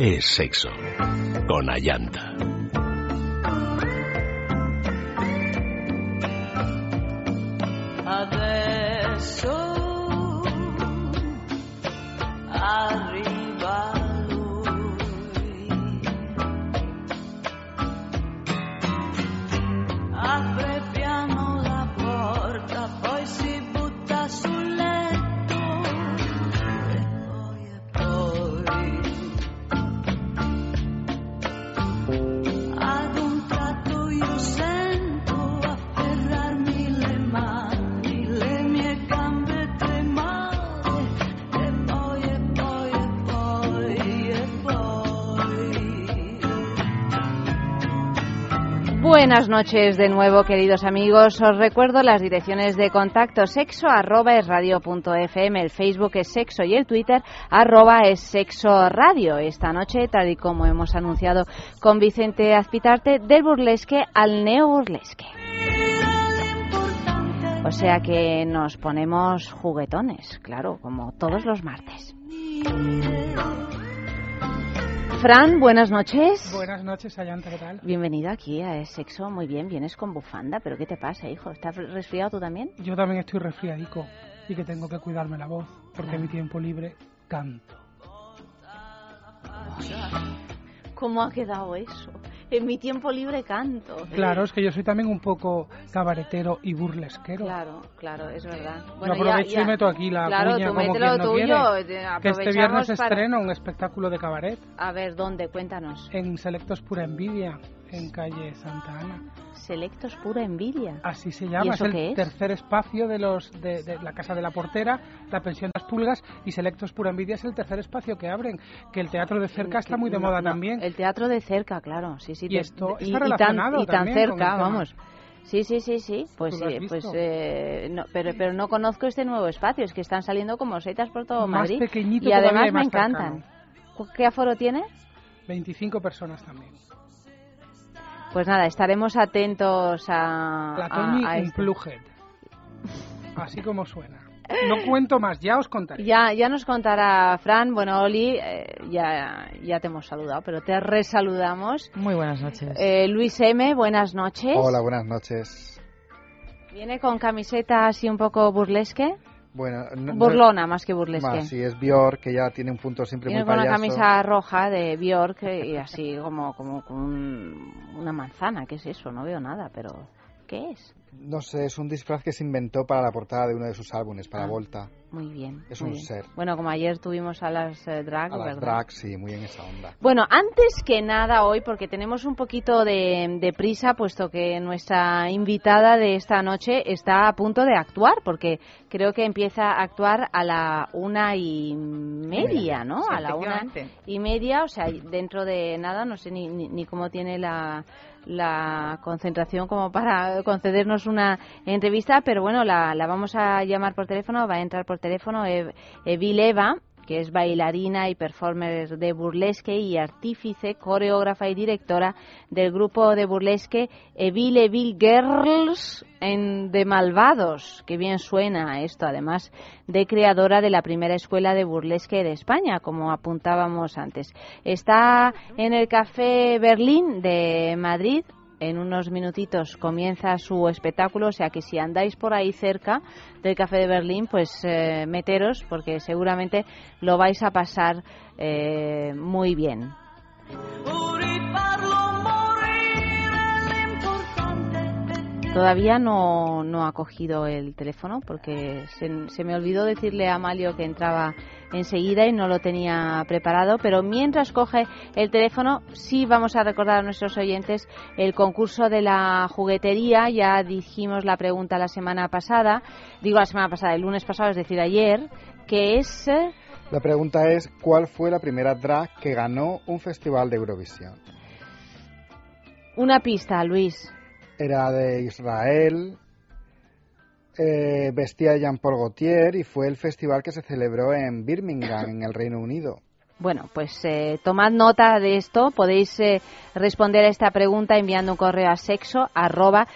es sexo. Con Ayanta. Buenas noches de nuevo, queridos amigos. Os recuerdo las direcciones de contacto sexo el Facebook es sexo y el Twitter arroba es sexo radio. Esta noche, tal y como hemos anunciado con Vicente Azpitarte, del burlesque al neo burlesque. O sea que nos ponemos juguetones, claro, como todos los martes. Fran, buenas noches. Buenas noches, Ayanta, ¿qué tal? Bienvenido aquí a Sexo. Muy bien, vienes con bufanda, pero ¿qué te pasa, hijo? ¿Estás resfriado tú también? Yo también estoy resfriadico y que tengo que cuidarme la voz, porque en mi tiempo libre canto. ¿Cómo ha quedado eso? En mi tiempo libre canto. Claro, es que yo soy también un poco cabaretero y burlesquero. Claro, claro, es verdad. Bueno, aprovecho y meto aquí la claro, cuña como quien no tuyo, quiere. Que este viernes para... estreno un espectáculo de cabaret. A ver, ¿dónde? Cuéntanos. En Selectos Pura Envidia, en calle Santa Ana. Selectos Pura Envidia. Así se llama, es el tercer espacio de los de, de, la Casa de la Portera, la Pensión de las Pulgas y Selectos Pura Envidia es el tercer espacio que abren, que el teatro de cerca está muy de moda también. El teatro de cerca, claro, sí, sí. Y esto está relacionado y tan, y tan cerca, vamos. Sí, sí, sí, sí. Pues, sí, pues eh, no, pero, pero no conozco este nuevo espacio. Es que están saliendo como setas por todo más Madrid. Y además me encantan. ¿Qué aforo tiene? 25 personas también. Pues nada, estaremos atentos a. La Tony a, a Unplugged. Así como suena. No cuento más, ya os contaré. Ya, ya nos contará Fran. Bueno, Oli, eh, ya, ya te hemos saludado, pero te resaludamos. Muy buenas noches. Eh, Luis M., buenas noches. Hola, buenas noches. ¿Viene con camiseta así un poco burlesque? Bueno, no, burlona más que burlesque. Más, sí, es Bjork, que ya tiene un punto siempre Viene muy con payaso. una camisa roja de Bjork y así como, como con un, una manzana. ¿Qué es eso? No veo nada, pero ¿qué es? No sé, es un disfraz que se inventó para la portada de uno de sus álbumes, para Ah, Volta. Muy bien. Es muy un bien. ser. Bueno, como ayer tuvimos a las eh, drag, A las drag, sí, muy en esa onda. Bueno, antes que nada hoy, porque tenemos un poquito de, de prisa, puesto que nuestra invitada de esta noche está a punto de actuar, porque creo que empieza a actuar a la una y media, ¿no? Sí, a la una y media, o sea, dentro de nada, no sé ni, ni, ni cómo tiene la, la concentración como para concedernos una entrevista, pero bueno, la, la vamos a llamar por teléfono, va a entrar por teléfono Ev- Evil Eva, que es bailarina y performer de burlesque y artífice, coreógrafa y directora del grupo de burlesque Evil Evil Girls en de Malvados, que bien suena esto, además de creadora de la primera escuela de burlesque de España, como apuntábamos antes. Está en el Café Berlín de Madrid, en unos minutitos comienza su espectáculo, o sea que si andáis por ahí cerca del Café de Berlín, pues eh, meteros porque seguramente lo vais a pasar eh, muy bien. Todavía no, no ha cogido el teléfono porque se, se me olvidó decirle a Amalio que entraba enseguida y no lo tenía preparado, pero mientras coge el teléfono sí vamos a recordar a nuestros oyentes el concurso de la juguetería, ya dijimos la pregunta la semana pasada, digo la semana pasada, el lunes pasado, es decir, ayer, que es... La pregunta es, ¿cuál fue la primera drag que ganó un festival de Eurovisión? una pista, Luis. Era de Israel, eh, vestía Jean-Paul Gaultier y fue el festival que se celebró en Birmingham, en el Reino Unido. Bueno, pues eh, tomad nota de esto. Podéis eh, responder a esta pregunta enviando un correo a sexo arroba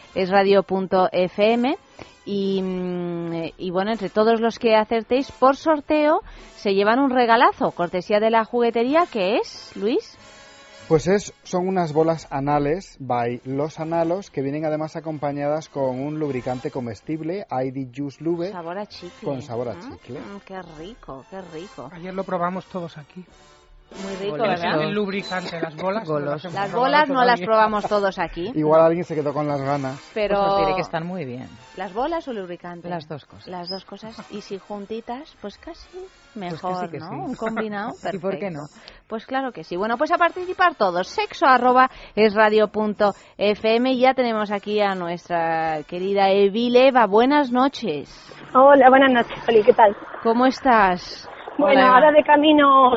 y, mm, y bueno, entre todos los que acertéis por sorteo se llevan un regalazo, cortesía de la juguetería, que es, Luis. Pues es, son unas bolas anales by Los Analos que vienen además acompañadas con un lubricante comestible, ID Juice Lube. Sabor a chicle. Con sabor a Mm, chicle. mm, qué rico, qué rico. Ayer lo probamos todos aquí. Muy rico. ¿verdad? El lubricante, las bolas. no las bolas no las probamos todos aquí, Igual alguien se quedó con las ganas. pero Pues os diré que están muy bien. las bolas o lubricante. Las dos cosas. Las dos cosas y si juntitas, pues casi casi mejor, que ¿no? sí. Un combinado perfecto. ¿Y por qué no? Pues claro que sí. Bueno, pues a participar todos. Sexo arroba es radio punto FM. Y ya tenemos aquí a nuestra querida Evileva. Buenas noches. Hola, buenas noches, Oli, ¿qué tal? ¿Cómo estás? Bueno, ahora de camino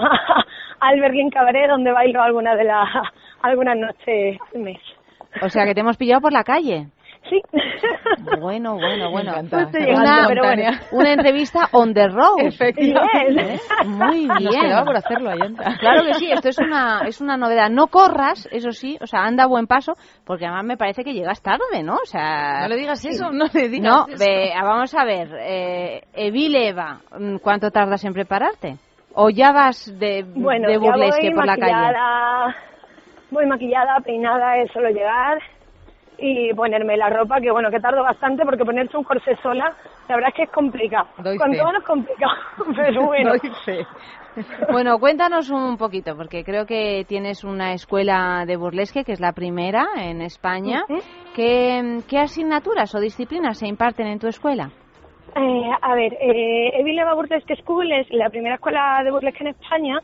al Berlín Cabaret, donde bailo alguna de las algunas noches al mes. O sea, que te hemos pillado por la calle. Sí. Bueno, bueno, encanta. Pero bueno. Una entrevista on the road. Efectivamente. Bien. Muy Nos bien. quedaba por hacerlo. Claro que sí, esto es una, es una novedad. No corras, eso sí, o sea, anda a buen paso, porque además me parece que llegas tarde, ¿no? O sea, No le digas eso, no le digas no, eso. ve, ah, vamos a ver, eh, Evile Eva, mm, ¿cuánto tardas en prepararte? ¿O ya vas de, Bueno, de ya burlesque voy por la calle? maquillada, voy maquillada, peinada, es solo llegar y ponerme la ropa, que bueno, que tardo bastante porque ponerse un corsé sola, la verdad es que es complicado. Doy Con fe. todo no es complicado, pero bueno. Doy fe. Bueno, cuéntanos un poquito, porque creo que tienes una escuela de burlesque, que es la primera en España. ¿Qué, qué asignaturas o disciplinas se imparten en tu escuela? Eh, a ver, eh, Evileva Burlesque School es la primera escuela de burlesque en España.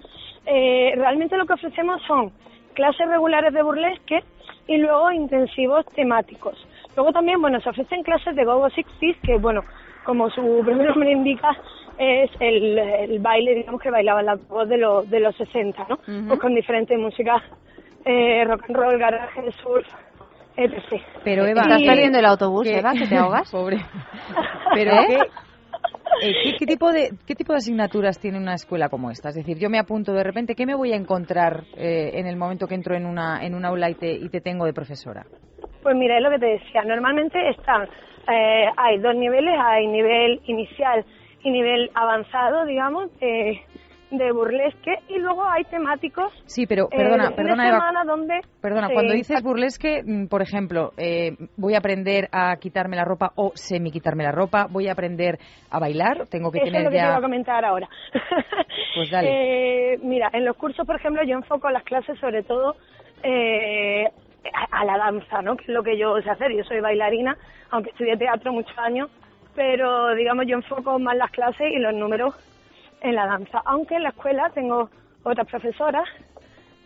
Eh, realmente lo que ofrecemos son clases regulares de burlesque y luego intensivos temáticos. Luego también, bueno, se ofrecen clases de Gogo Sixties, que bueno, como su primer nombre indica, es el, el baile, digamos que bailaban la voz de, los de los 60, ¿no? Pues con diferentes músicas, eh, rock and roll, garaje, surf, etc. Pero Eva, Estás Y- perdiendo el autobús, ¿qué- Eva, que te ahogas. Pobre. Pero ¿Eh? ¿Qué, eh, ¿qué, tipo de, ¿qué tipo de asignaturas tiene una escuela como esta? Es decir, yo me apunto de repente, ¿qué me voy a encontrar eh, en el momento que entro en una, en un aula y te, y te tengo de profesora? Pues mira, es lo que te decía. Normalmente están, eh, hay dos niveles, hay nivel inicial y nivel avanzado, digamos, de, de burlesque, y luego hay temáticos. Sí, pero eh, perdona, perdona Eva, donde Perdona, cuando dices burlesque, mm, por ejemplo, eh, voy a aprender a quitarme la ropa o semi quitarme la ropa, voy a aprender a bailar, tengo que Eso es tener lo que te iba a comentar ahora. Pues dale. Eh, mira, en los cursos, por ejemplo, yo enfoco las clases sobre todo eh, a, a la danza, ¿no? Que es lo que yo sé hacer. Yo soy bailarina, aunque estudié teatro muchos años, pero digamos yo enfoco más las clases y los números en la danza. Aunque en la escuela tengo otras profesoras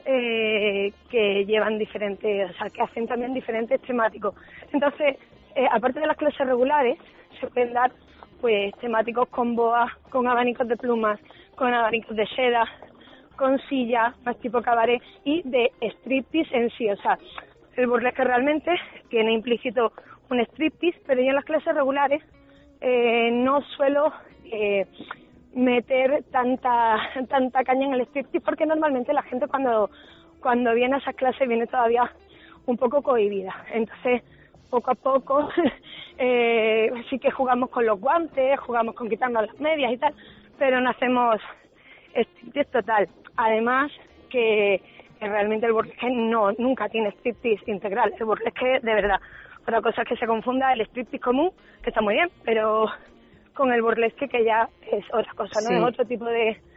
eh, que llevan diferentes, o sea, que hacen también diferentes temáticos. Entonces, eh, aparte de las clases regulares, se pueden dar pues temáticos con boas, con abanicos de plumas, con abanicos de seda, con sillas, más tipo cabaret, y de striptease en sí. O sea, el burlesque realmente tiene implícito un striptease, pero yo en las clases regulares eh, no suelo eh, meter tanta tanta caña en el striptease porque normalmente la gente cuando cuando viene a esas clases viene todavía un poco cohibida. Entonces, poco a poco eh, sí que jugamos con los guantes, jugamos con quitarnos las medias y tal, pero no hacemos striptease total. Además que, realmente el burlesque no nunca tiene striptease integral. El burlesque de verdad. Otra cosa es que se confunda el striptease común, que está muy bien, pero con el burlesque que ya es otra cosa, ¿no? Sí. Es otro tipo de,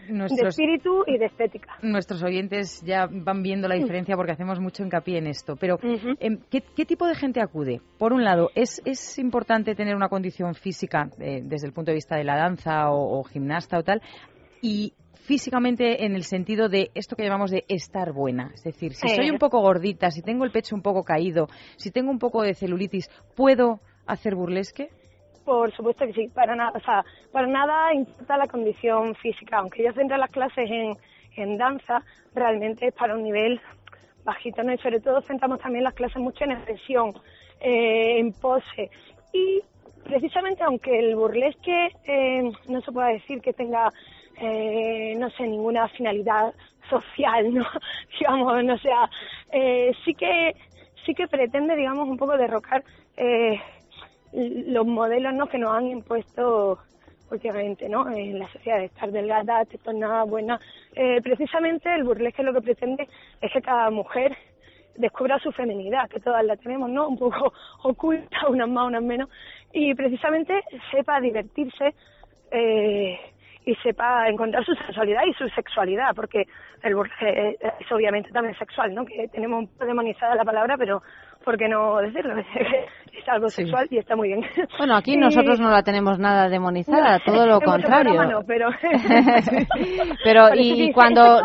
de Nuestros- espíritu y de estética. Nuestros oyentes ya van viendo la diferencia porque hacemos mucho hincapié en esto. Pero, em, ¿qué, qué tipo de gente acude? Por un lado, ¿es, es importante tener una condición física eh, desde el punto de vista de la danza o, o gimnasta o tal? Y físicamente en el sentido de esto que llamamos de estar buena. Es decir, si Eh. soy un poco gordita, si tengo el pecho un poco caído, si tengo un poco de celulitis, ¿puedo hacer burlesque? Por supuesto que sí, para nada, o sea, para nada importa la condición física, aunque yo centro las clases en, en danza, realmente es para un nivel bajito, ¿no? Y sobre todo centramos también las clases mucho en expresión, eh, en pose. Y precisamente aunque el burlesque eh, no se pueda decir que tenga, eh, no sé, ninguna finalidad social, ¿no? digamos, no sea, eh, sí que sí que pretende, digamos, un poco derrocar eh, los modelos ¿no? que nos han impuesto últimamente, ¿no? En la sociedad de estar delgada, esto es nada buena. Eh, precisamente el burlesque lo que pretende es que cada mujer descubra su feminidad, que todas la tenemos, ¿no? Un poco oculta, unas más, unas menos, y precisamente sepa divertirse eh, y sepa encontrar su sensualidad y su sexualidad, porque el burlesque es obviamente también sexual, ¿no? Que tenemos un poco demonizada la palabra, pero ¿por qué no decirlo? es algo sexual y está muy bien. Bueno, aquí nosotros no la tenemos nada demonizada, todo lo contrario. pero pero y, cuando...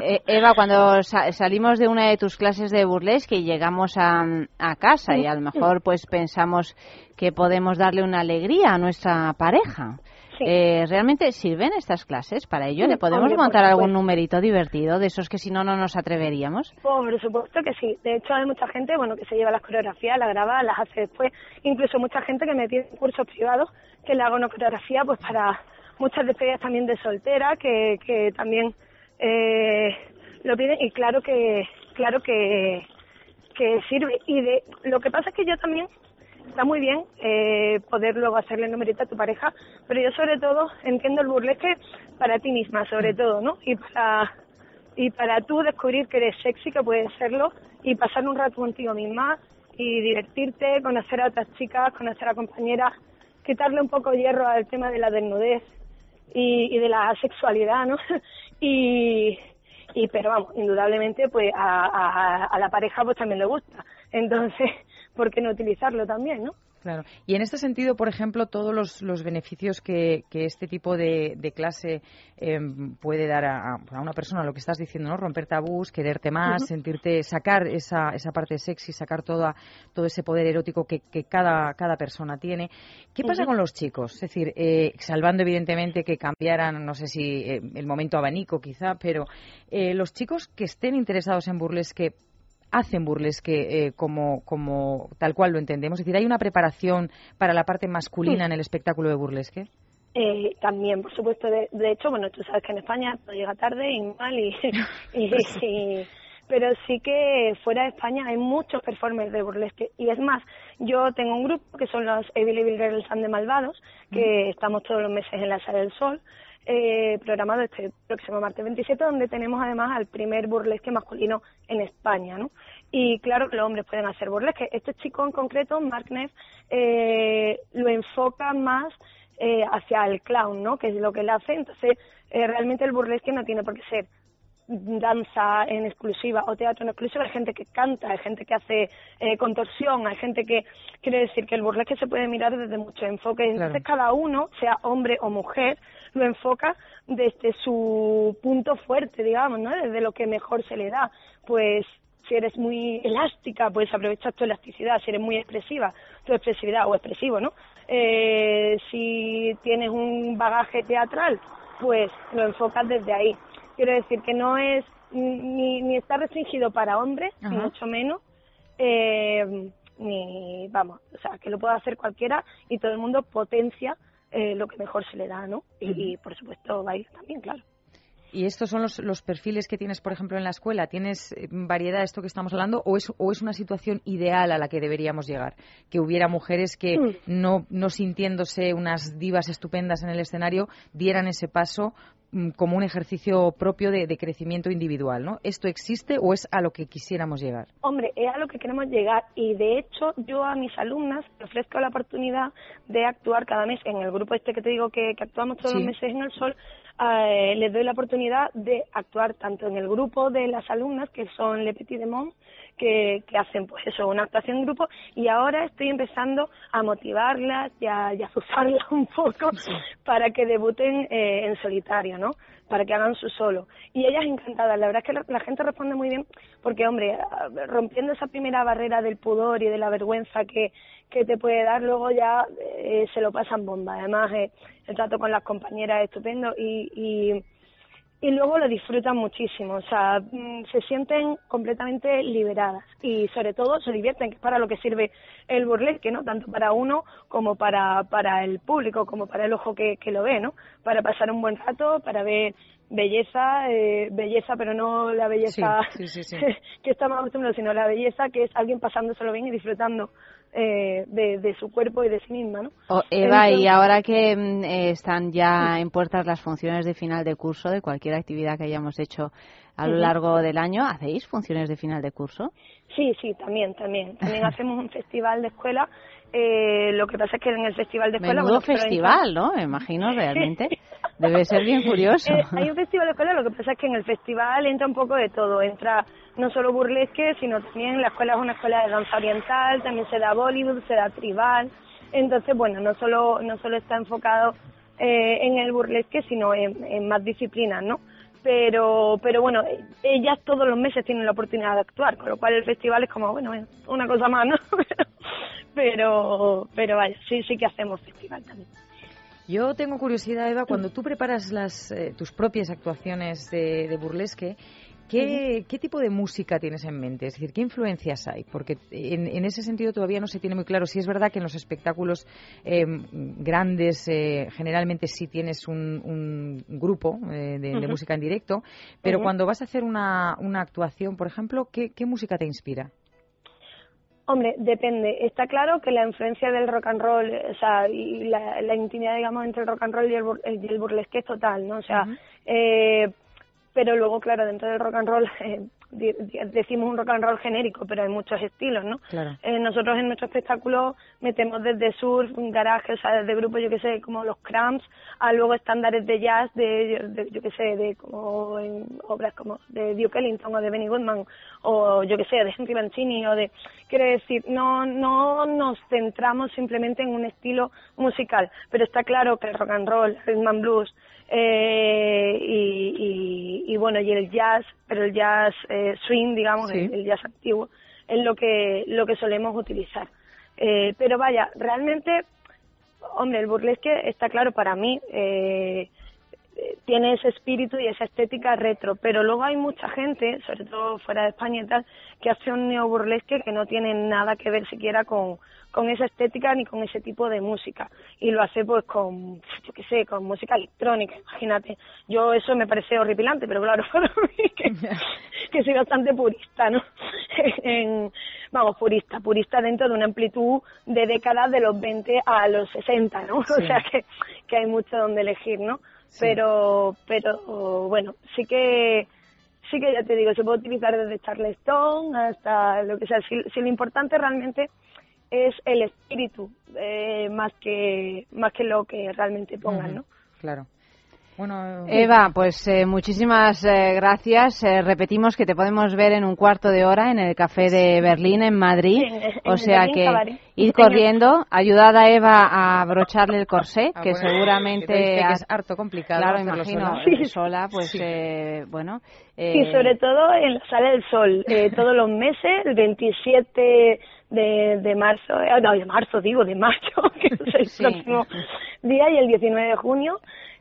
Eh, Eva, cuando salimos de una de tus clases de burlesque y llegamos a, a casa y a lo mejor pues pensamos que podemos darle una alegría a nuestra pareja. Eh, ¿Realmente sirven estas clases para ello? ¿Le podemos montar algún numerito divertido de esos que si no, no nos atreveríamos? Por supuesto que sí. De hecho, hay mucha gente bueno que se lleva las coreografías, las graba, las hace después. Incluso mucha gente que me pide cursos privados que le haga una coreografía pues para muchas despedidas también de soltera que, que también eh, lo piden y claro que claro que que sirve y de lo que pasa es que yo también está muy bien eh, poder luego hacerle numerito a tu pareja, pero yo sobre todo entiendo el burlesque para ti misma, sobre todo, ¿no? Y para, y para tú descubrir que eres sexy, que puedes serlo, y pasar un rato contigo misma y divertirte, conocer a otras chicas, conocer a compañeras, quitarle un poco hierro al tema de la desnudez y, y de la sexualidad, ¿no? y, y pero vamos, indudablemente pues a, a, a la pareja pues también le gusta. Entonces, ¿por qué no utilizarlo también, no? Claro. Y en este sentido, por ejemplo, todos los, los beneficios que, que, este tipo de, de clase em, puede dar a, a, una persona, lo que estás diciendo, ¿no? Romper tabús, quererte más, sentirte, sacar esa, esa parte sexy, sacar toda, todo ese poder erótico que, que cada, cada persona tiene. ¿Qué pasa con los chicos? Es decir, eh, salvando evidentemente que cambiaran, no sé si eh, el momento abanico quizá, pero eh, los chicos que estén interesados en burlesque hacen burlesque eh, como, como tal cual lo entendemos? Es decir, ¿hay una preparación para la parte masculina en el espectáculo de burlesque? Eh, también, por supuesto. De, de, hecho, bueno, tú sabes que en España todo llega tarde y mal, y, y, pero sí que fuera de España hay muchos performers de burlesque. Y es más, yo tengo un grupo que son los Evil Evil Girls and de Malvados, que estamos todos los meses en la Sala del Sol, eh, programado este próximo martes 27, donde tenemos además al primer burlesque masculino en España, ¿no? Y claro que los hombres pueden hacer burlesque. Este chico en concreto, Mark Neff, eh, lo enfoca más eh, hacia el clown, ¿no? Que es lo que él hace. Entonces, eh, realmente el burlesque no tiene por qué ser danza en exclusiva o teatro en exclusiva, hay gente que canta, hay gente que hace eh, contorsión, hay gente que quiere decir que el burlesque se puede mirar desde muchos enfoques. Entonces cada uno, sea hombre o mujer, lo enfoca desde su punto fuerte, digamos, ¿no? Desde lo que mejor se le da. Pues si eres muy elástica, pues aprovechar tu elasticidad, si eres muy expresiva, tu expresividad o expresivo, ¿no? Eh, si tienes un bagaje teatral, pues lo enfocas desde ahí Quiero decir que no es ni, ni está restringido para hombres, ni mucho menos, eh, ni, vamos, o sea, que lo pueda hacer cualquiera y todo el mundo potencia eh, lo que mejor se le da, ¿no? Y, y por supuesto, baile también, claro. ¿Y estos son los, los, perfiles que tienes, por ejemplo, en la escuela? ¿Tienes eh, variedad de esto que estamos hablando o es, o es una situación ideal a la que deberíamos llegar? Que hubiera mujeres que, mm. no, no sintiéndose unas divas estupendas en el escenario, dieran ese paso como un ejercicio propio de, de, crecimiento individual, ¿no? ¿Esto existe o es a lo que quisiéramos llegar? Hombre, es a lo que queremos llegar y de hecho yo a mis alumnas ofrezco la oportunidad de actuar cada mes en el grupo este que te digo que, que actuamos todos sí. los meses en el sol eh, les doy la oportunidad de actuar tanto en el grupo de las alumnas, que son Le Petit Demont, que, que hacen pues eso, una actuación en grupo, y ahora estoy empezando a motivarlas y a, y a azuzarlas un poco sí. para que debuten eh, en solitario, ¿no? Para que hagan su solo. Y ellas encantadas, la verdad es que la, gente responde muy bien, porque hombre, rompiendo esa primera barrera del pudor y de la vergüenza que, que te puede dar, luego ya eh, se lo pasan bomba. Además, eh, el trato con las compañeras es estupendo y, y, y luego lo disfrutan muchísimo. O sea, mm, se sienten completamente liberadas y sobre todo se divierten, que es para lo que sirve el burlesque, ¿no? Tanto para uno como para, para el público, como para el ojo que, que lo ve, ¿no? Para pasar un buen rato, para ver belleza, eh, belleza, pero no la belleza sí, sí, sí, que estamos acostumbrados, sino la belleza que es alguien pasándoselo bien y disfrutando eh, de, su cuerpo y de sí misma, ¿no? Eva, y ahora que mm, están ya en puertas las funciones de final de curso de cualquier actividad que hayamos hecho a lo largo del año, ¿hacéis funciones de final de curso? Sí, sí, también, también. También hacemos un festival de escuela. Eh, lo que pasa es que en el festival de escuela... Menudo festival, ¿no? Me imagino, realmente. Debe ser bien curioso. Eh, hay un festival de escuela, lo que pasa es que en el festival entra un poco de todo. Entra no solo burlesque, sino también la escuela es una escuela de danza oriental, también se da Bollywood, se da tribal. Entonces, bueno, no solo, no solo está enfocado eh, en el burlesque, sino en, en más disciplinas, ¿no? pero pero bueno ellas todos los meses tienen la oportunidad de actuar con lo cual el festival es como bueno una cosa más no pero pero vaya sí sí que hacemos festival también yo tengo curiosidad Eva cuando tú preparas las eh, tus propias actuaciones de, de burlesque ¿Qué, tipo de música tienes en mente? Es decir, ¿qué influencias hay? Porque en, ese sentido todavía no se tiene muy claro. Si es verdad que en los espectáculos eh, grandes eh, generalmente sí tienes un, grupo eh, de, música en directo, pero cuando vas a hacer una, actuación, por ejemplo, ¿qué, música te inspira? Hombre, depende. Está claro que la influencia del rock and roll, o sea, y la, intimidad, digamos, entre el rock and roll y el, burlesque es total, ¿no? O sea, pero luego, claro, dentro del rock and roll eh, decimos un rock and roll genérico, pero hay muchos estilos, ¿no? Eh, nosotros en nuestro espectáculo metemos desde surf, garage, o sea, desde grupos, yo que sé, como los Cramps, a luego estándares de jazz, de, yo que sé, de como en obras como de Duke Ellington o de Benny Goodman, o yo que sé, de Henry Mancini, o de... Quiere decir, no, no nos centramos simplemente en un estilo musical, pero está claro que el rock and roll, el rhythm and blues, eh, y, y, bueno, y el jazz, pero el jazz eh, swing, digamos, el, jazz antiguo, es lo que, lo que solemos utilizar. Eh, pero vaya, realmente, hombre, el burlesque está claro para mí, eh, tiene ese espíritu y esa estética retro, pero luego hay mucha gente, sobre todo fuera de España y tal, que hace un neoburlesque que no tiene nada que ver siquiera con, con esa estética ni con ese tipo de música. Y lo hace pues con yo qué sé con música electrónica imagínate. Yo eso me parece horripilante pero claro para mí que, que soy bastante purista no en, vamos purista purista dentro de una amplitud de décadas de los 20 a los 60 no o sea que, que hay mucho donde elegir no pero pero bueno sí que sí que ya te digo se puede utilizar desde Charleston hasta lo que sea si lo importante realmente es el espíritu eh, más que más que lo que realmente pongan, ¿no? Claro. Bueno, Eva, pues eh, muchísimas eh, gracias. repetimos que te podemos ver en un cuarto de hora en el Café de Berlín, en Madrid. o sea que ir corriendo, ayudad a Eva a abrocharle el corsé, ah, que seguramente es harto complicado. Claro, imagino, sola, pues bueno. Sí, sobre todo en la Sala del Sol, todos los meses, el 27 de, de marzo, eh, no, de marzo digo, de mayo, que es el próximo día, y el 19 de junio,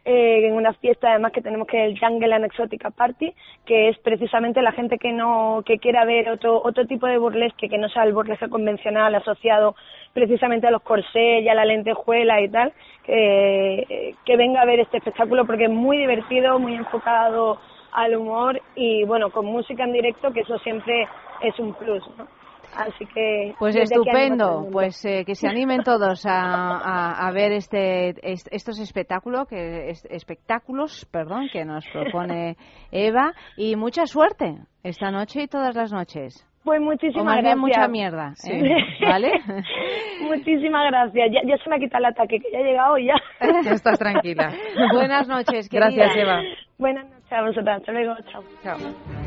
eh, en una fiesta además que tenemos que el Jungle and Exotica Party, que es precisamente la gente que no que quiera ver otro otro tipo de burlesque que no sea el burlesque convencional asociado precisamente a los corsés y a la lentejuela y tal, que, que venga a ver este espectáculo porque es muy divertido, muy enfocado al humor y bueno, con música en directo, que eso siempre es un plus, ¿no? Así que. Pues estupendo, pues eh, que se animen todos a, a, ver este, estos espectáculos que, espectáculos perdón, que nos propone Eva y mucha suerte esta noche y todas las noches. Pues muchísimas gracias. mucha mierda, ¿eh? ¿vale? muchísimas gracias. Ya, ya, se me ha quitado el ataque, que ya ha llegado ya. ya estás tranquila. Buenas noches, querida. Gracias, Eva. Buenas noches a vosotras. Hasta luego. Chao. Chao.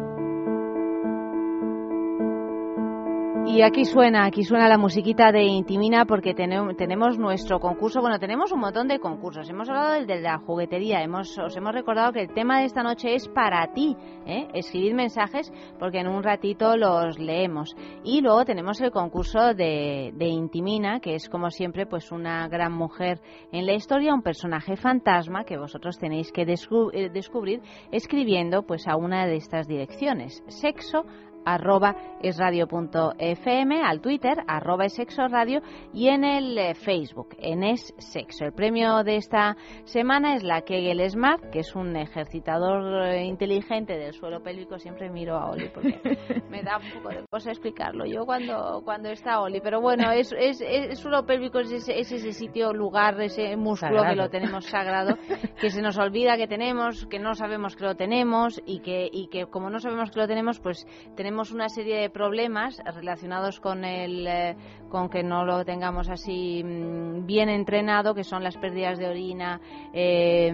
Y aquí suena, aquí suena la musiquita de Intimina porque tenemos, nuestro concurso. Bueno, tenemos un montón de concursos. Hemos hablado del de la juguetería. Hemos, os hemos recordado que el tema de esta noche es para ti. ¿eh? Escribid mensajes porque en un ratito los leemos. Y luego tenemos el concurso de, de Intimina, que es como siempre pues una gran mujer en la historia, un personaje fantasma que vosotros tenéis que eh, descubrir escribiendo pues a una de estas direcciones. Sexo arroba esradio.fm, al Twitter, arroba es sexo radio y en el eh, Facebook, en es sexo. El premio de esta semana es la Kegel Smart, que es un ejercitador eh, inteligente del suelo pélvico. Siempre miro a Oli porque me da un poco de cosa explicarlo yo cuando, cuando está Oli. Pero bueno, es, es, es suelo pélvico, es ese, ese sitio, lugar, ese músculo que lo tenemos sagrado, que se nos olvida que tenemos, que no sabemos que lo tenemos y que, y que como no sabemos que lo tenemos, pues tenemos tenemos una serie de problemas relacionados con el eh, con que no lo tengamos así mm, bien entrenado, que son las pérdidas de orina, eh,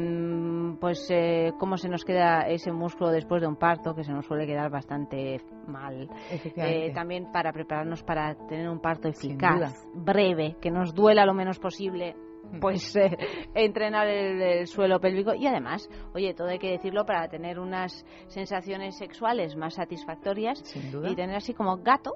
pues eh, cómo se nos queda ese músculo después de un parto, que se nos suele quedar bastante mal. también para prepararnos para tener un parto eficaz, breve, que nos duela lo menos posible pues eh, entrenar el, suelo pélvico. Y además, oye, todo hay que decirlo para tener unas sensaciones sexuales más satisfactorias y tener así como gato,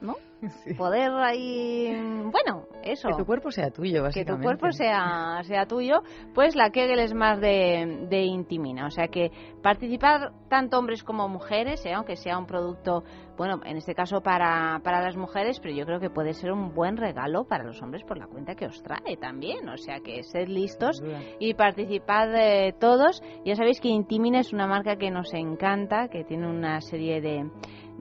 ¿no? Poder ahí, bueno, eso. Que tu cuerpo sea tuyo, básicamente. Que tu cuerpo sea, sea tuyo, pues la Kegel es más de, de intimina. O sea que participar tanto hombres como mujeres, ¿eh? aunque sea un producto, bueno, en este caso para, para las mujeres, pero yo creo que puede ser un buen regalo para los hombres por la cuenta que os trae también. O sea que sed listos y participad eh, todos. Ya sabéis que Intimina es una marca que nos encanta, que tiene una serie de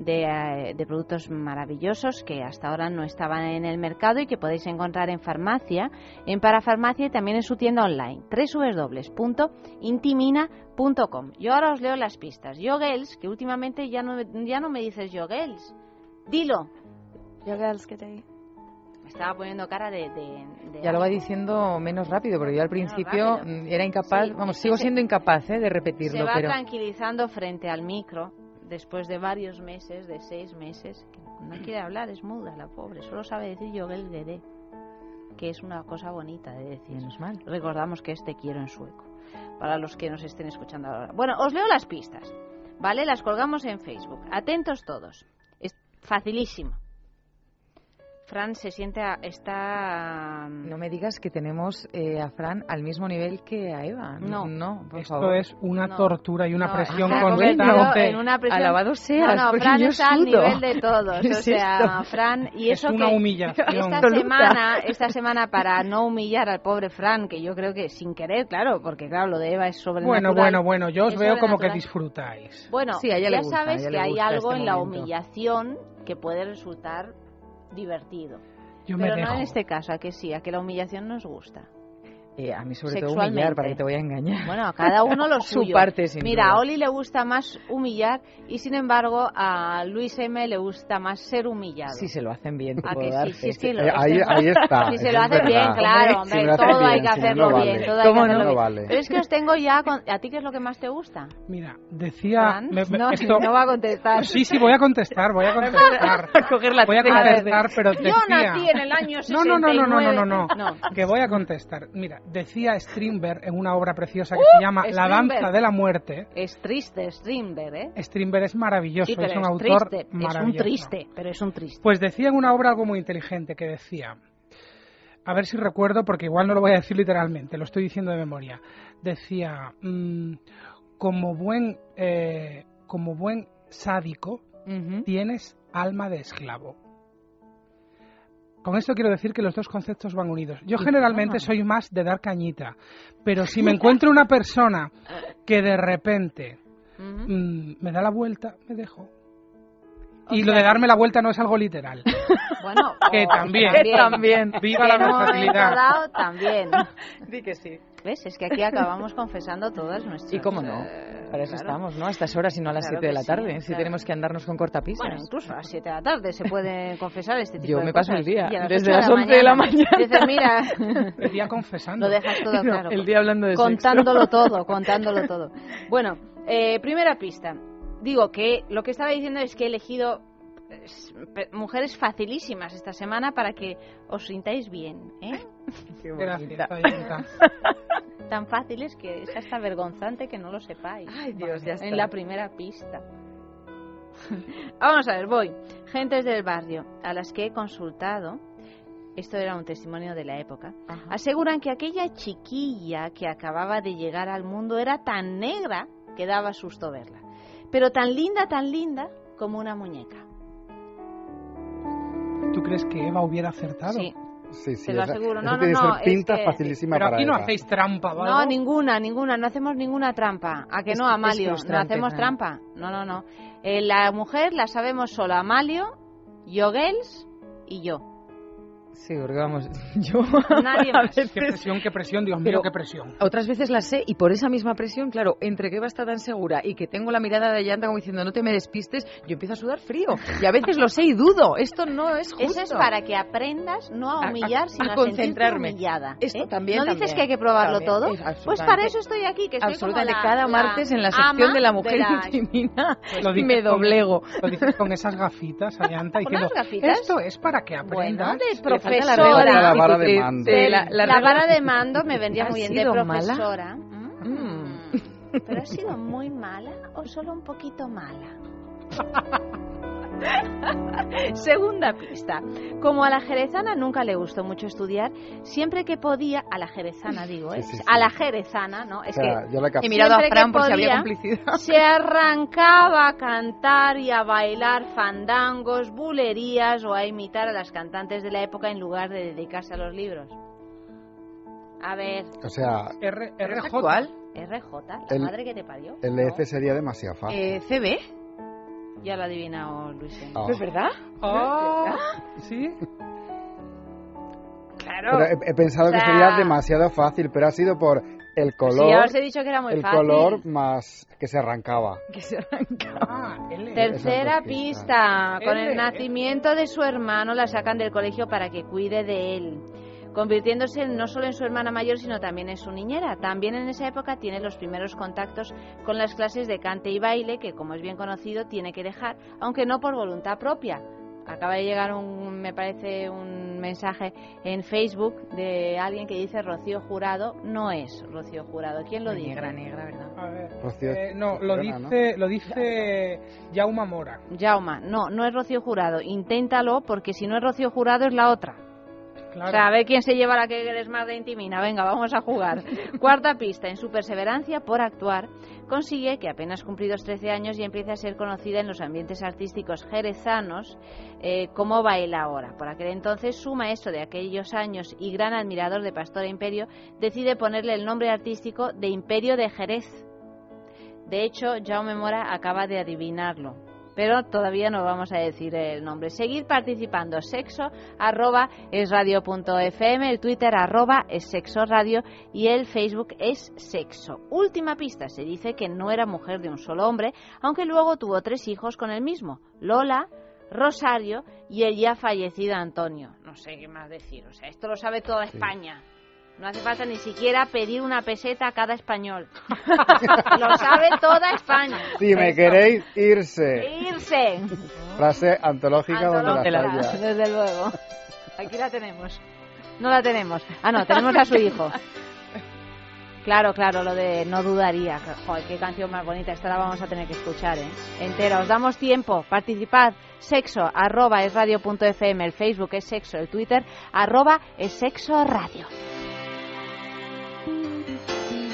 eh, de, productos maravillosos que hasta ahora no estaban en el mercado y que podéis encontrar en farmacia, en parafarmacia y también en su tienda online, www.intimina.com. Yo ahora os leo las pistas. Yogels, que últimamente ya no, ya no me dices Yogels. Dilo. Yogels, ¿qué te estaba poniendo cara de... ya lo va diciendo menos rápido, porque yo al principio era incapaz, vamos, sigo siendo incapaz ¿eh? de repetirlo. Se va tranquilizando frente al micro después de varios meses, de seis meses, que no quiere hablar, es muda la pobre, solo sabe decir Yogel Gede, que es una cosa bonita de decir. Menos mal. Recordamos que este quiero en sueco, para los que nos estén escuchando ahora. Bueno, os leo las pistas, ¿vale? Las colgamos en Facebook. Atentos todos. Es facilísimo. Fran se siente, está... No me digas que tenemos eh, a Fran al mismo nivel que a Eva. No, no Esto es una tortura y una presión constante. En una presión... Alabado seas, no, no, Fran está al nivel de todos. O sea, Fran... Y eso es una que humillación. Esta semana, esta semana, para no humillar al pobre Fran, que yo creo que sin querer, claro, porque claro, lo de Eva es sobrenatural. Bueno, bueno, bueno, yo os veo como que disfrutáis. Bueno, ya sabes que hay algo en la humillación que puede resultar divertido. Pero no en este caso, a que sí, a que la humillación nos gusta. Eh, a mí sobre todo humillar, para que te voy a engañar. Bueno, a cada uno lo suyo. Su parte, sin Mira, duda. a Oli le gusta más humillar y sin embargo a Luis M le gusta más ser humillado. Si se lo hacen bien, te ¿A puedo que dar sí? Sí, es que lo- Eh, ahí, es que- ahí está. Si se lo es hace bien, claro, Si hombre, hace todo hay bien, que si no, hacerlo no bien, vale. todo hay que ¿Cómo hacerlo no? bien. vale. Pero es que os tengo ya, con- ¿a ti qué es lo que más te gusta? Mira, decía... Me- me- no, esto- no va a contestar. Sí, sí, voy a contestar, voy a contestar. Coger la Voy a contestar, pero Yo decía... nací en el año No, no, no, no, no, no, no, 69. no, que voy a contestar. Mira, decía Strindberg en una obra preciosa que se llama La danza de la muerte. Es triste, Strindberg, ¿eh? Strindberg es maravilloso, Sí, es un es autor triste, es un maravilloso. triste, pero es un triste. Pues decía en una obra algo muy inteligente que decía, a ver si recuerdo porque igual no lo voy a decir literalmente, lo estoy diciendo de memoria. Decía, mm, como buen eh, como buen sádico tienes alma de esclavo. Con esto quiero decir que los dos conceptos van unidos. Yo ¿Y generalmente soy más de dar cañita, pero si me encuentro una persona que de repente mm, me da la vuelta, me dejo. Y lo de darme la vuelta no es algo literal. Bueno, Que o- también. Que también. Viva Que la versatilidad. dado, también. Di que sí. ¿Ves? Es que aquí acabamos confesando todas nuestras... Y cómo no, para eso claro. estamos, ¿no? A estas horas y no a las Claro 7 de la sí, tarde, si tenemos que andarnos con cortapisas. Bueno, incluso a las 7 de la tarde se puede confesar este tipo Yo de me paso el día, las desde las 11 de la mañana. Dices, mira, El día confesando. lo dejas todo No, claro. el día hablando de sexo. contándolo todo, contándolo todo. Bueno, eh, primera pista. Digo que lo que estaba diciendo es que he elegido mujeres facilísimas esta semana para que os sintáis bien, ¿eh? Qué Gracias. Tan fáciles que es hasta vergonzante que no lo sepáis. Ay, Dios, ya está. En la primera pista. Vamos a ver, voy. Gentes del barrio a las que he consultado, esto era un testimonio de la época, Ajá. aseguran que aquella chiquilla que acababa de llegar al mundo era tan negra que daba susto verla, pero tan linda, tan linda como una muñeca. ¿Tú crees que Eva hubiera acertado? Sí, Sí, sí, Te lo aseguro. eso No, no, tiene no, ser es que- facilísima Pero para aquí no Eva. hacéis trampa, ¿vale? No, ninguna, ninguna, no hacemos ninguna trampa. ¿A que Es- no, es Amalio? No hacemos trampa. No, no, no. Eh, la mujer la sabemos solo Amalio, Yogels y yo. Sí, porque vamos, yo Nadie a más. Qué veces- presión, qué presión, Dios Pero- mío, qué presión. Otras veces la sé y por esa misma presión, claro, entre que Eva está tan segura y que tengo la mirada de llanta como diciendo no te me despistes, yo empiezo a sudar frío. Y a veces lo sé y dudo. Esto no es justo. Eso es para que aprendas no A- a a- humillar, a sino a, concentrarme. humillada. Esto ¿eh? también, ¿No dices también, que hay que probarlo también, todo? es Pues para eso estoy aquí, que estoy Absolutamente. como la- Cada la martes en la sección de la mujer la- intimina Lo dices me con- doblego. Lo dices con esas gafitas, Ayanta, ¿Con diciendo, gafitas? esto es para que Bueno, aprendas. de falta la profesora. La vara de de- mando. De la, la, la vara de mando me vendría ¿Ha muy bien de profesora. Mm. ¿Pero ha sido muy mala o solo un poquito mala? Segunda pista. Como a la jerezana nunca le gustó mucho estudiar, siempre que podía, a la jerezana digo, ¿eh? Sí, sí, sí. A la jerezana, ¿no? O Es sea, que yo la capté. He mirado a Fran por si había complicidad. se arrancaba a cantar y a bailar fandangos, bulerías o a imitar a las cantantes de la época en lugar de dedicarse a los libros. A ver, O sea, R, RJ. RJ, la El- madre que te parió. el No, F sería demasiado fácil. Eh, ¿CB? Ya lo ha adivinado Luis. Ah. ¿Es verdad? Oh, ¿Sí? Claro. Pero he, he pensado O sea- que sería demasiado fácil, pero ha sido por el Sí, color, ya os he dicho que era muy el fácil. color más que se arrancaba. Que se arranca. Ah, L. Tercera pista. Con el nacimiento de su hermano la sacan del colegio para que cuide de él, convirtiéndose no solo en su hermana mayor, sino también en su niñera. También en esa época tiene los primeros contactos con las clases de cante y baile, que como es bien conocido tiene que dejar, aunque no por voluntad propia. Acaba de llegar un, me parece, un mensaje en Facebook de alguien que dice Rocío Jurado. No es Rocío Jurado. ¿Quién lo dice? Negra, negra, ¿verdad? A ver. Rocío eh, no, lo Corona, ¿no? dice, lo dice Jauma Mora. Jauma, no, no es Rocío Jurado. Inténtalo porque si no es Rocío Jurado es la otra. Claro. O sea, a ver quién se lleva la que eres más de Intimina. Venga, vamos a jugar. Cuarta pista. En su perseverancia por actuar, consigue que apenas cumplidos 13 años y empiece a ser conocida en los ambientes artísticos jerezanos eh, como baila ahora. Por aquel entonces, su maestro de aquellos años y gran admirador de Pastora Imperio decide ponerle el nombre artístico de Imperio de Jerez. De hecho, Jaume Mora acaba de adivinarlo. Pero todavía no vamos a decir el nombre. Seguid participando. Sexo arroba es radio.fm, el Twitter arroba es sexo radio y el Facebook es sexo. Última pista, se dice que no era mujer de un solo hombre, aunque luego tuvo tres hijos con el mismo, Lola, Rosario y el ya fallecido Antonio. No sé qué más decir, o sea, esto lo sabe toda España. No hace falta ni siquiera pedir una peseta a cada español. Lo sabe toda España. Si me Esto. queréis, irse. Irse. Frase antológica donde la haya. Desde luego. Aquí la tenemos. No la tenemos. Ah, no, tenemos a su hijo. Claro, claro, lo de no dudaría. Joder, qué canción más bonita. Esta la vamos a tener que escuchar, ¿eh? Entera. Os damos tiempo. Participad. Sexo, arroba es radio.fm. El Facebook es sexo. El Twitter, arroba es sexo radio.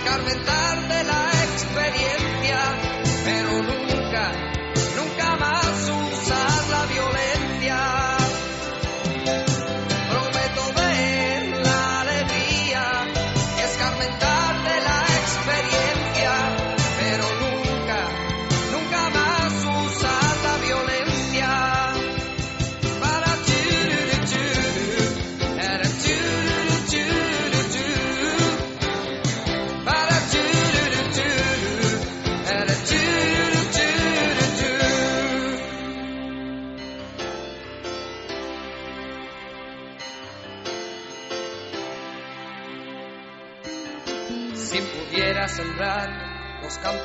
escarmentar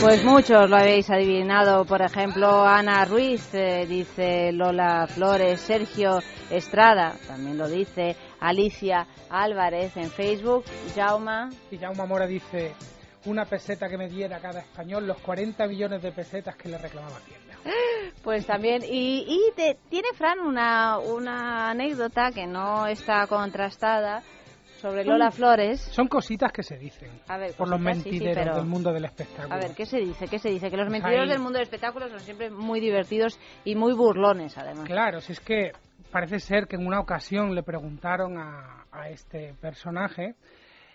Pues muchos lo habéis adivinado. Por ejemplo, Ana Ruiz eh, dice Lola Flores, Sergio Estrada también lo dice, Alicia Álvarez en Facebook, Jauma. Y Jaume Mora dice, una peseta que me diera cada español los 40 billones de pesetas que le reclamaba Hacienda. Pues también, y, y te- tiene Fran una, una anécdota que no está contrastada sobre Lola Son- Flores. Son cositas que se dicen A ver, por los cositas, sí, sí, mentideros pero- del mundo del espectáculo. A ver, ¿qué se dice? ¿Qué se dice? Que los Pues mentideros ahí- del mundo del espectáculo son siempre muy divertidos y muy burlones, además. Claro, si es que parece ser que en una ocasión le preguntaron a, a este personaje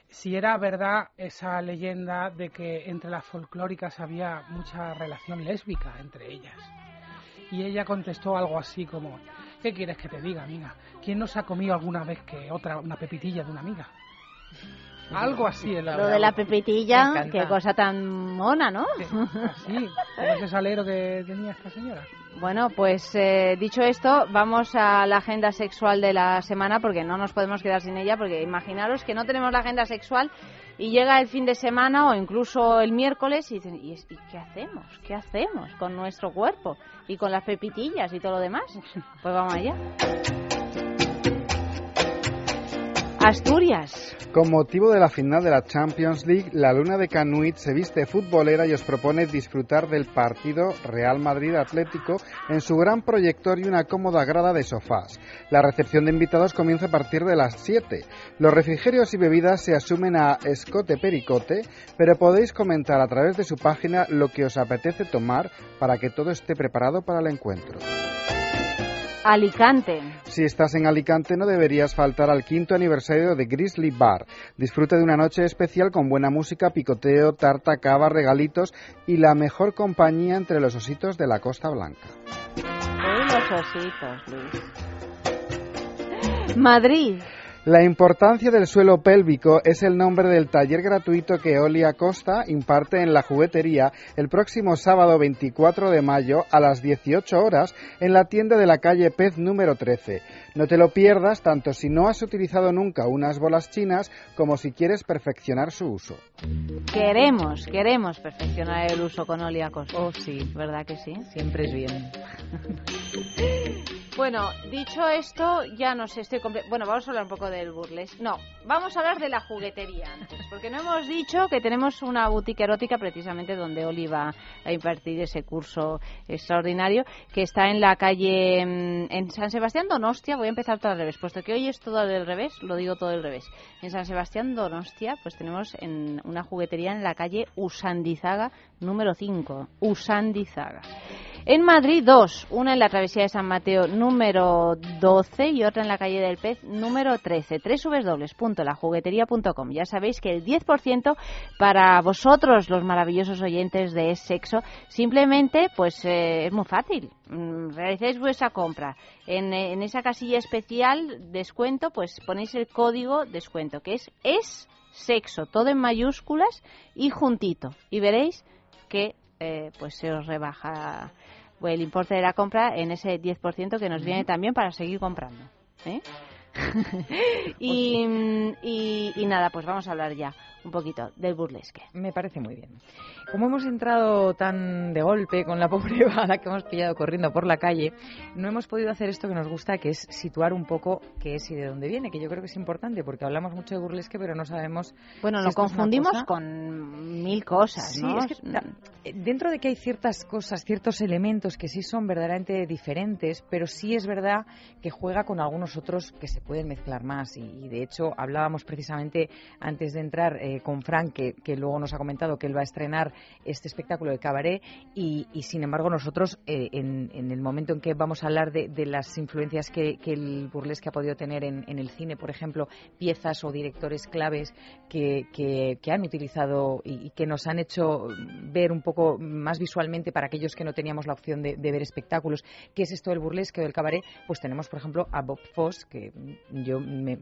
si era verdad esa leyenda de que entre las folclóricas había mucha relación lésbica entre ellas. Y ella contestó algo así como, ¿qué quieres que te diga, amiga? ¿Quién no se ha comido alguna vez que otra una pepitilla de una amiga? Algo así. es Lo de la pepitilla, qué cosa tan mona, ¿no? Así, como ese salero que tenía esta señora. Bueno, pues eh, dicho esto, vamos a la agenda sexual de la semana porque no nos podemos quedar sin ella, porque imaginaros que no tenemos la agenda sexual y llega el fin de semana o incluso el miércoles y dicen, ¿y, qué hacemos? ¿Qué hacemos con nuestro cuerpo? Y con las pepitillas y todo lo demás. Pues vamos allá. Asturias. Con motivo de la final de la Champions League, la Luna de Canuit se viste futbolera y os propone disfrutar del partido Real Madrid Atlético en su gran proyector y una cómoda grada de sofás. La recepción de invitados comienza a partir de las 7. Los refrigerios y bebidas se asumen a escote pericote, pero podéis comentar a través de su página lo que os apetece tomar para que todo esté preparado para el encuentro. Alicante. Si estás en Alicante no deberías faltar al quinto aniversario de Grizzly Bar. Disfruta de una noche especial con buena música, picoteo, tarta, cava, regalitos y la mejor compañía entre los ositos de la Costa Blanca. Uy, los ositos, Luis. Madrid. La importancia del suelo pélvico es el nombre del taller gratuito que Oli Acosta imparte en la juguetería el próximo sábado 24 de mayo a las 18 horas en la tienda de la calle Pez número 13. No te lo pierdas tanto si no has utilizado nunca unas bolas chinas como si quieres perfeccionar su uso. Queremos, queremos perfeccionar el uso con Oli Acosta. Oh, sí. ¿Verdad que sí? Siempre es bien. Bueno, dicho esto, ya no sé, estoy Bueno, vamos a hablar un poco del burlesque. No, vamos a hablar de la juguetería antes, porque no hemos dicho que tenemos una boutique erótica precisamente donde Oli va a impartir ese curso extraordinario que está en la calle mm, en San Sebastián Donostia. Voy a empezar todo al revés, puesto que hoy es todo del revés, lo digo todo al revés. En San Sebastián Donostia, pues tenemos en una juguetería en la calle Usandizaga número 5. Usandizaga. En Madrid, dos. Una en la travesía de San Mateo número 12 y otra en la calle del Pez número 13. www.lajuguetería.com. Ya sabéis que el 10% para vosotros, los maravillosos oyentes de Sexo, simplemente pues eh, es muy fácil. Mm, Realicéis vuestra compra. En, eh, en esa casilla especial, descuento, pues ponéis el código descuento, que es Es Sexo, todo en mayúsculas y juntito. Y veréis que eh, pues se os rebaja el importe de la compra en ese 10% que nos viene también para seguir comprando. ¿eh? y, y, y nada, pues vamos a hablar ya un poquito del burlesque. Me parece muy bien. Como hemos entrado tan de golpe con la pobre bala que hemos pillado corriendo por la calle, no hemos podido hacer esto que nos gusta, que es situar un poco qué es y de dónde viene, que yo creo que es importante porque hablamos mucho de burlesque, pero no sabemos. Bueno, si lo confundimos cosa- con mil cosas, Sí, ¿no? es que, ta- dentro de que hay ciertas cosas, ciertos elementos que sí son verdaderamente diferentes, pero sí es verdad que juega con algunos otros que se pueden mezclar más. Y, y, de hecho, hablábamos precisamente antes de entrar eh, con Frank, que, que luego nos ha comentado que él va a estrenar este espectáculo de cabaret, y, sin embargo, nosotros, eh, en, el momento en que vamos a hablar de, las influencias que, que el burlesque ha podido tener en, el cine, por ejemplo, piezas o directores claves que, que, han utilizado y, que nos han hecho ver un poco más visualmente para aquellos que no teníamos la opción de, ver espectáculos qué es esto del burlesque o del cabaret, pues tenemos, por ejemplo, a Bob Foss, que yo me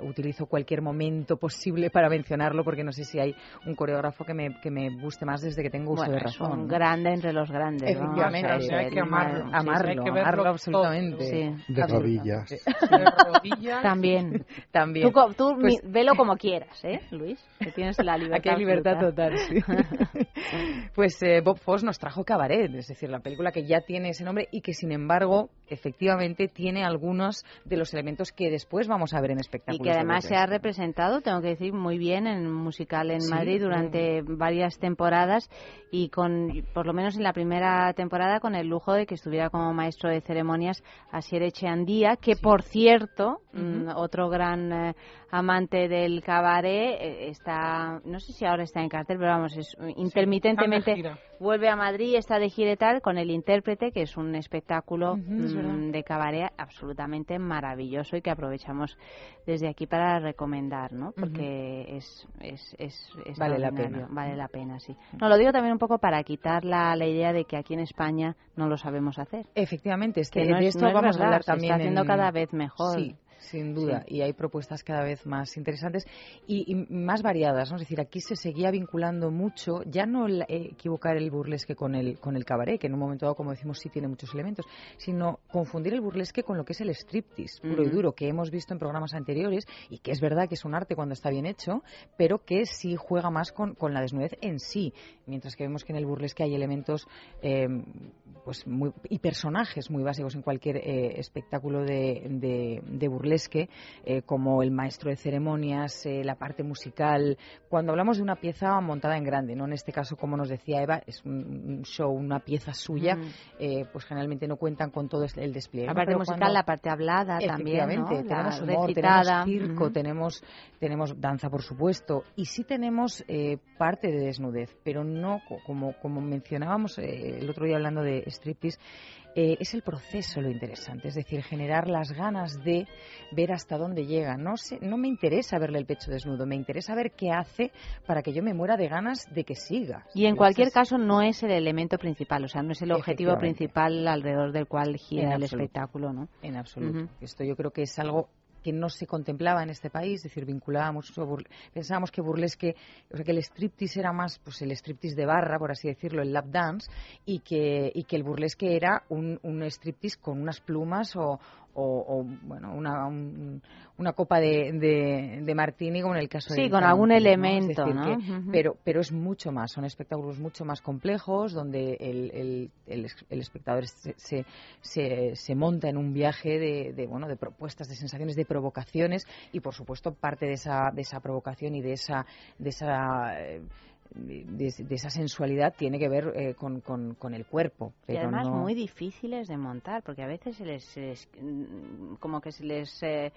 utilizo cualquier momento posible para mencionarlo, porque no sé si hay un coreógrafo que me, que me guste más desde que tengo uso bueno, de razón. Es un grande entre los grandes. Efectivamente, hay que amarlo. Sí, amarlo, hay que verlo amarlo todo. absolutamente. Sí. De rodillas. De rodillas. También. También. Tú, tú Pues- mi- velo como quieras, ¿eh, Luis? Que tienes la libertad. Aquí hay libertad absoluta. total, sí. pues eh, Bob Foss nos trajo Cabaret, es decir, la película que ya tiene ese nombre y que, sin embargo, efectivamente tiene algunos de los elementos que después vamos a ver en Y espectáculos. que de además se ha representado, tengo que decir, muy bien en musical en Sí, Madrid durante varias temporadas y con, por lo menos en la primera temporada, con el lujo de que estuviera como maestro de ceremonias Asier Echeandía, que por cierto, mm, otro gran eh, amante del cabaret, eh, está, no sé si ahora está en cartel, pero vamos, es, intermitentemente. Vuelve a Madrid, está de gira y tal, con el intérprete, que es un espectáculo es verdad. de cabaret absolutamente maravilloso y que aprovechamos desde aquí para recomendar, ¿no? Porque es, es, es Vale la pena. Vale la pena, sí. No, lo digo también un poco para quitar la, la idea de que aquí en España no lo sabemos hacer. Efectivamente, es que Que no de esto no vamos a hablar se también. está haciendo en- cada vez mejor. Sí, sin duda. Sí. Y hay propuestas cada vez más interesantes y, y más variadas. ¿no? Es decir, aquí se seguía vinculando mucho, ya no el, eh, equivocar el burlesque con el, con el cabaret, que en un momento dado, como decimos, sí tiene muchos elementos, sino confundir el burlesque con lo que es el striptease puro y duro, que hemos visto en programas anteriores y que es verdad que es un arte cuando está bien hecho, pero que sí juega más con, con la desnudez en sí. Mientras que vemos que en el burlesque hay elementos eh, pues muy, y personajes muy básicos en cualquier eh, espectáculo de, de, de burlesque burlesque, eh, como el maestro de ceremonias, eh, la parte musical. Cuando hablamos de una pieza montada en grande, no en este caso, como nos decía Eva, es un, show, una pieza suya, Mm. eh, pues generalmente no cuentan con todo el despliegue. La ¿no? parte Pero musical, cuando- la parte hablada también, ¿no? Tenemos humor, recitada. tenemos circo, tenemos, tenemos danza, por supuesto, y sí tenemos eh, parte de desnudez, pero no, co- como, como mencionábamos el otro día hablando de striptease, eh, es el proceso lo interesante, es decir, generar las ganas de ver hasta dónde llega. No, sé, no me interesa verle el pecho desnudo, me interesa ver qué hace para que yo me muera de ganas de que siga. Y en cualquier caso no es el elemento principal, o sea, no es el objetivo principal alrededor del cual gira el espectáculo, ¿no? En absoluto. Esto yo creo que es algo que no se contemplaba en este país, es decir, vinculábamos, pensábamos que burlesque, o sea, que el striptease era más, pues el striptease de barra, por así decirlo, el lap dance, y que, y que el burlesque era un, un striptease con unas plumas o, o, o, bueno, una, un- una copa de, de, de martini, como en el caso de Sí, con algún elemento, pero, pero es mucho más, son espectáculos mucho más complejos, donde el, el, el, el espectador se, se, se, se monta en un viaje de, de, bueno, de propuestas, de sensaciones, de provocaciones, y por supuesto parte de esa, de esa provocación y de esa, de esa eh, de, de esa sensualidad tiene que ver eh, con, con, con el cuerpo. Y Pero además no- muy difíciles de montar, porque a veces se les, se les, mm, como que se les eh,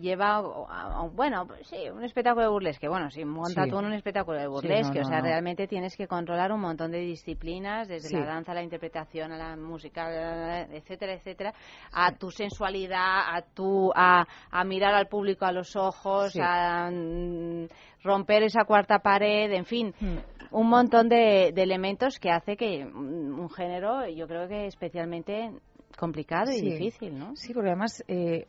lleva a, a- bueno, pues sí, un espectáculo de burlesque. Bueno, si monta Sí. tú en un espectáculo de Sí, no, burlesque, o sea, no. realmente tienes que controlar un montón de disciplinas, desde Sí. la danza, a la interpretación, a la música, etcétera, etcétera, a tu sensualidad, a tu a, a mirar al público a los ojos, Sí. a mm, romper esa cuarta pared, en fin, Hmm. un montón de, de elementos que hace que mm, un género, yo creo que especialmente complicado y Sí. difícil, ¿no? Sí, porque además, eh,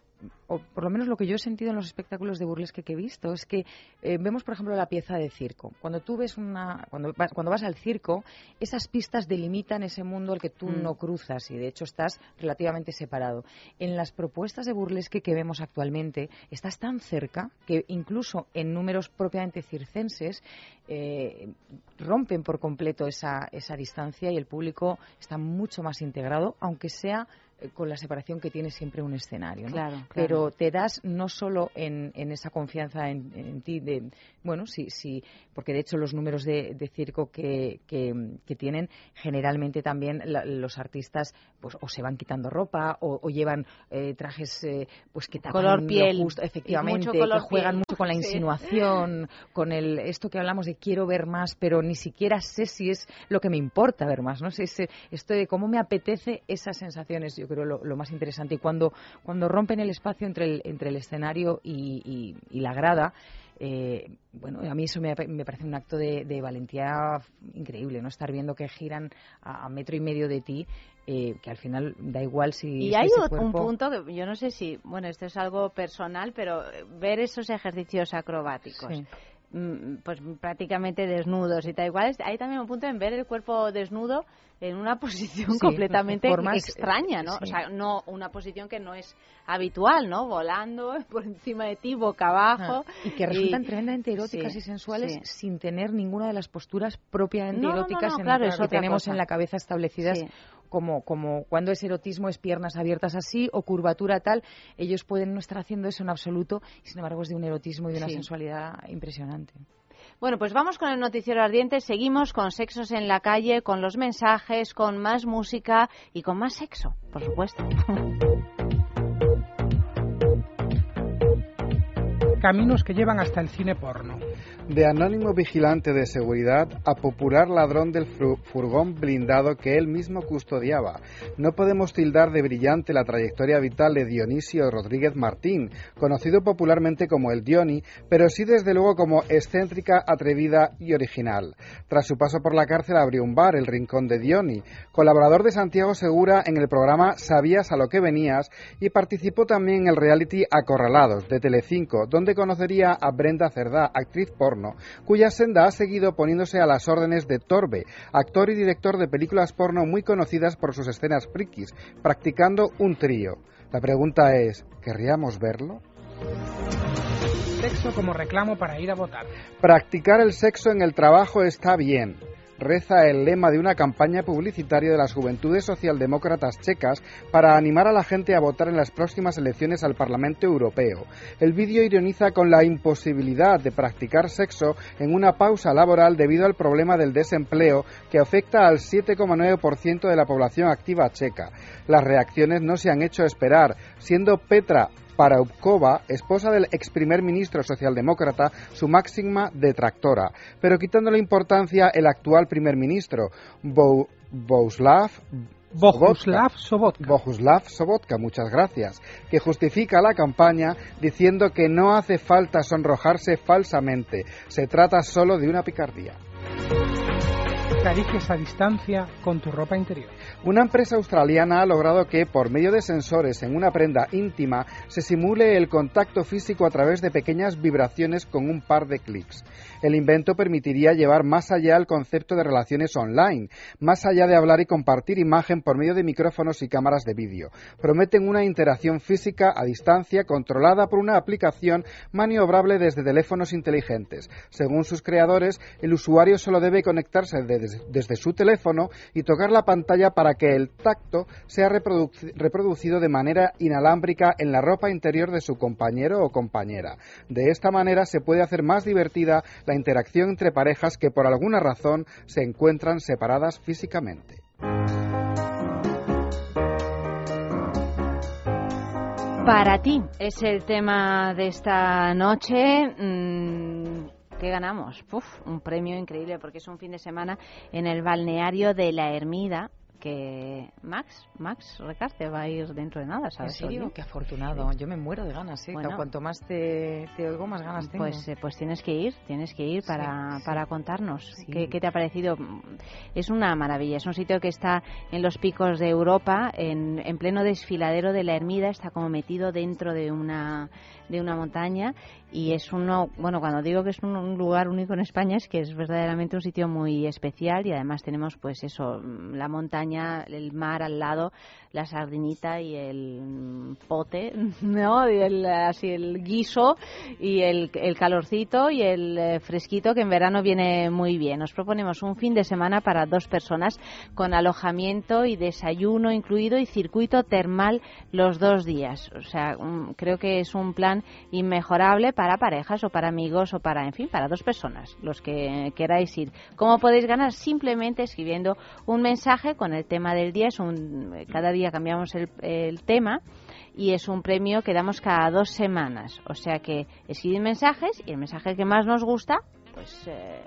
o por lo menos lo que yo he sentido en los espectáculos de burlesque que he visto, es que eh, vemos, por ejemplo, la pieza de circo. Cuando tú ves una, cuando cuando vas al circo, esas pistas delimitan ese mundo al que tú Mm. no cruzas y de hecho estás relativamente separado. En las propuestas de burlesque que vemos actualmente, estás tan cerca que incluso en números propiamente circenses eh, rompen por completo esa, esa distancia y el público está mucho más integrado, aunque sea con la separación que tiene siempre un escenario. ¿no? Claro, claro. Pero te das no solo en, en esa confianza en, en ti, de, bueno, sí, sí, porque de hecho los números de, de circo que, que, que tienen, generalmente también la- los artistas pues o se van quitando ropa o, o llevan eh, trajes eh, pues que tapan Color lo piel. justo, Y efectivamente, mucho color que juegan piel. mucho con la Sí. insinuación, con el esto que hablamos de quiero ver más, pero ni siquiera sé si es lo que me importa ver más, no sé, ese- esto de cómo me apetece esas sensaciones, yo creo lo, lo más interesante. Y cuando, cuando rompen el espacio entre el, entre el escenario y, y- y la grada, eh, bueno, a mí eso me, me parece un acto de, de valentía increíble, ¿no? Estar viendo que giran a, a metro y medio de ti, eh, que al final da igual si... Y hay un cuerpo- punto que yo no sé si, bueno, esto es algo personal, pero ver esos ejercicios acrobáticos. Sí. Mm, Pues prácticamente desnudos y tal. Igual hay también un punto en ver el cuerpo desnudo en una posición Sí, completamente formas, extraña, ¿no? sí. O sea, no una posición que no es habitual, ¿no? Volando por encima de ti, boca abajo. Ah, y que resultan tremendamente eróticas sí, y sensuales sin tener ninguna de las posturas propiamente No, no, no, eróticas no, en- claro, que tenemos cosa. en la cabeza establecidas. Como, como cuando es erotismo es piernas abiertas así o curvatura tal, ellos pueden no estar haciendo eso en absoluto y sin embargo es de un erotismo y de una Sí. sensualidad impresionante. Bueno, pues vamos con el noticiero ardiente. Seguimos con sexos en la calle, con los mensajes, con más música y con más sexo, por supuesto. Caminos que llevan hasta el cine porno. De anónimo vigilante de seguridad a popular ladrón del furgón blindado que él mismo custodiaba. No podemos tildar de brillante la trayectoria vital de Dionisio Rodríguez Martín, conocido popularmente como el Dioni, pero sí desde luego como excéntrica, atrevida y original. Tras su paso por la cárcel abrió un bar, el Rincón de Dioni, colaborador de Santiago Segura en el programa Sabías a lo que venías y participó también en el reality Acorralados de Telecinco, donde conocería a Brenda Cerdá, actriz porno, cuya senda ha seguido poniéndose a las órdenes de Torbe, actor y director de películas porno muy conocidas por sus escenas frikis, practicando un trío. La pregunta es, ¿querríamos verlo? Sexo como reclamo para ir a votar. Practicar el sexo en el trabajo está bien. Reza el lema de una campaña publicitaria de las Juventudes Socialdemócratas checas para animar a la gente a votar en las próximas elecciones al Parlamento Europeo. El vídeo ironiza con la imposibilidad de practicar sexo en una pausa laboral debido al problema del desempleo que afecta al 7,9% de la población activa checa. Las reacciones no se han hecho esperar, siendo Petra Paraubkova, esposa del ex primer ministro socialdemócrata, su máxima detractora. Pero quitando la importancia, el actual primer ministro, Bo Bohuslav Bohuslav Sobotka. Bohuslav Sobotka, muchas gracias, que justifica la campaña diciendo que no hace falta sonrojarse falsamente, se trata solo de una picardía. Cariques a distancia con tu ropa interior. Una empresa australiana ha logrado que, por medio de sensores en una prenda íntima, se simule el contacto físico a través de pequeñas vibraciones con un par de clics. El invento permitiría llevar más allá el concepto de relaciones online, más allá de hablar y compartir imagen por medio de micrófonos y cámaras de vídeo. Prometen una interacción física a distancia controlada por una aplicación maniobrable desde teléfonos inteligentes. Según sus creadores, el usuario solo debe conectarse desde, desde su teléfono y tocar la pantalla para que el tacto sea reproducido de manera inalámbrica en la ropa interior de su compañero o compañera. De esta manera se puede hacer más divertida la interacción entre parejas que por alguna razón se encuentran separadas físicamente. Para ti es el tema de esta noche. Mm, ¿Qué ganamos? Puf, un premio increíble porque es un fin de semana en el balneario de la Ermida que Max, Max Recarte va a ir dentro de nada, ¿sabes? ¿En serio? Qué afortunado. Yo me muero de ganas, ¿eh? Bueno. Cuanto más te, te oigo, más ganas tengo. Pues, eh, pues tienes que ir, tienes que ir para, Sí, sí. para contarnos Sí. ¿Qué, qué te ha parecido. Es una maravilla, es un sitio que está en los picos de Europa, en, en pleno desfiladero de la Ermida, está como metido dentro de una de una montaña y es uno, bueno, cuando digo que es un, un lugar único en España es que es verdaderamente un sitio muy especial y además tenemos pues eso, la montaña, el mar al lado, la sardinita y el pote, ¿no? Y el, así el guiso y el, el calorcito y el eh, fresquito que en verano viene muy bien. Nos proponemos un fin de semana para dos personas con alojamiento y desayuno incluido y circuito termal los dos días. O sea, creo que es un plan inmejorable para parejas o para amigos o para, en fin, para dos personas, los que queráis ir. ¿Cómo podéis ganar? Simplemente escribiendo un mensaje con el tema del día. Es un, cada día cambiamos el, tema y es un premio que damos cada dos semanas. O sea que escribid mensajes y el mensaje que más nos gusta, pues... eh,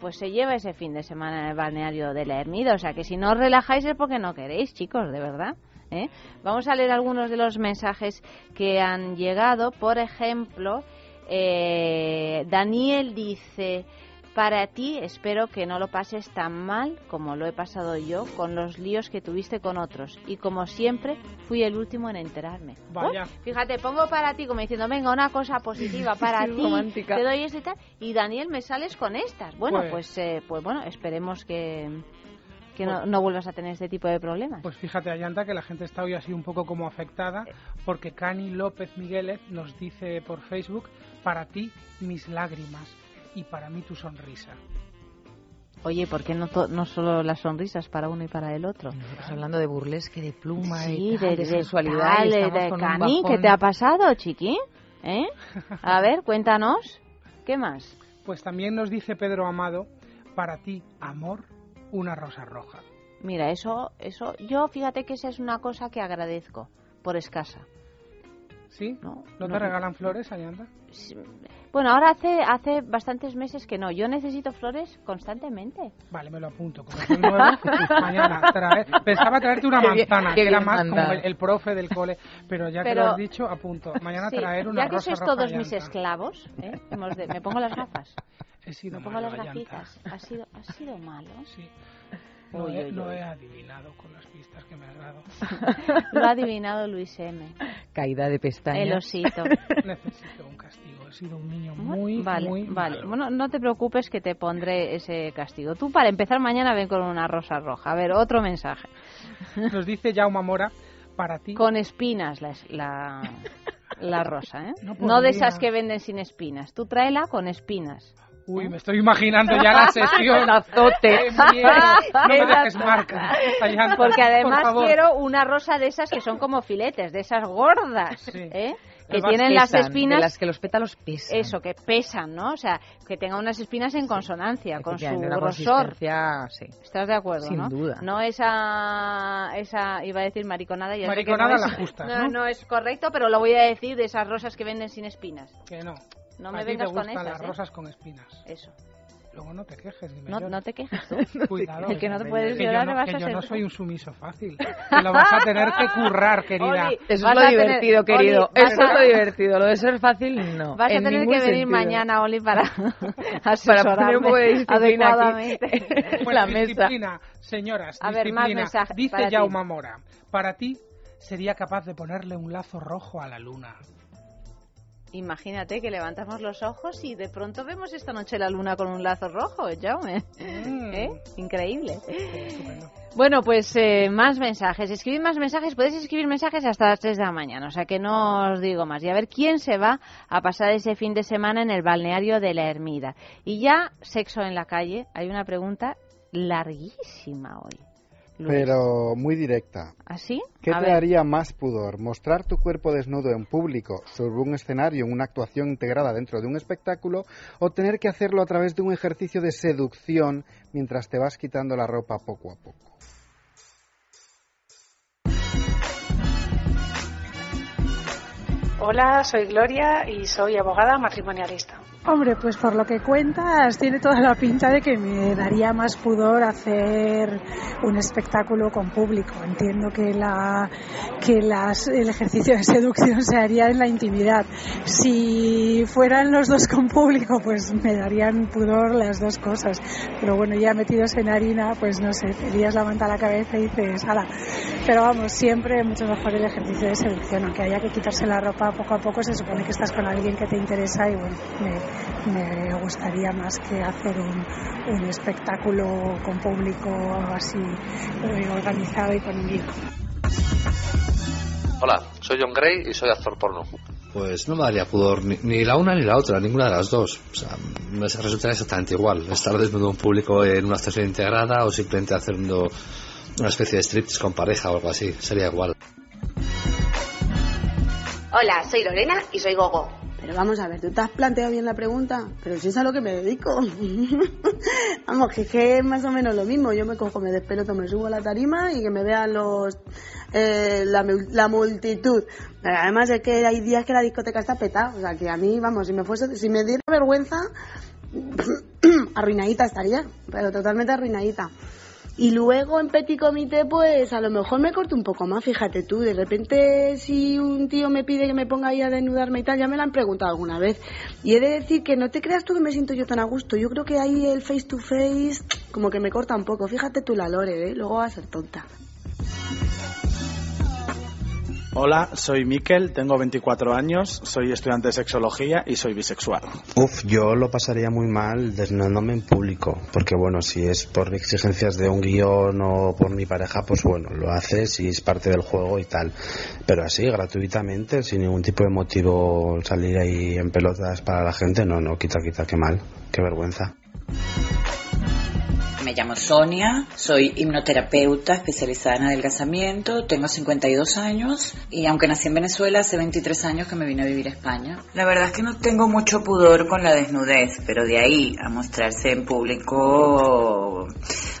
pues se lleva ese fin de semana en el balneario de la Ermida. O sea que si no os relajáis es porque no queréis, chicos, de verdad. ¿eh? Vamos a leer algunos de los mensajes que han llegado. Por ejemplo, eh, Daniel dice, para ti espero que no lo pases tan mal como lo he pasado yo con los líos que tuviste con otros. Y como siempre, fui el último en enterarme. Vaya. Fíjate, pongo para ti como diciendo, venga, una cosa positiva para ti, romántica. te doy esto y tal. Y Daniel, me sales con estas. Bueno, Pues- pues, eh, pues bueno, esperemos que, que no, Pues- no vuelvas a tener este tipo de problemas. Pues fíjate, Ayanta, que la gente está hoy así un poco como afectada, porque Cani López Migueles nos dice por Facebook, para ti mis lágrimas y para mí tu sonrisa. Oye, ¿por qué no, to- no solo las sonrisas para uno y para el otro? Nosotros hablando de burlesque, de pluma Sí, y tal, de, de, de sensualidad. tal, y de- estamos de con un Cani, ¿qué te ha pasado, chiqui? ¿Eh? A ver, cuéntanos. ¿Qué más? Pues también nos dice Pedro Amado, para ti, amor, una rosa roja. Mira, eso, eso, yo fíjate que esa es una cosa que agradezco, por escasa. ¿Sí? ¿No? ¿No te No. regalan flores, Ayanta? Sí, Bueno, ahora hace, hace bastantes meses que no. Yo necesito flores constantemente. Vale, me lo apunto. Como soy nuevo, mañana traer... Pensaba traerte una manzana, que era más como el, el profe del cole. Pero ya que Pero- lo has dicho, apunto. Mañana Sí, traer una ya que rosa sois roja todos mis esclavos, ¿eh? De- me pongo las gafas. He sido Me pongo las gafitas. Ha sido, ha sido malo. Sí. No, Uy, he, no he adivinado con las pistas que me has dado. Lo ha adivinado Luis M. Caída de pestañas. El osito. Necesito un castigo. He sido un niño muy, vale, muy vale. malo. Bueno, no te preocupes que te pondré ese castigo. Tú para empezar mañana ven con una rosa roja. A ver, otro mensaje. Nos dice Jaume Mora, para ti... Con espinas la, la, la rosa, ¿eh? No No, de esas que venden sin espinas. Tú tráela con espinas. Uy, me estoy imaginando ya la sesión. Un azote. No me dejes marca. Porque por además favor. quiero una rosa de esas que son como filetes, de esas gordas, ¿eh? que tienen las pesan, espinas. De las que los pétalos pesan. Eso, que pesan, ¿no? O sea, que tenga unas espinas en consonancia con su grosor. sí. ¿Estás de acuerdo, Sin no? duda. No esa, esa, iba a decir mariconada. Ya Mariconada no la es, justas, no, ¿no? no es correcto, pero lo voy a decir de esas rosas que venden sin espinas. Que no. No A me vengas con esas, las ¿eh? rosas con espinas. Eso. Luego no te quejes, dime No, yo. no te quejes tú. Cuidado. El que no te puedes llorar yo no, vas que a yo ser no soy un sumiso fácil. Lo vas a tener que currar, querida. Oli, Eso es lo tener- divertido, querido. Oli, Eso es lo divertido. Lo de ser fácil, no. Vas a En tener que venir sentido. mañana, Oli, para Para poner un poco de disciplina adecuadamente. aquí. Pues la mesa. disciplina, señoras, A ver, más disciplina. mensajes Dice para ti. Jaume Mora, para ti sería capaz de ponerle un lazo rojo a la luna. Imagínate que levantamos los ojos y de pronto vemos esta noche la luna con un lazo rojo, Jaume. Mm. ¿Eh? Increíble. Bueno, pues eh, más mensajes. Escribid más mensajes. Podéis escribir mensajes hasta las 3 de la mañana. O sea que no os digo más. Y a ver quién se va a pasar ese fin de semana en el balneario de la Ermida. Y ya, sexo en la calle. Hay una pregunta larguísima hoy. Luis. Pero muy directa. ¿Así? ¿Qué A te ver. daría más pudor? ¿Mostrar tu cuerpo desnudo en público sobre un escenario en una actuación integrada dentro de un espectáculo o tener que hacerlo a través de un ejercicio de seducción mientras te vas quitando la ropa poco a poco? Hola, soy Gloria y soy abogada matrimonialista. Hombre, pues por lo que cuentas, tiene toda la pinta de que me daría más pudor hacer un espectáculo con público. Entiendo que, la, que las, el ejercicio de seducción se haría en la intimidad. Si fueran los dos con público, pues me darían pudor las dos cosas. Pero bueno, ya metidos en harina, pues no sé, te lías la la cabeza y dices, ala. Pero vamos, siempre mucho mejor el ejercicio de seducción, aunque haya que quitarse la ropa poco a poco, se supone que estás con alguien que te interesa y bueno, me, me gustaría más que hacer un, un espectáculo con público así eh, organizado y con un guion. Hola, soy John Gray y soy actor porno. Pues no me daría pudor ni, ni la una ni la otra, ninguna de las dos. O sea, me resultaría exactamente igual. Estar desnudo en público en una actuación integrada o simplemente haciendo una especie de striptease con pareja o algo así. Sería igual. Hola, soy Lorena y soy Gogo. Pero vamos a ver, ¿tú te has planteado bien la pregunta? Pero si es a lo que me dedico. vamos, que, es más o menos lo mismo. Yo me cojo, me despeloto, me subo a la tarima y que me vean los eh, la, la multitud. Pero además es que hay días que la discoteca está petada. O sea, que a mí, vamos, si me fuese, si me diera vergüenza, arruinadita estaría. Pero totalmente arruinadita. Y luego en petit comité, pues a lo mejor me corto un poco más, fíjate tú. De repente, si un tío me pide que me ponga ahí a desnudarme y tal, ya me lo han preguntado alguna vez. Y he de decir que no te creas tú que me siento yo tan a gusto. Yo creo que ahí el face to face, como que me corta un poco. Fíjate tú la lore, ¿eh? Luego va a ser tonta. Hola, soy Miquel, tengo 24 años, soy estudiante de sexología y soy bisexual. Uf, yo lo pasaría muy mal desnudándome en público, porque bueno, si es por exigencias de un guion o por mi pareja, pues bueno, lo haces y es parte del juego y tal. Pero así, gratuitamente, sin ningún tipo de motivo, salir ahí en pelotas para la gente, no, no, quita, quita, qué mal, qué vergüenza. Me llamo Sonia, soy hipnoterapeuta especializada en adelgazamiento, tengo 52 años y aunque nací en Venezuela, hace 23 años que me vine a vivir a España. La verdad es que no tengo mucho pudor con la desnudez, pero de ahí a mostrarse en público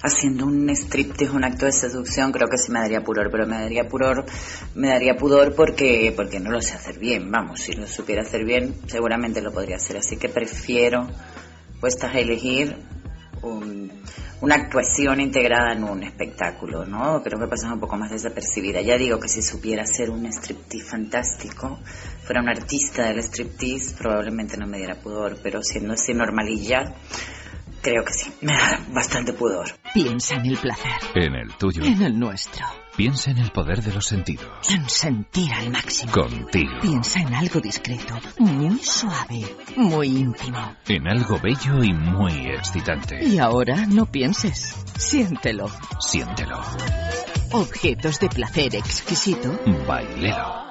haciendo un striptease, un acto de seducción, creo que sí me daría pudor, pero me daría pudor, me daría pudor porque, porque no lo sé hacer bien, vamos, si lo supiera hacer bien, seguramente lo podría hacer, así que prefiero puestas a elegir un- una actuación integrada en un espectáculo, ¿no? Creo que pasa un poco más desapercibida. Ya digo que si supiera hacer un striptease fantástico, fuera un artista del striptease, probablemente no me diera pudor, pero siendo así normalilla, creo que sí, me da bastante pudor. Piensa en el placer. En el tuyo. En el nuestro. Piensa en el poder de los sentidos. En sentir al máximo. Contigo. Piensa en algo discreto, muy suave, muy íntimo. En algo bello y muy excitante. Y ahora no pienses, siéntelo. Siéntelo. Objetos de placer exquisito. Bailelo.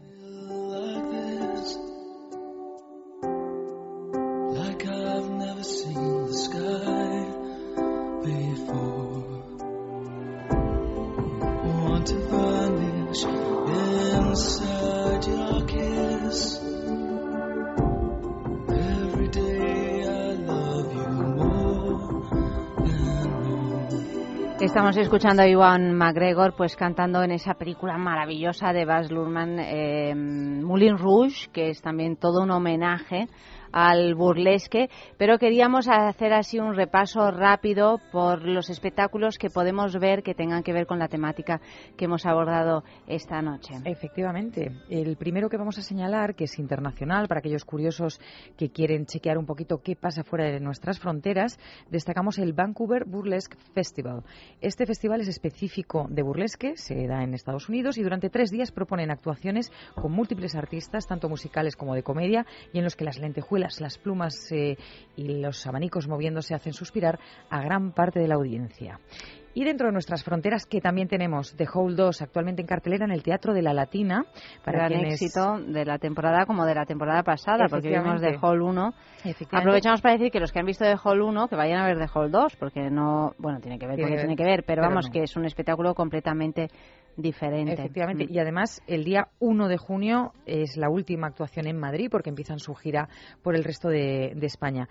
Estamos escuchando a Iwan McGregor pues cantando en esa película maravillosa de Baz Luhrmann, eh, Moulin Rouge, que es también todo un homenaje al burlesque, pero queríamos hacer así un repaso rápido por los espectáculos que podemos ver que tengan que ver con la temática que hemos abordado esta noche. Efectivamente. El primero que vamos a señalar, que es internacional, para aquellos curiosos que quieren chequear un poquito qué pasa fuera de nuestras fronteras, destacamos el Vancouver Burlesque Festival. Este festival es específico de burlesque, se da en Estados Unidos y durante tres días proponen actuaciones con múltiples artistas, tanto musicales como de comedia, y en los que las lentejuelas, las plumas eh, y los abanicos moviéndose hacen suspirar a gran parte de la audiencia. Y dentro de nuestras fronteras, que también tenemos The Hole 2 actualmente en cartelera en el Teatro de la Latina. Para Gran quienes- éxito de la temporada como de la temporada pasada, porque vimos The. Hall 1. Efectivamente. Aprovechamos para decir que los que han visto The Hall 1, que vayan a ver The Hall 2, porque no, bueno, tiene que ver, Tiene porque que tiene que ver, pero, pero vamos, no. que es un espectáculo completamente diferente. Efectivamente, Mm. y además el día 1 de junio es la última actuación en Madrid porque empiezan su gira por el resto de, de España.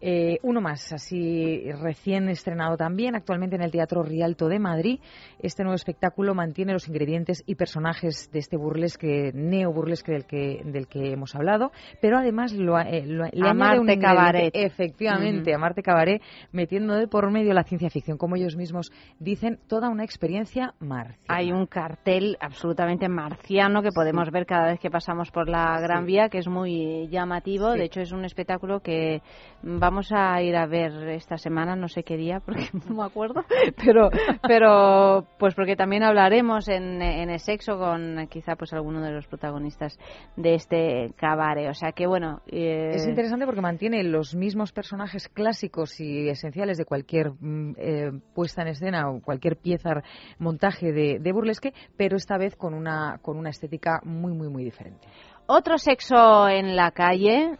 Eh, uno más, así recién estrenado también, actualmente en el Teatro Rialto de Madrid. Este nuevo espectáculo mantiene los ingredientes y personajes de este burlesque, neo-burlesque del que, del que hemos hablado, pero además lo, eh, lo- le Amarte un Cabaret. Efectivamente, Ujú. Amarte Cabaret, metiendo de por medio la ciencia ficción, como ellos mismos dicen, toda una experiencia marcial. Hay un cartel absolutamente marciano que podemos ver cada vez que pasamos por la Gran Vía, que es muy llamativo. Sí. De hecho, es un espectáculo que vamos a ir a ver esta semana, no sé qué día, porque no me acuerdo, pero, pero pues porque también hablaremos en, en el sexo con quizá pues alguno de los protagonistas de este cabaret. O sea que bueno. eh, Es interesante porque mantiene los mismos personajes clásicos y esenciales de cualquier mm, eh, puesta en escena o cualquier pieza, montaje de, de burlesque, pero esta vez con una, con una estética muy, muy, muy diferente. Otro sexo en la calle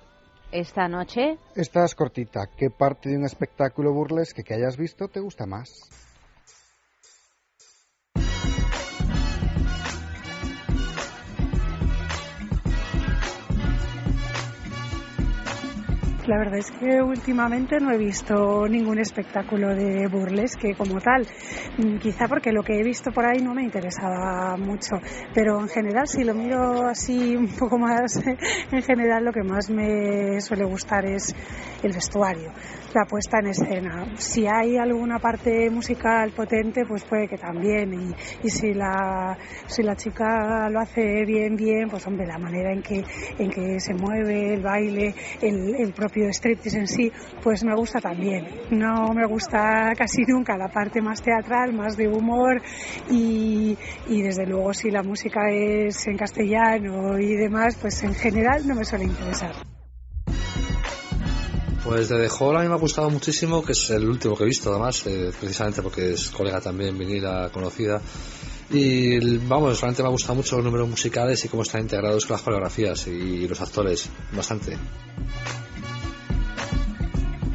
esta noche. Esta es cortita. ¿Qué parte de un espectáculo burlesque que hayas visto te gusta más? La verdad es que últimamente no he visto ningún espectáculo de burlesque como tal. Mm, Quizá porque lo que he visto por ahí no me interesaba mucho. Pero en general, si lo miro así un poco más, en general lo que más me suele gustar es el vestuario, la puesta en escena. Si hay alguna parte musical potente, pues puede que también. Y, si, la, si la chica lo hace bien, bien, pues hombre, la manera en que, en que se mueve, el baile, el, el propio striptease en sí, pues me gusta también. No me gusta casi nunca la parte más teatral, más de humor y, y desde luego si la música es en castellano y demás, pues en general no me suele interesar. Pues de The Hall a mí me ha gustado muchísimo, que es el último que he visto además, eh, precisamente porque es colega también, vinila conocida. Y vamos, realmente me ha gustado mucho los números musicales y cómo están integrados con las coreografías y los actores, bastante.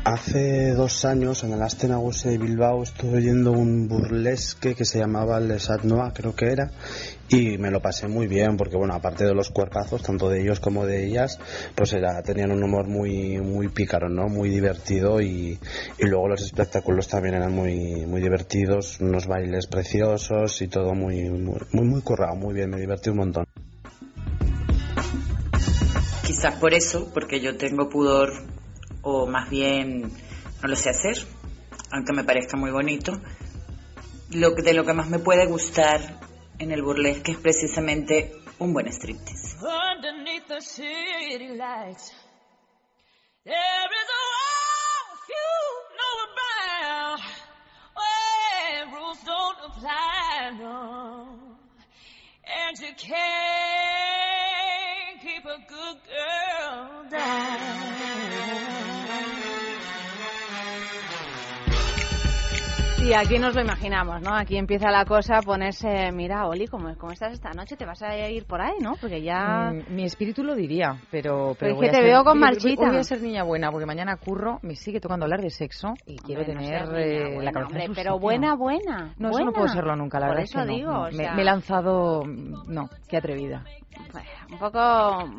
Hace dos años en el Astenaguse de Bilbao estuve oyendo un burlesque que se llamaba Les Noa, creo que era, y me lo pasé muy bien porque bueno, aparte de los cuerpazos, tanto de ellos como de ellas, pues era, tenían un humor muy muy pícaro, ¿no? Muy divertido y, y luego los espectáculos también eran muy muy divertidos, unos bailes preciosos y todo muy muy muy, muy currado, muy bien, me divertí un montón. Quizás por eso, porque yo tengo pudor o más bien no lo sé hacer, aunque me parezca muy bonito. Lo que, de lo que más me puede gustar en el burlesque es precisamente un buen striptease. You can't keep a good girl down. Sí, aquí nos lo imaginamos, ¿no? Aquí empieza la cosa a ponerse, mira, Oli, ¿cómo, ¿cómo estás esta noche? ¿Te vas a ir por ahí, no? Porque ya... Mm, mi espíritu lo diría, pero... Pero es voy que te ser- veo con voy- marchita. Hoy voy a ser niña buena, porque mañana curro, me sigue tocando hablar de sexo y quiero Hombre, no tener niña eh, buena, la cabeza hombre, pero sitio. buena, buena. No, eso no buena. puedo serlo nunca, la Por verdad eso es que no, digo, no. o Me, sea, me he lanzado... No, qué atrevida. bueno, un poco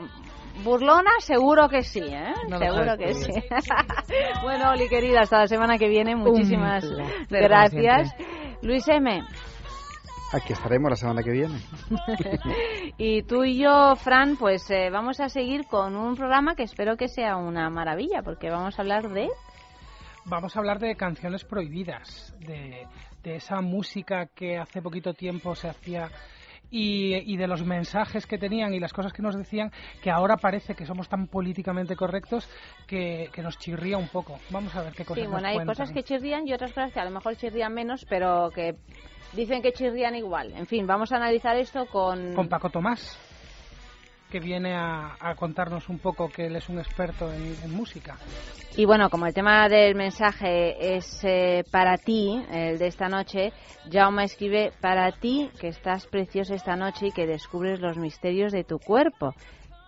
burlona, seguro que sí, ¿eh? No seguro que sí. bueno, Oli, querida, hasta la semana que viene. Muchísimas gracias. Luis M. Aquí estaremos la semana que viene. y tú y yo, Fran, pues eh, vamos a seguir con un programa que espero que sea una maravilla, porque vamos a hablar de... Vamos a hablar de canciones prohibidas, de, de esa música que hace poquito tiempo se hacía y, y de los mensajes que tenían y las cosas que nos decían que ahora parece que somos tan políticamente correctos que, que nos chirría un poco. Vamos a ver qué cosas Sí, bueno, nos hay cuentan. cosas que chirrían y otras cosas que a lo mejor chirrían menos, pero que dicen que chirrían igual. En fin, vamos a analizar esto con... con Paco Tomás, que viene a, a contarnos un poco que él es un experto en, música. Y bueno, como el tema del mensaje es eh, para ti, el de esta noche, Jaume escribe para ti que estás preciosa esta noche y que descubres los misterios de tu cuerpo.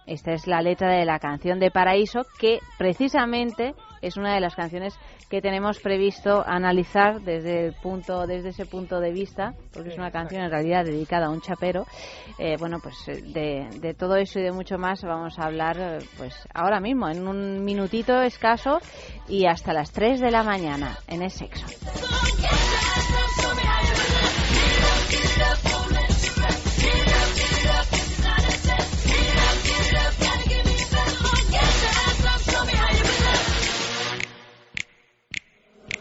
Esta es la letra de la canción de Paraíso, que precisamente es una de las canciones que tenemos previsto analizar desde el punto, desde ese punto de vista, porque es una canción en realidad dedicada a un chapero. Eh, bueno, pues eh, de, todo eso y de mucho más vamos a hablar, eh, pues ahora mismo, en un minutito escaso y hasta las 3 de la mañana en el sexo.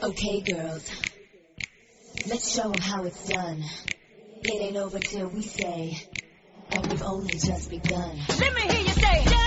Okay, girls. Let's show 'em how it's done. It ain't over till we say, and we've only just begun. Let me hear you say,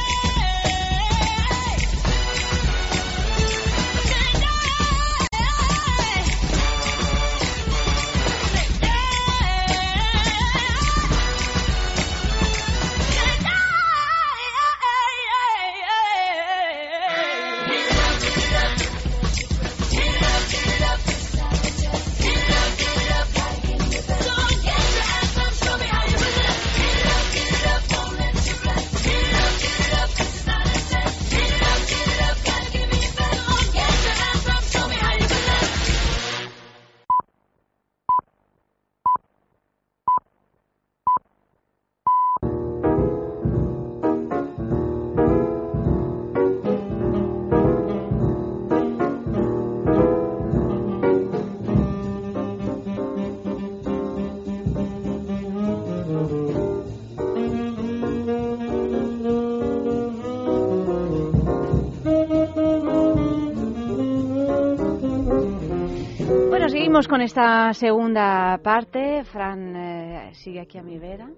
seguimos con esta segunda parte. Fran eh, sigue aquí a mi vera.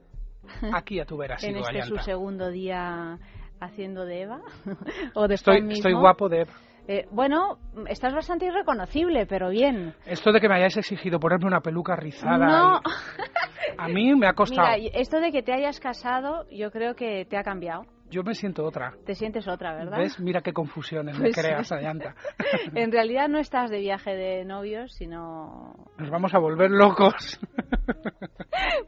Aquí a tu vera, en sigo, este su Ayanta. segundo día haciendo de Eva o de Estoy, mismo. estoy guapo de... Eh, bueno, estás bastante irreconocible, pero bien. Esto de que me hayáis exigido ponerme una peluca rizada, No. y- a mí me ha costado. Mira, esto de que te hayas casado, yo creo que te ha cambiado. Yo me siento otra. Te sientes otra, ¿verdad? ¿Ves? Mira qué confusiones Pues me sí. creas, Ayanta. en realidad no estás de viaje de novios, sino Nos vamos a volver locos.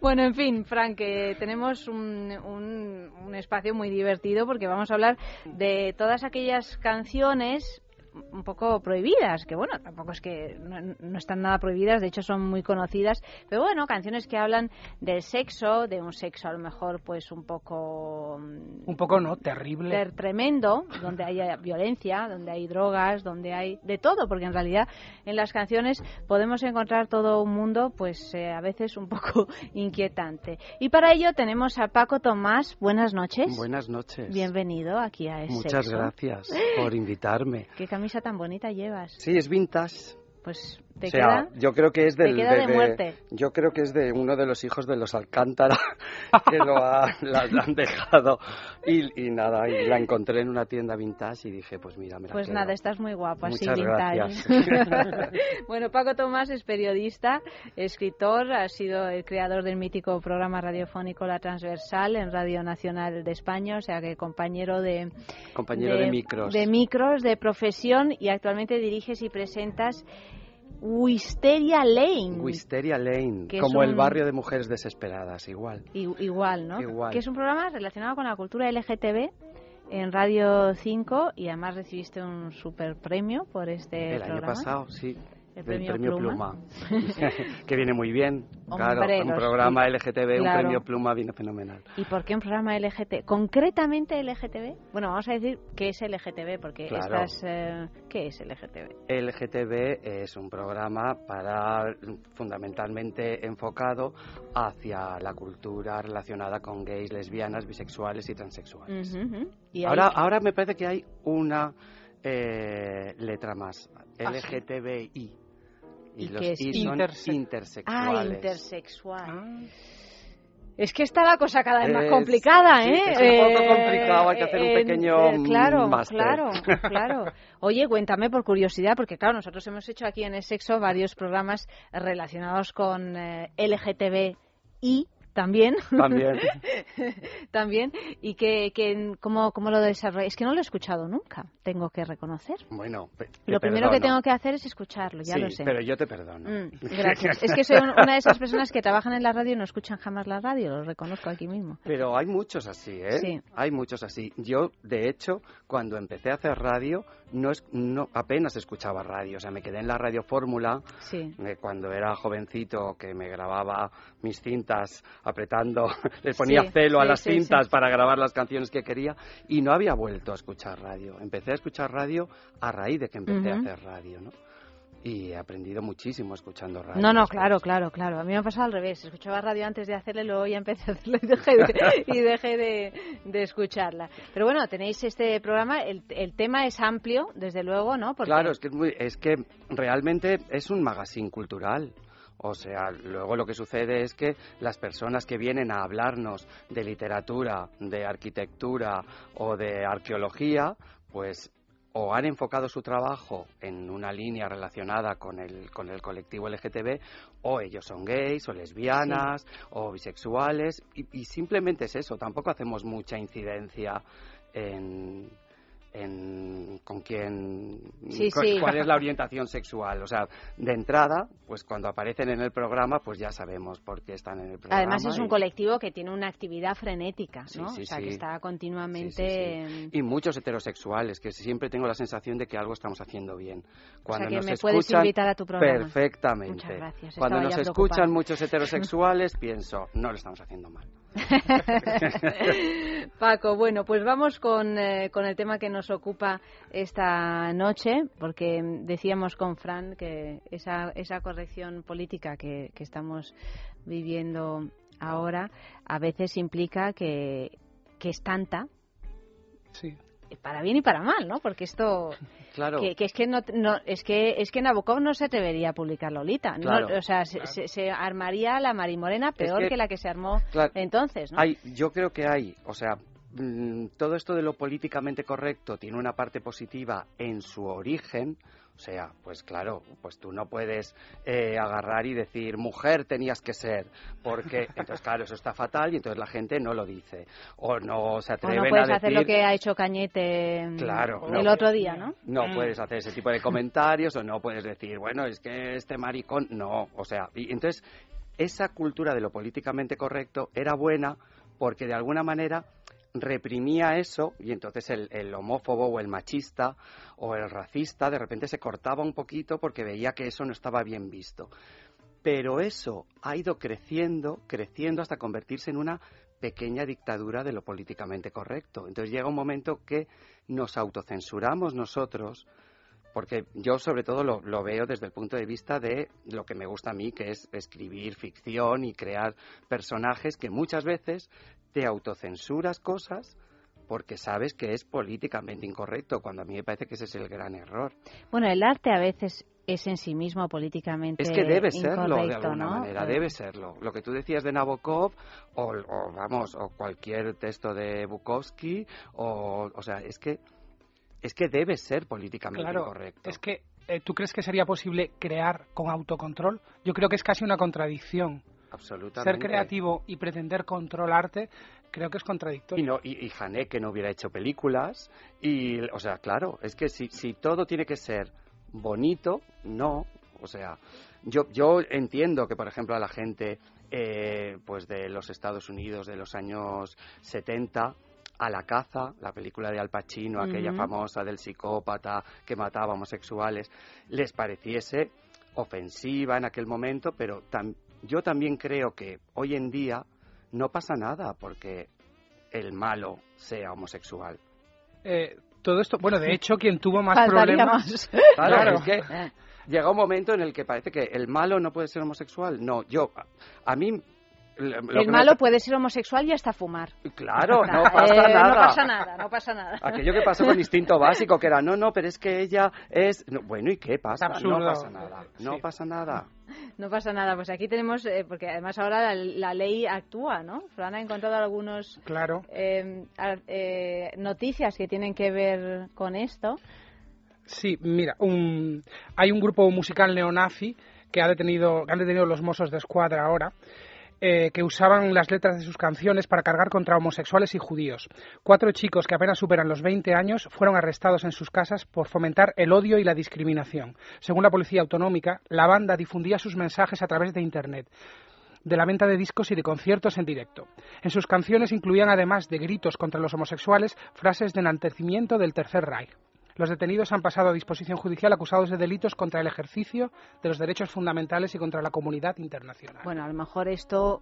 Bueno, en fin, Frank, que tenemos un, un- un espacio muy divertido porque vamos a hablar de todas aquellas canciones un poco prohibidas, que bueno, tampoco es que no, no están nada prohibidas, de hecho son muy conocidas, pero bueno, canciones que hablan del sexo, de un sexo a lo mejor pues un poco... mm, Un poco, ¿no? Terrible. ter- tremendo, donde hay violencia, donde hay drogas, donde hay de todo, porque en realidad en las canciones podemos encontrar todo un mundo, pues eh, a veces un poco inquietante. Y para ello tenemos a Paco Tomás. Buenas noches. Buenas noches. Bienvenido aquí a Es Muchas Sexo. gracias por invitarme. ¿Qué camisa tan bonita llevas? Sí, es vintage. Pues te o sea, queda. yo creo que es te del, queda de muerte. yo creo que es de uno de los hijos de los Alcántara que lo ha- han dejado y, y nada, y la encontré en una tienda vintage y dije, pues mira, me la Pues quedo. nada, estás muy guapo, así vintage. bueno, Paco Tomás es periodista, escritor, ha sido el creador del mítico programa radiofónico La Transversal en Radio Nacional de España, o sea que compañero de Compañero de micros. de micros, de profesión y actualmente diriges y presentas Wisteria Lane. Wisteria Lane, como el barrio de mujeres desesperadas, igual. I- Igual, ¿no? Igual. Que es un programa relacionado con la cultura LGTB en Radio 5 y además recibiste un super premio por este el año programa. pasado, sí. El del premio Pluma. Pluma. que viene muy bien. claro, un programa LGTB, un premio Pluma viene fenomenal. ¿Y por qué un programa LGTB? ¿Concretamente LGTB? Bueno, vamos a decir qué es LGTB, porque Claro. estas... eh, ¿Qué es LGTB? LGTB es un programa para fundamentalmente enfocado hacia la cultura relacionada con gays, lesbianas, bisexuales y transexuales. Y Ahora, ahora me parece que hay una eh, letra más, Ah. LGTBI. ¿Y los qué es? I son Interse- intersexuales. Ah, intersexual. Es que está la cosa cada vez más complicada, sí, ¿eh? es un poco Eh, complicado, hay que hacer un pequeño eh, Claro, máster. claro, claro. Oye, cuéntame por curiosidad, porque claro, nosotros hemos hecho aquí en el sexo varios programas relacionados con eh, LGTBI también. También. también. Y que, que ¿cómo, cómo lo desarrollas? Es que no lo he escuchado nunca, tengo que reconocer. Bueno, Lo primero que tengo que hacer es escucharlo, ya sí, lo sé. pero yo te perdono. Mm, gracias. Es que soy un- una de esas personas que trabajan en la radio y no escuchan jamás la radio, lo reconozco aquí mismo. Pero hay muchos así, ¿eh? Sí. Hay muchos así. Yo, de hecho, cuando empecé a hacer radio, no, es, no apenas escuchaba radio. O sea, me quedé en la radio fórmula Sí. eh, cuando era jovencito, que me grababa mis cintas apretando, les ponía Sí, celo a sí, las cintas para grabar las canciones que quería y no había vuelto a escuchar radio. Empecé a escuchar radio a raíz de que empecé a hacer radio, ¿no? Y he aprendido muchísimo escuchando radio. No, no, claro, claro, claro. A mí me ha pasado al revés. Escuchaba radio antes de hacerle, luego ya empecé a hacerlo y dejé de, y dejé de, de escucharla. Pero bueno, tenéis este programa. El, el tema es amplio, desde luego, ¿no? Porque Claro, es que, es, muy- es que realmente es un magazine cultural. O sea, luego lo que sucede es que las personas que vienen a hablarnos de literatura, de arquitectura o de arqueología, pues o han enfocado su trabajo en una línea relacionada con el, con el colectivo LGTB, o ellos son gays, o lesbianas, o bisexuales, y, y simplemente es eso, tampoco hacemos mucha incidencia en, en con quién, Sí, cu- sí. cuál es la orientación sexual. O sea, de entrada, pues cuando aparecen en el programa, pues ya sabemos por qué están en el programa. además es un colectivo que tiene una actividad frenética, ¿no? Sí, o sea, que está continuamente... Y muchos heterosexuales, que siempre tengo la sensación de que algo estamos haciendo bien. Cuando que nos me puedes escuchan, invitar a tu programa. Perfectamente. Muchas gracias, Cuando nos escuchan muchos heterosexuales, pienso, no lo estamos haciendo mal. Paco, bueno, pues vamos con, eh, con el tema que nos ocupa esta noche, porque decíamos con Fran que esa, esa corrección política que, que estamos viviendo ahora a veces implica que, que es tanta, Sí. Para bien y para mal, ¿no? Porque esto Claro. que, que es que no, no- es que es que Nabokov no se atrevería a publicar Lolita, ¿no? Claro, o sea, se, se- se armaría la Marimorena peor que- que, la que se armó Claro. entonces, ¿no? Hay, yo creo que hay, o sea, mm, todo esto de lo políticamente correcto tiene una parte positiva en su origen. O sea, pues claro, pues tú no puedes eh, agarrar y decir mujer tenías que ser, porque entonces claro eso está fatal y entonces la gente no lo dice o no se O atreven no puedes a hacer decir lo que ha hecho Cañete mm, Claro, el no. otro día, ¿no? no Mm. puedes hacer ese tipo de comentarios o no puedes decir, bueno, es que este maricón, no, o sea, y entonces esa cultura de lo políticamente correcto era buena porque de alguna manera reprimía eso y entonces el, homófobo o el machista o el racista de repente se cortaba un poquito porque veía que eso no estaba bien visto. Pero eso ha ido creciendo, creciendo hasta convertirse en una pequeña dictadura de lo políticamente correcto. Entonces llega un momento que nos autocensuramos nosotros, porque yo sobre todo lo, veo desde el punto de vista de lo que me gusta a mí, que es escribir ficción y crear personajes que muchas veces te autocensuras cosas porque sabes que es políticamente incorrecto, cuando a mí me parece que ese es el gran error. Bueno, el arte a veces es en sí mismo políticamente Es que debe serlo de alguna ¿no? manera, debe serlo. Lo que tú decías de Nabokov o, o, vamos, o cualquier texto de Bukowski o o sea, es que es que debe ser políticamente claro, correcto. Es que eh, tú crees que sería posible crear con autocontrol? Yo creo que es casi una contradicción. Absolutamente. Ser creativo y pretender controlarte creo que es contradictorio. Y, no, y, y Jané que no hubiera hecho películas y, o sea, claro, es que si, si todo tiene que ser bonito, no, o sea, yo, yo entiendo que, por ejemplo, a la gente eh, pues de los Estados Unidos de los años 70 a la caza, la película de Al Pacino, aquella famosa del psicópata que mataba homosexuales, les pareciese ofensiva en aquel momento, pero tam- yo también creo que hoy en día no pasa nada porque el malo sea homosexual. Eh, todo esto, bueno, de hecho, quien tuvo más Faltaría problemas. más. Claro, Claro. es que llega un momento en el que parece que el malo no puede ser homosexual. No, yo, a, a mí... El me- malo puede ser homosexual y hasta fumar. Claro, no Eh, pasa nada. No pasa nada, no pasa nada. Aquello que pasó con Instinto Básico, que era, no, no, pero es que ella es... no, bueno, ¿y qué pasa? Absurdo. No pasa nada, no Sí. pasa nada. No pasa nada, pues aquí tenemos, eh, porque además ahora la, la ley actúa, ¿no? Fran ha encontrado algunos Claro. eh, eh, noticias que tienen que ver con esto. Sí, mira, un- hay un grupo musical neonazi que ha detenido, que han detenido los Mossos de Escuadra ahora, eh, que usaban las letras de sus canciones para cargar contra homosexuales y judíos. Cuatro chicos que apenas superan los 20 años fueron arrestados en sus casas por fomentar el odio y la discriminación. Según la policía autonómica, la banda difundía sus mensajes a través de Internet de la venta de discos y de conciertos en directo. En sus canciones incluían, además de gritos contra los homosexuales, frases de enaltecimiento del Tercer Reich. Los detenidos han pasado a disposición judicial acusados de delitos contra el ejercicio de los derechos fundamentales y contra la comunidad internacional. Bueno, a lo mejor esto,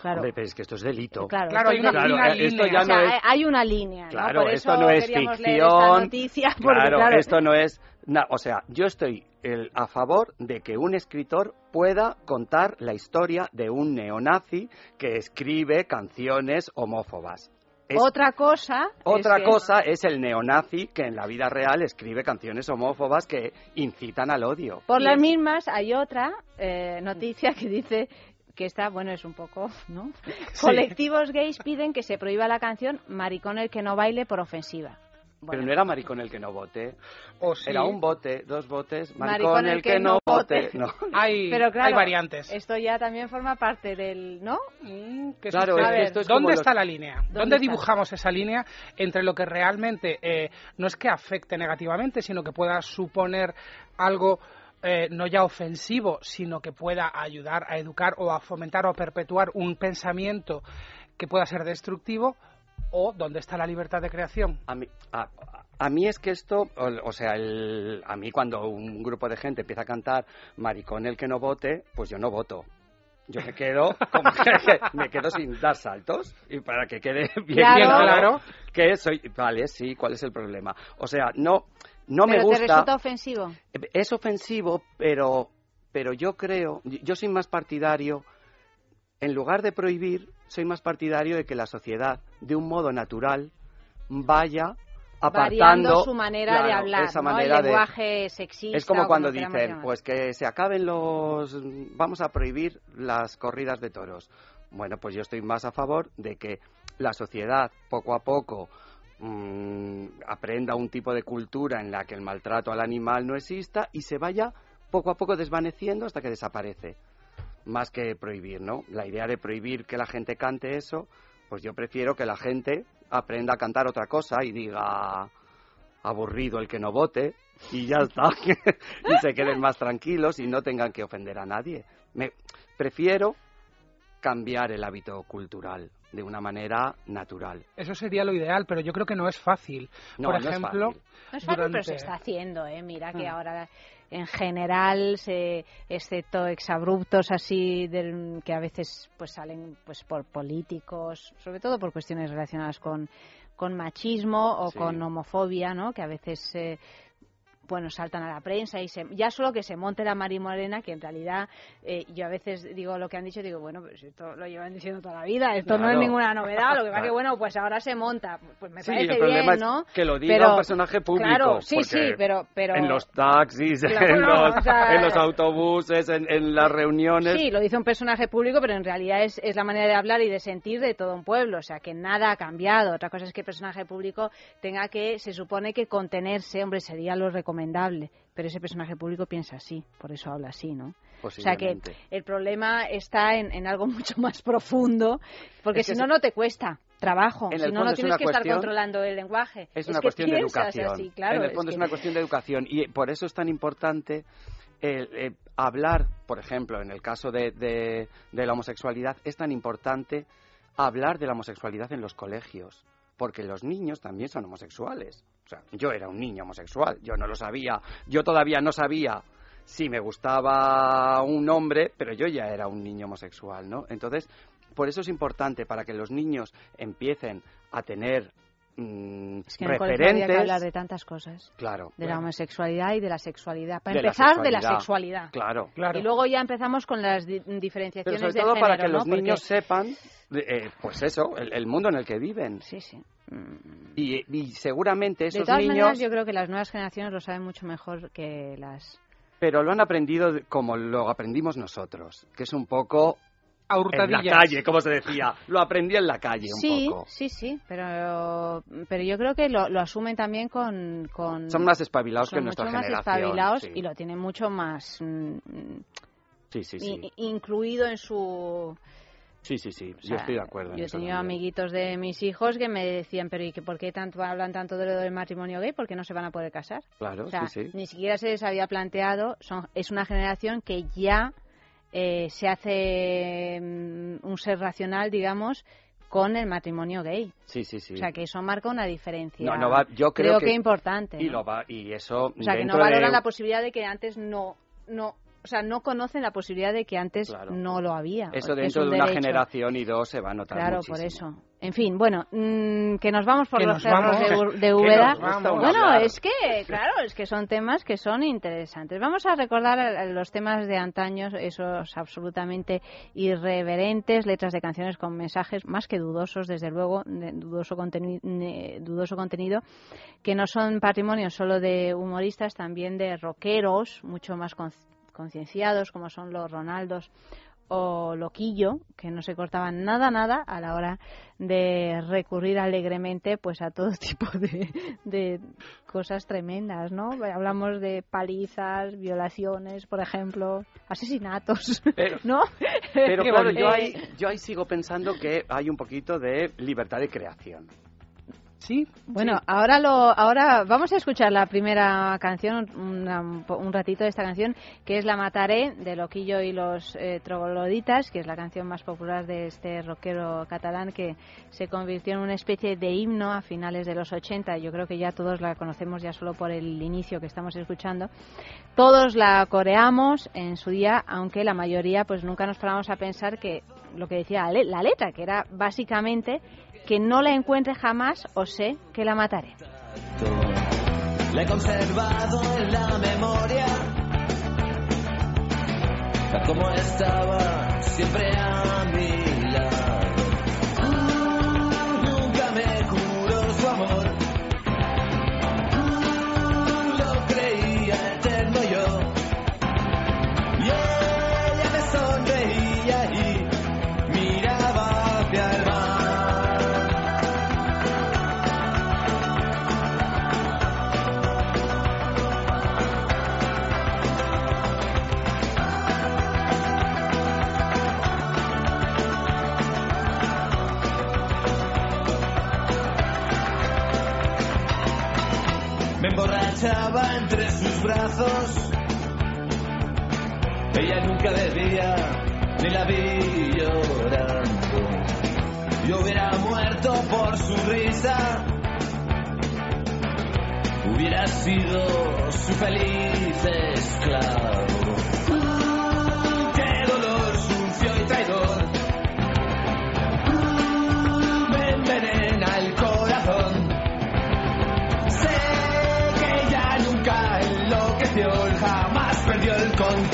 claro, Hombre, pero es que esto es delito. claro, Claro, hay una esto línea. ya O sea, no es... hay una línea, ¿no? Claro, Por esto eso no es queríamos leer ficción. esta noticia, porque, claro, claro, esto no es... na- o sea, yo estoy el- a favor de que un escritor pueda contar la historia de un neonazi que escribe canciones homófobas. Es- Otra cosa. otra es que- cosa es el neonazi que en la vida real escribe canciones homófobas que incitan al odio. Por las mismas hay otra eh, noticia que dice que está, bueno, es un poco, ¿no? Colectivos gays piden que se prohíba la canción Maricón el que no baile por ofensiva. Pero no era maricón el que no vote. O sí. Era un bote, dos botes, maricón, el que, no vote. No. Hay, Pero claro, hay variantes. Esto ya también forma parte del, ¿no? ¿Qué Claro, es esto es ¿Dónde los- está la línea? ¿Dónde, ¿Dónde dibujamos esa línea entre lo que realmente eh, no es que afecte negativamente, sino que pueda suponer algo eh, no ya ofensivo, sino que pueda ayudar a educar o a fomentar o a perpetuar un pensamiento que pueda ser destructivo? ¿O dónde está la libertad de creación? A mí, a, a mí es que esto, o, o sea, el- a mí cuando un grupo de gente empieza a cantar maricón el que no vote, pues yo no voto. Yo me quedo, como que me quedo sin dar saltos y para que quede bien Claro. bien claro Claro. que soy, vale, sí, ¿cuál es el problema? O sea, no, no me Pero te gusta. resulta ofensivo. Es ofensivo, pero, pero yo creo, yo soy más partidario, en lugar de prohibir, soy más partidario de que la sociedad, de un modo natural, vaya apartando Variando su manera de hablar, esa ¿no? manera El de- lenguaje sexista. es como cuando dicen, pues que se acaben los, vamos a prohibir las corridas de toros. Bueno, pues yo estoy más a favor de que la sociedad poco a poco mm, aprenda un tipo de cultura en la que el maltrato al animal no exista y se vaya poco a poco desvaneciendo hasta que desaparece. Más que prohibir, ¿no? La idea de prohibir que la gente cante eso, pues yo prefiero que la gente aprenda a cantar otra cosa y diga aburrido el que no vote y ya está y se queden más tranquilos y no tengan que ofender a nadie. Me prefiero cambiar el hábito cultural de una manera natural. Eso sería lo ideal, pero yo creo que no es fácil. No, Por no es ejemplo, fácil. No es fácil, pero durante- se está haciendo, ¿eh? Mira que Mm. ahora, en general, se, excepto exabruptos así del- que a veces pues salen pues por políticos, sobre todo por cuestiones relacionadas con, con machismo o Sí. con homofobia, ¿no? Que a veces... eh, bueno, saltan a la prensa y se, ya solo que se monte la Mari Morena, que en realidad eh, yo a veces digo lo que han dicho, digo, bueno, pues esto lo llevan diciendo toda la vida, esto no es ninguna novedad, lo que pasa que, bueno, pues ahora se monta, pues me Sí, parece el problema bien, es ¿no? que lo diga Pero- un personaje público. Claro, sí, sí, pero... pero En los taxis, Claro, en, los, o sea, en los autobuses, en, en las reuniones. Sí, lo dice un personaje público, pero en realidad es, es la manera de hablar y de sentir de todo un pueblo. O sea, que nada ha cambiado. Otra cosa es que el personaje público tenga que, se supone que contenerse, hombre, sería lo recomendable. Pero ese personaje público piensa así, por eso habla así, ¿no? O sea que el problema está en, en algo mucho más profundo, porque Es que si no, no te cuesta trabajo. En Si no, no es tienes que estar controlando el lenguaje. Es una cuestión de educación. así, claro, en el es fondo es, que- una cuestión de educación y por eso es tan importante el, eh, hablar, por ejemplo, en el caso de, de- de la homosexualidad, es tan importante hablar de la homosexualidad en los colegios, porque los niños también son homosexuales. O sea, yo era un niño homosexual, yo no lo sabía, yo todavía no sabía si me gustaba un hombre, pero yo ya era un niño homosexual, ¿no? Entonces, por eso es importante para que los niños empiecen a tener mm, Es que referentes. hablar de tantas cosas. Claro. De la homosexualidad y de la sexualidad. Para De la empezar, de la sexualidad. sexualidad. Claro. Y luego ya empezamos con las di- Pero diferenciaciones sobre de todo para género, que ¿no? los Porque- niños sepan, eh, pues eso, el, el mundo en el que viven. Sí, sí. Y, y seguramente De esos todas niños, maneras, yo creo que las nuevas generaciones lo saben mucho mejor que las... pero lo han aprendido de- como lo aprendimos nosotros, que es un poco A en la calle, como se decía. Lo aprendí en la calle un Sí, poco. sí, sí, pero, pero yo creo que lo, lo asumen también con... con Son más espabilados son que nuestra mucho más generación. espabilados sí. y lo tienen mucho más mm, Sí, sí, sí. i- incluido en su... Sí, sí, sí. O yo sea, estoy de acuerdo. Yo he tenido amiguitos de mis hijos que me decían, pero ¿y que por qué tanto hablan tanto de lo del matrimonio gay? ¿Por qué no se van a poder casar? Claro, O sea, sí, sí. ni siquiera se les había planteado, son, es una generación que ya eh, se hace mm, un ser racional, digamos, con el matrimonio gay. Sí, sí, sí. O sea, que eso marca una diferencia. No, no va- yo creo que- importante. Y ¿no? lo va, y eso O sea, que no dentro de- valoran la posibilidad de que antes no, no, o sea, no conocen la posibilidad de que antes Claro. no lo había. Eso es dentro un de una derecho. generación y dos se va a notar Claro, muchísimo. por eso. En fin, bueno, mm, que nos vamos por Que los cerros de, Úbeda. Bueno, hablar. es que, claro, es que son temas que son interesantes. Vamos a recordar los temas de antaño, esos absolutamente irreverentes, letras de canciones con mensajes más que dudosos, desde luego, de dudoso, conteni- ne- dudoso contenido, que no son patrimonio solo de humoristas, también de rockeros, mucho más con- concienciados, como son los Ronaldos o Loquillo, que no se cortaban nada, nada a la hora de recurrir alegremente pues a todo tipo de, de cosas tremendas, ¿no? Hablamos de palizas, violaciones, por ejemplo, asesinatos, Pero- ¿no? Pero claro, yo Eh, ahí, yo ahí sigo pensando que hay un poquito de libertad de creación. Sí. Bueno, ahora lo, ahora vamos a escuchar la primera canción, una- un ratito de esta canción, que es La Mataré de Loquillo y los eh, Trogloditas, que es la canción más popular de este rockero catalán que se convirtió en una especie de himno a finales de los 80. Yo creo que ya todos la conocemos ya solo por el inicio que estamos escuchando. Todos la coreamos en su día, aunque la mayoría pues nunca nos paramos a pensar que lo que decía la letra, que era básicamente que no la encuentre jamás o sé que la mataré. La he conservado en la memoria. Como estaba, siempre a mi Entre sus brazos. Ella nunca bebía, ni la vi llorando. yo hubiera muerto por su risa. Hubiera sido su feliz esclavo.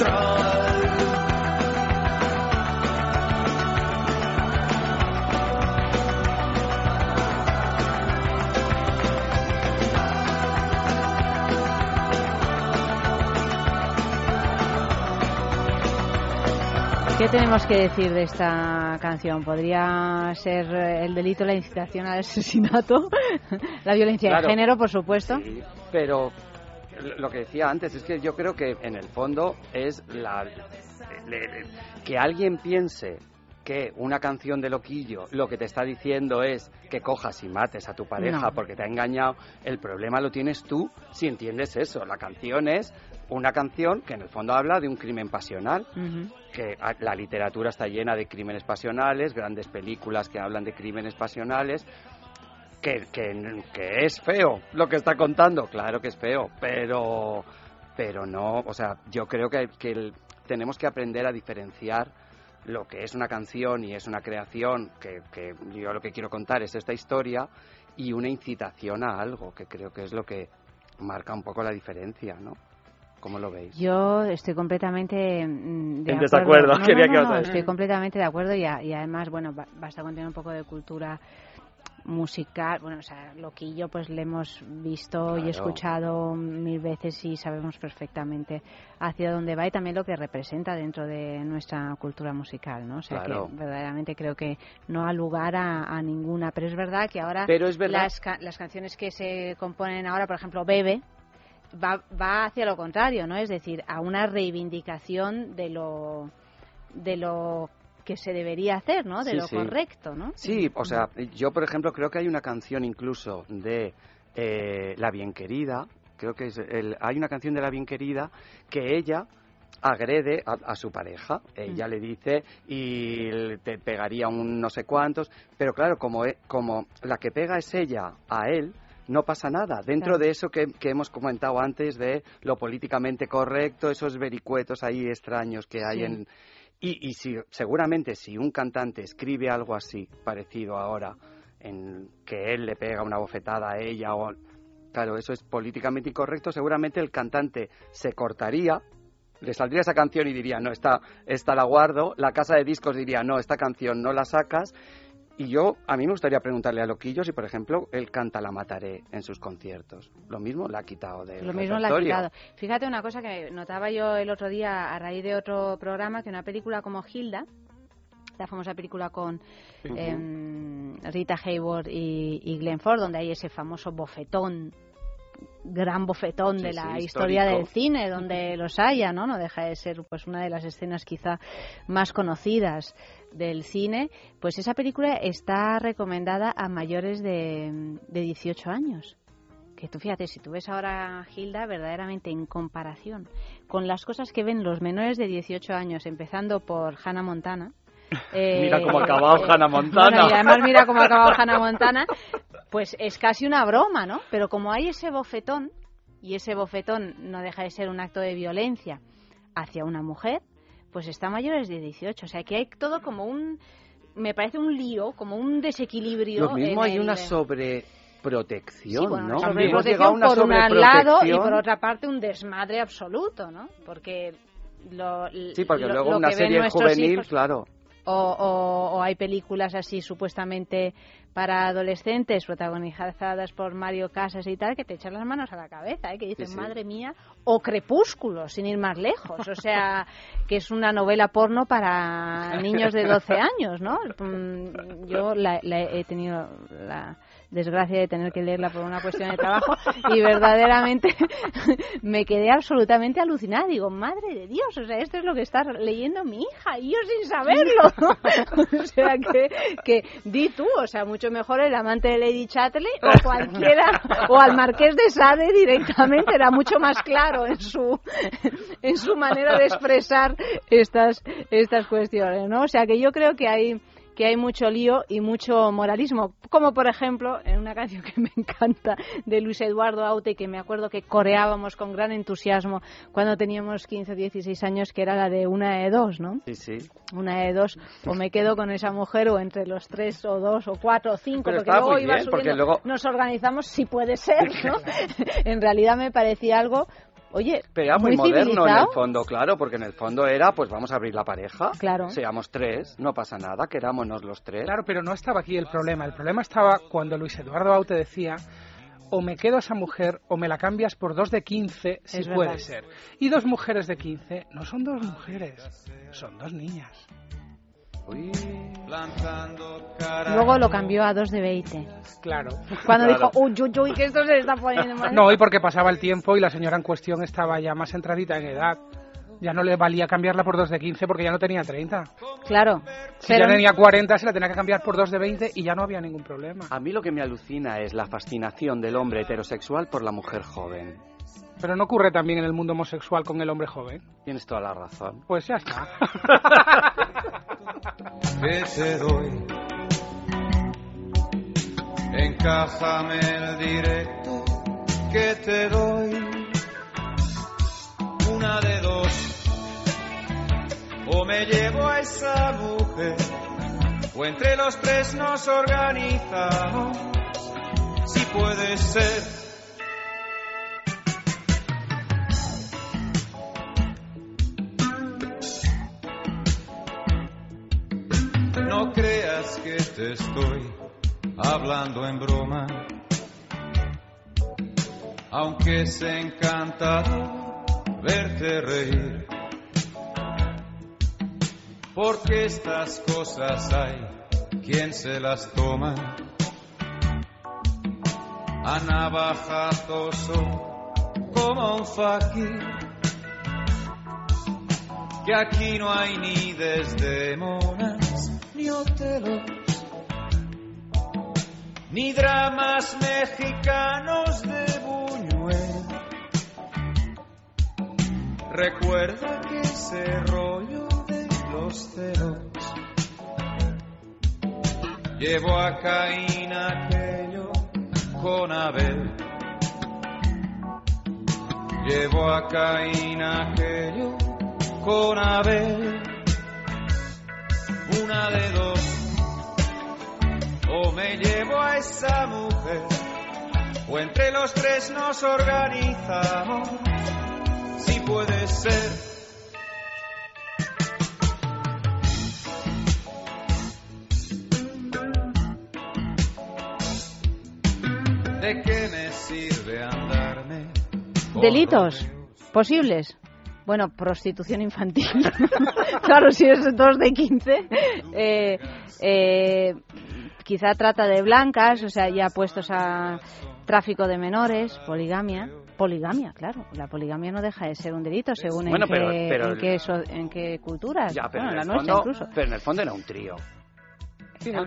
¿Qué tenemos que decir de esta canción? ¿Podría ser eh, el delito la incitación al asesinato? la violencia Claro. de género, por supuesto. Sí, pero lo que decía antes es que yo creo que en el fondo es la que alguien piense que una canción de Loquillo lo que te está diciendo es que cojas y mates a tu pareja No. porque te ha engañado, el problema lo tienes tú si entiendes eso. La canción es una canción que en el fondo habla de un crimen pasional que la literatura está llena de crímenes pasionales, grandes películas que hablan de crímenes pasionales, que, que, que es feo lo que está contando, claro que es feo, pero, pero no, o sea, yo creo que, que el- tenemos que aprender a diferenciar lo que es una canción y es una creación, que, que yo lo que quiero contar es esta historia, y una incitación a algo, que creo que es lo que marca un poco la diferencia, ¿no? ¿Cómo lo veis? Yo estoy completamente mm, de En acuerdo. desacuerdo, No, quería no, que no, os- no, estoy completamente de acuerdo y, a- y además, bueno, ba- basta con tener un poco de cultura musical, bueno, o sea, Loquillo pues le hemos visto y escuchado mil veces y sabemos perfectamente hacia dónde va y también lo que representa dentro de nuestra cultura musical, ¿no? O sea, Claro. que verdaderamente creo que no ha lugar a, a ninguna, pero es verdad que ahora Pero es verdad- las, ca- las canciones que se componen ahora, por ejemplo, Bebe, va, va hacia lo contrario, ¿no? Es decir, a una reivindicación de lo de lo que se debería hacer, ¿no? De Sí, lo sí. correcto, ¿no? Sí, o sea, yo por ejemplo creo que hay una canción incluso de eh, La Bien Querida, creo que es el- hay una canción de La Bien Querida que ella agrede a, a su pareja, ella le dice y te pegaría un no sé cuántos, pero claro, como, e- como la que pega es ella a él, no pasa nada. Dentro Claro. de eso que, que hemos comentado antes de lo políticamente correcto, esos vericuetos ahí extraños que hay Sí. en, y, y si, seguramente si un cantante escribe algo así, parecido ahora, en que él le pega una bofetada a ella, o claro, eso es políticamente incorrecto, seguramente el cantante se cortaría, le saldría esa canción y diría, no, esta, esta la guardo, la casa de discos diría, no, esta canción no la sacas, y yo, a mí me gustaría preguntarle a Loquillo si, por ejemplo, él canta La Mataré en sus conciertos. Lo mismo la ha quitado del Lo mismo la ha quitado. Fíjate una cosa que notaba yo el otro día a raíz de otro programa, que una película como Hilda, la famosa película con em, Rita Hayworth y, y Glenn Ford, donde hay ese famoso bofetón, gran bofetón Sí, de la sí, historia del cine, donde los haya, ¿no? No deja de ser pues una de las escenas quizá más conocidas del cine. Pues esa película está recomendada a mayores de, de 18 años que tú fíjate, si tú ves ahora a Hilda, verdaderamente en comparación con las cosas que ven los menores de 18 años, empezando por Hannah Montana. eh, Mira cómo ha acabado Hannah Montana. bueno, y además mira cómo ha acabado Hannah Montana, pues es casi una broma, ¿no? Pero como hay ese bofetón, y ese bofetón no deja de ser un acto de violencia hacia una mujer, pues está mayores de 18. O sea, que hay todo como un, me parece un lío, como un desequilibrio. Lo mismo hay el- una sobreprotección, Sí, bueno, ¿no? a sobreprotección una por un lado y por otra parte un desmadre absoluto, ¿no? Porque lo, Sí, porque lo- luego lo una serie juvenil, hijos- claro. o, o- o hay películas así supuestamente para adolescentes protagonizadas por Mario Casas y tal que te echan las manos a la cabeza, ¿eh? que Sí, sí. madre mía, o Crepúsculo, sin ir más lejos, o sea, que es una novela porno para niños de 12 años, ¿no? Mm, Yo la- la he tenido la desgracia de tener que leerla por una cuestión de trabajo y verdaderamente me quedé absolutamente alucinada. Digo, madre de Dios, o sea, esto es lo que está leyendo mi hija y yo sin saberlo. o sea, que, que di tú, o sea, mucho mejor el amante de Lady Chatterley o cualquiera, o al marqués de Sade directamente, era mucho más claro en su, en su manera de expresar estas, estas cuestiones, ¿no? O sea, que yo creo que hay que hay mucho lío y mucho moralismo, como por ejemplo en una canción que me encanta de Luis Eduardo Aute, que me acuerdo que coreábamos con gran entusiasmo cuando teníamos 15 o 16 años, que era la de una de dos, ¿no? Sí, sí. Una de dos, o me quedo con esa mujer o entre los tres o dos o cuatro o cinco, Pero porque luego iba bien, porque subiendo, luego- nos organizamos si puede ser, ¿no? en realidad me parecía algo, oye, Pero era muy, moderno en civilizado. el fondo, claro, porque en el fondo era, pues vamos a abrir la pareja. Claro. Seamos tres, no pasa nada, querámonos los tres. Claro, pero no estaba aquí el problema. El problema estaba cuando Luis Eduardo Aute decía o me quedo a esa mujer o me la cambias por dos de 15 si Es puede verdad. ser. Y dos mujeres de 15 no son dos mujeres, son dos niñas. Luego lo cambió a dos de 20. Claro. Cuando Claro. dijo, uy, uy, uy, que esto se está poniendo mal. No, y porque pasaba el tiempo y la señora en cuestión estaba ya más entradita en edad. Ya no le valía cambiarla por dos de 15 porque ya no tenía 30. Claro. Si pero- ya tenía 40 se la tenía que cambiar por dos de 20 y ya no había ningún problema. A mí lo que me alucina es la fascinación del hombre heterosexual por la mujer joven. Pero no ocurre también en el mundo homosexual con el hombre joven. Tienes toda la razón. Pues ya está. que te doy. Encájame el directo que te doy. Una de dos. O me llevo a esa mujer. O entre los tres nos organizamos. Si puede ser. Que te estoy hablando en broma, aunque es encantado verte reír, porque estas cosas hay quien se las toma. A navajazoso como un fakir, que aquí no hay ni desdemonas ni hotelos, ni dramas mexicanos de Buñuel. Recuerda que ese rollo de los celos llevó a Caín aquello con Abel. Llevó a Caín aquello con Abel. Una de dos, o me llevo a esa mujer, o entre los tres nos organizamos, si puede ser. ¿De qué me sirve andarme? Delitos posibles. Bueno, prostitución infantil. claro, si es dos de 15. Eh, eh, quizá trata de blancas, o sea, ya puestos a tráfico de menores, poligamia. Poligamia, claro. La poligamia no deja de ser un delito según Bueno, en, pero- qué, pero en, el- qué so- en qué culturas. Ya, pero, bueno, en la el nuestra fondo, incluso. pero en el fondo era un trío. Sí. No,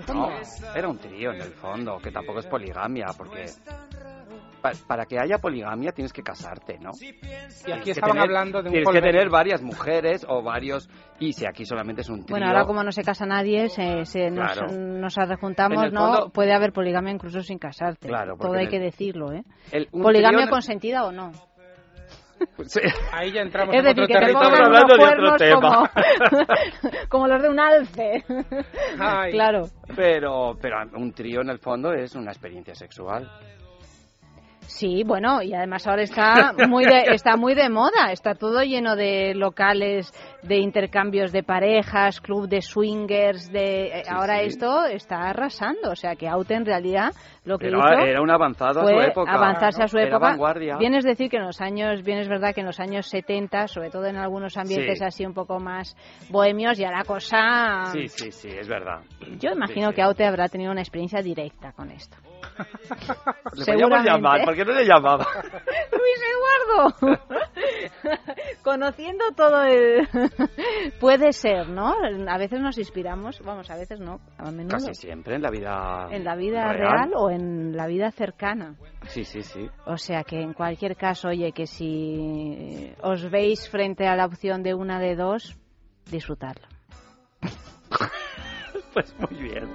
era un trío en el fondo, que tampoco es poligamia, porque pa- para que haya poligamia tienes que casarte, ¿no? Y aquí Tienes que estaban tener- hablando de un Tienes que tener varias mujeres o varios... Y si aquí solamente es un trío... Bueno, ahora como no se casa nadie, se, se nos, Claro. nos rejuntamos, ¿no? fondo- Puede haber poligamia incluso sin casarte. Claro, Todo hay que decirlo, ¿eh? el- poligamia consentida o no. Sí. Ahí ya entramos Es en decir, otro que te Estamos hablando de otro tema. como, como los de un alce. Ay. Claro. Pero, pero un trío en el fondo es una experiencia sexual. Sí, bueno, y además ahora está muy de, está muy de moda, está todo lleno de locales de intercambios de parejas, club de swingers, de eh, ahora sí. esto está arrasando, o sea que Aute en realidad lo que Era, hizo era un avanzado a su época. avanzarse a su Era época. vanguardia. Bien es decir que en los años, bien es verdad que en los años 70, sobre todo en algunos ambientes Sí. así un poco más bohemios, ya la cosa Sí, sí, sí, es verdad. yo imagino que Aute habrá tenido una experiencia directa con esto. Le podíamos llamar, ¿por qué no le llamaba? Luis Eduardo, conociendo todo el... Puede ser, ¿no? A veces nos inspiramos, vamos, a veces no, a menudo. Casi siempre en la vida En la vida real. o en la vida cercana. Sí, sí, sí. O sea que en cualquier caso, oye, que si os veis frente a la opción de una de dos, disfrutarlo. Pues muy bien.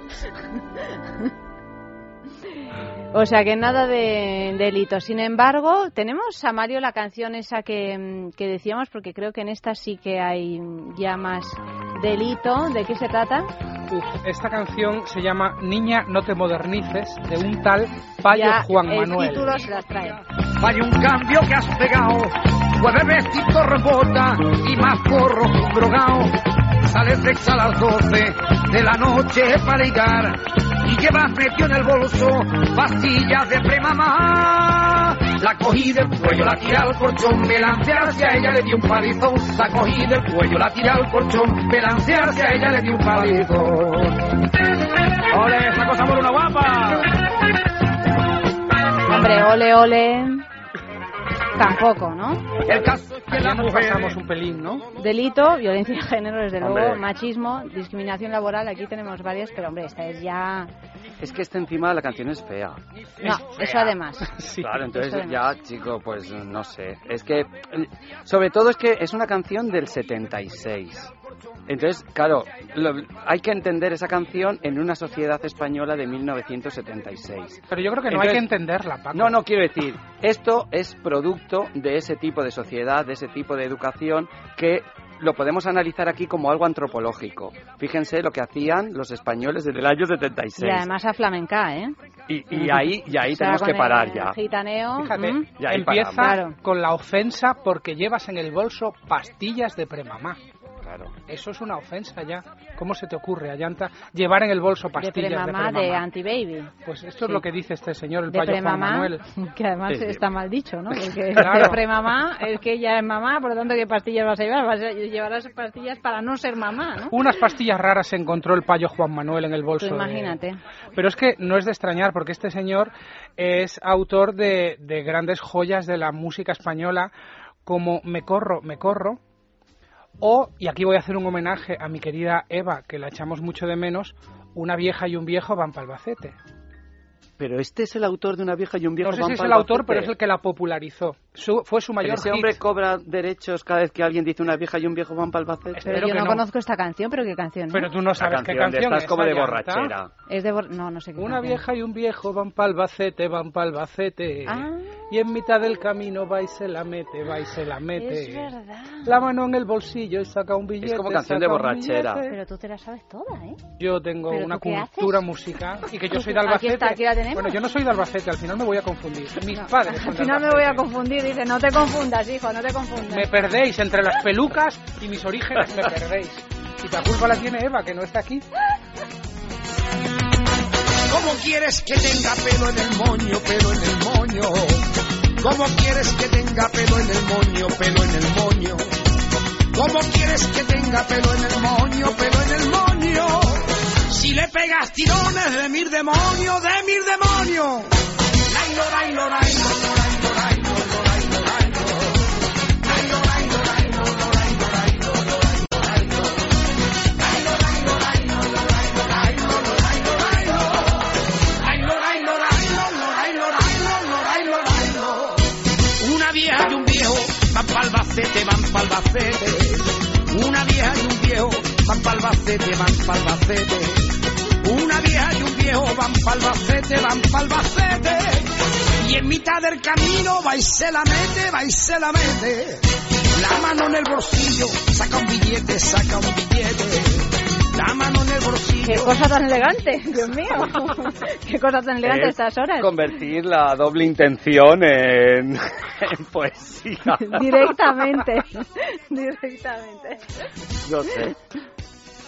O sea que nada de delito. Sin embargo, tenemos a Mario la canción esa que, mm, que decíamos, porque creo que en esta sí que hay ya más delito. ¿De qué se trata? Uf, esta canción se llama Niña, no te modernices, de un tal Payo Ya, Juan el Manuel. título se las trae. Hay un cambio que has pegado, jueves vestido rebota y más porro drogado. Sales de a las 12 de la noche para ligar y llevas metido en el bolso pastillas de premamá. La cogí del cuello, la tiré al colchón, me lancé hacia ella, le di un palizón. La cogí del cuello, la tiré al colchón, me lancé hacia ella, le di un palizón. ¡Ole, esa cosa por una guapa! Hombre, ole, ole. Tampoco, ¿no? El caso es que Ya la nos mujer pasamos un pelín, ¿no? Delito, violencia de género, desde luego, machismo, discriminación laboral. Aquí tenemos varias, pero hombre, esta es ya. Es que esta encima la canción es fea. No, eso además. Claro, entonces ya, chico, pues no sé. Es que, sobre todo es que es una canción del 76. Entonces, claro, lo- hay que entender esa canción en una sociedad española de 1976. Pero yo creo que no hay que entenderla, Paco. No, no, quiero decir, esto es producto de ese tipo de sociedad, de ese tipo de educación que lo podemos analizar aquí como algo antropológico. Fíjense lo que hacían los españoles desde el año 76. Y además a flamenca, ¿eh? Y, y ahí, y ahí O sea, tenemos que parar el ya. Gitaneo. Fíjate, ¿m? Y ahí empieza paramos. con la ofensa porque llevas en el bolso pastillas de premamá. Claro. Eso es una ofensa ya. ¿Cómo se te ocurre, Allanta, llevar en el bolso De pastillas de premamá, premamá? de anti-baby. Pues esto es lo que dice este señor, el De payo Juan Manuel. que además Sí, sí. está mal dicho, ¿no? Porque Claro. de premamá es que ya es mamá, por lo tanto, ¿qué pastillas vas a llevar? Vas a llevar las pastillas para no ser mamá, ¿no? Unas pastillas raras se encontró el payo Juan Manuel en el bolso. De- imagínate. Pero es que no es de extrañar, porque este señor es autor de, de grandes joyas de la música española, como Me corro, me corro, o, y aquí voy a hacer un homenaje a mi querida Eva, que la echamos mucho de menos, Una vieja y un viejo van para Albacete. Pero este es el autor de una vieja y un viejo No sé van si es el autor, pero es el que la popularizó. Su- fue su Pero mayor ese hit. hombre cobra derechos cada vez que alguien dice una vieja y un viejo van para Albacete. Pero yo no, conozco esta canción, pero ¿qué canción? no? Pero tú no sabes qué canción es, como de borrachera. Es de... bor- No, no sé qué Una canción. vieja y un viejo van para Albacete, van para Albacete. Ah. Y en mitad del camino va y se la mete, va y se la mete. Es verdad. La mano en el bolsillo y saca un billete. como canción de borrachera. Pero tú te la sabes toda, ¿eh? Yo tengo ¿Pero una cultura musical y que yo Aquí soy de está, Albacete. aquí la tenemos. Bueno, yo no soy de Albacete, al final me voy a confundir. Mis padres son Al de final me voy a confundir, dice, no te confundas, hijo, no te confundas. Me perdéis entre las pelucas y mis orígenes, me perdéis. Y la culpa la tiene Eva, que no está aquí. ¿Cómo quieres que tenga pelo en el moño, pelo en el moño? ¿Cómo quieres que tenga pelo en el moño, pelo en el moño? ¿Cómo quieres que tenga pelo en el moño, pelo en el moño? Si le pegas tirones de mil demonios, de mil demonios. Lailo, lailo, lailo, lailo, lailo, van pa'l Albacete, van pa'l Albacete. Una vieja y un viejo van pa'l Albacete, van pa'l Albacete. Una vieja y un viejo van pa'l Albacete, van pa'l Albacete. Y en mitad del camino va y se la mete, va y se la mete. La mano en el bolsillo, saca un billete, saca un billete. La mano en el bolsillo. Qué cosa tan elegante, Dios mío. Qué cosa tan elegante a Es estas horas. Convertir la doble intención en, en poesía. Directamente. Directamente. No sé.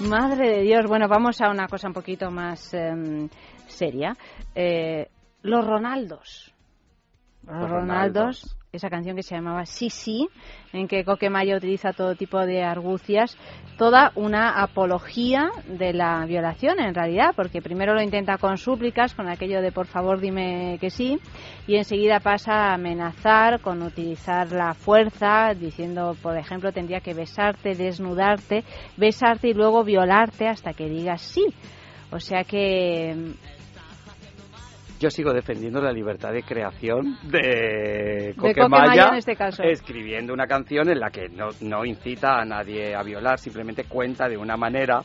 Madre de Dios. Bueno, vamos a una cosa un poquito más em, seria. Eh, los Ronaldos. Los Los Ronaldos, Ronaldos. Esa canción que se llamaba Sí, sí, en que Coquemaya utiliza todo tipo de argucias, toda una apología de la violación en realidad, porque primero lo intenta con súplicas, con aquello de por favor dime que sí, y enseguida pasa a amenazar con utilizar la fuerza, diciendo, por ejemplo, tendría que besarte, desnudarte, besarte y luego violarte hasta que digas sí. O sea que Yo sigo defendiendo la libertad de creación de Coquemaya en este caso. escribiendo una canción en la que no, no incita a nadie a violar, simplemente cuenta de una manera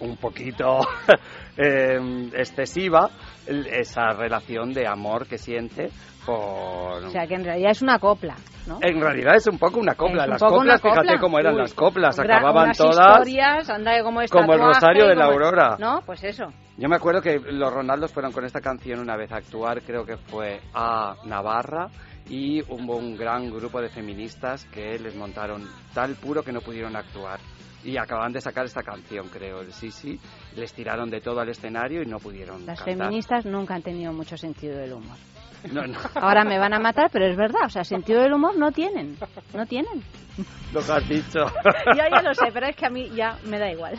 un poquito eh, excesiva esa relación de amor que siente por... O sea, que en realidad es una copla, ¿no? En realidad es un poco una copla. Un Las poco coplas, copla. fíjate cómo eran Uy, las coplas, acababan todas... historias, anda como es como el rosario de la aurora. No, pues eso. Yo me acuerdo que los Ronaldos fueron con esta canción una vez a actuar, creo que fue a Navarra, y hubo un gran grupo de feministas que les montaron tal puro que no pudieron actuar. Y acaban de sacar esta canción, creo, el Sisi. Les tiraron de todo al escenario y no pudieron Las cantar. feministas nunca han tenido mucho sentido del humor. No, no. Ahora me van a matar, pero es verdad, o sea, sentido del humor no tienen, no tienen. Lo que has dicho. Ya, ya lo sé, pero es que a mí ya me da igual.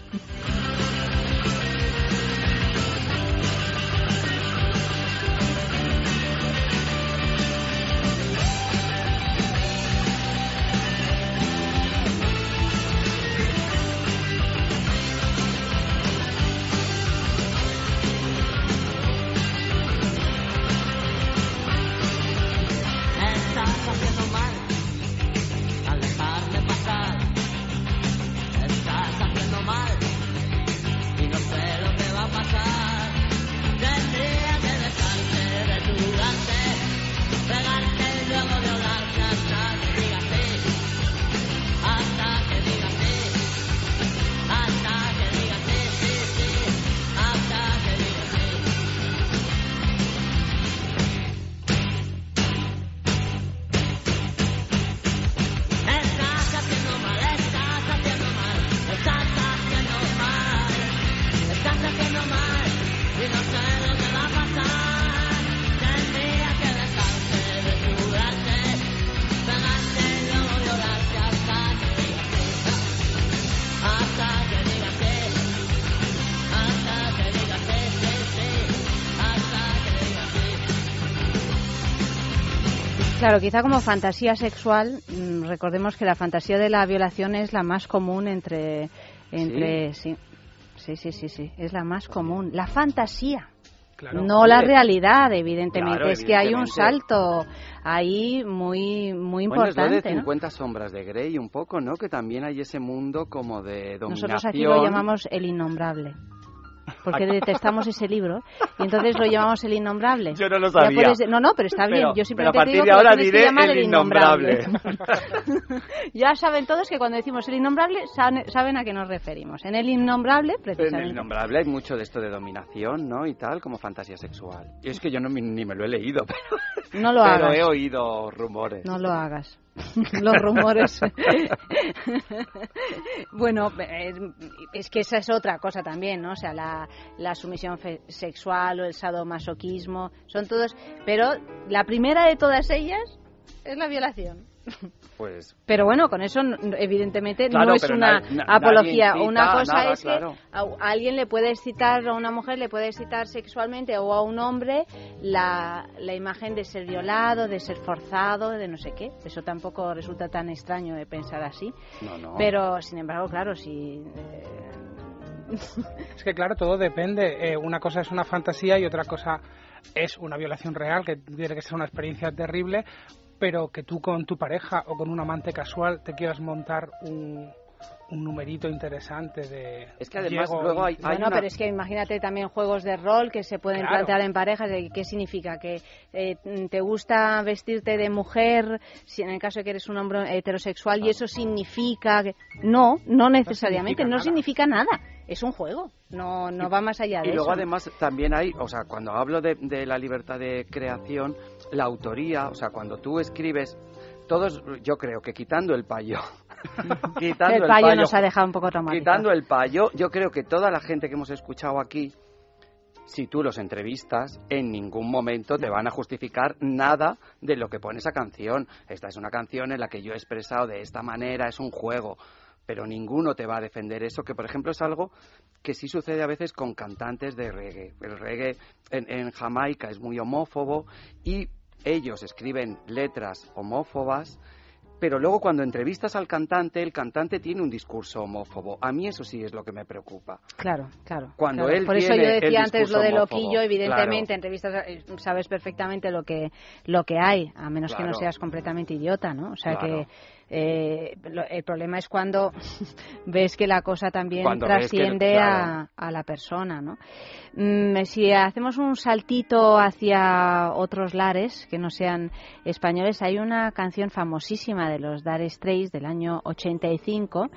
Claro, quizá como fantasía sexual, mm, recordemos que la fantasía de la violación es la más común entre, entre, sí, sí, sí, sí, sí, es la más común, la fantasía. Claro. No la realidad, evidentemente. Claro, es que hay un salto ahí muy, muy Bueno, es lo de importante. ¿no? 50 sombras de Grey un poco, ¿no? Que también hay ese mundo como de dominación. Nosotros aquí lo llamamos el innombrable. Porque detestamos ese libro y entonces lo llamamos el innombrable. Yo no lo sabía. puedes- no, no, pero está bien. Pero- Yo simplemente pero a partir digo de que ahora que diré llamar el el innombrable. innombrable. ya saben todos que cuando decimos el innombrable saben, saben a qué nos referimos. En el innombrable, En el precisamente. innombrable hay mucho de esto de dominación, ¿no? Y tal, como fantasía sexual. Y es que yo no, me- ni me lo he leído, pero, No lo pero hagas. he oído rumores. No lo hagas. Los rumores. bueno, es, que esa es otra cosa también, ¿no? O sea, la, la sumisión sexual o el sadomasoquismo, son todos. Pero la primera de todas ellas es la violación. Pues Pero bueno, con eso n- evidentemente Claro, no es una na- na- apología. Una a cosa nada, es claro. que a, a alguien le puede excitar, a una mujer le puede excitar sexualmente o a un hombre la, la imagen de ser violado, de ser forzado, de no sé qué. Eso tampoco resulta tan extraño de pensar así. No, no. Pero, sin embargo, claro, si... eh, Es que claro, todo depende. Eh, una cosa es una fantasía y otra cosa es una violación real, que tiene que ser una experiencia terrible, pero que tú con tu pareja o con un amante casual te quieras montar un, un numerito interesante de... Es que además luego y- hay- hay Bueno, una- pero es que imagínate también juegos de rol que se pueden Claro. plantear en parejas. de ¿Qué significa? ¿Que eh, te gusta vestirte de mujer si en el caso de que eres un hombre heterosexual y eso significa que... No, no necesariamente, no significa nada. Es un juego, no, no va más allá de Y luego eso. además también hay, o sea, cuando hablo de, de la libertad de creación, la autoría, o sea, cuando tú escribes, todos, yo creo que quitando el payo, quitando el el payo nos ha dejado un poco traumatizado. quitando el payo, yo creo que toda la gente que hemos escuchado aquí, si tú los entrevistas, en ningún momento te van a justificar nada de lo que pone esa canción. Esta es una canción en la que yo he expresado de esta manera, es un juego. Pero ninguno te va a defender eso, que por ejemplo es algo que sí sucede a veces con cantantes de reggae. El reggae en, en Jamaica es muy homófobo y ellos escriben letras homófobas, pero luego cuando entrevistas al cantante, el cantante tiene un discurso homófobo. A mí eso sí es lo que me preocupa. Claro, claro. Cuando claro. él Por eso yo decía antes lo de homófobo, loquillo, evidentemente, claro. entrevistas eh, sabes perfectamente lo que lo que hay, a menos que no seas completamente idiota, ¿no? O sea que Eh, lo- el problema es cuando ves que la cosa también Cuando ves que- trasciende claro. a, a la persona, ¿no? Mm, si hacemos un saltito hacia otros lares que no sean españoles, hay una canción famosísima de los Dire Straits del año 85,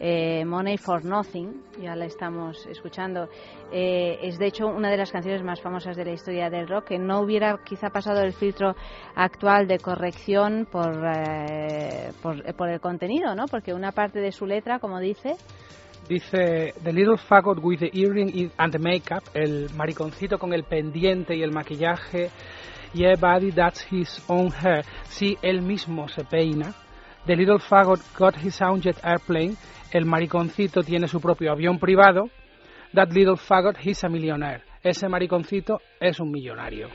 eh, Money for Nothing, ya la estamos escuchando. Eh, es de hecho una de las canciones más famosas de la historia del rock, que no hubiera quizá pasado el filtro actual de corrección por, eh, por, por el contenido, ¿no? Porque una parte de su letra, como dice, Dice The Little Faggot with the Earring and the Makeup, el mariconcito con el pendiente y el maquillaje. Yeah, buddy, that's his own hair. Sí, él mismo se peina. The Little Faggot got his own jet airplane. El mariconcito tiene su propio avión privado. That little faggot, he's a millionaire. Ese mariconcito es un millonario.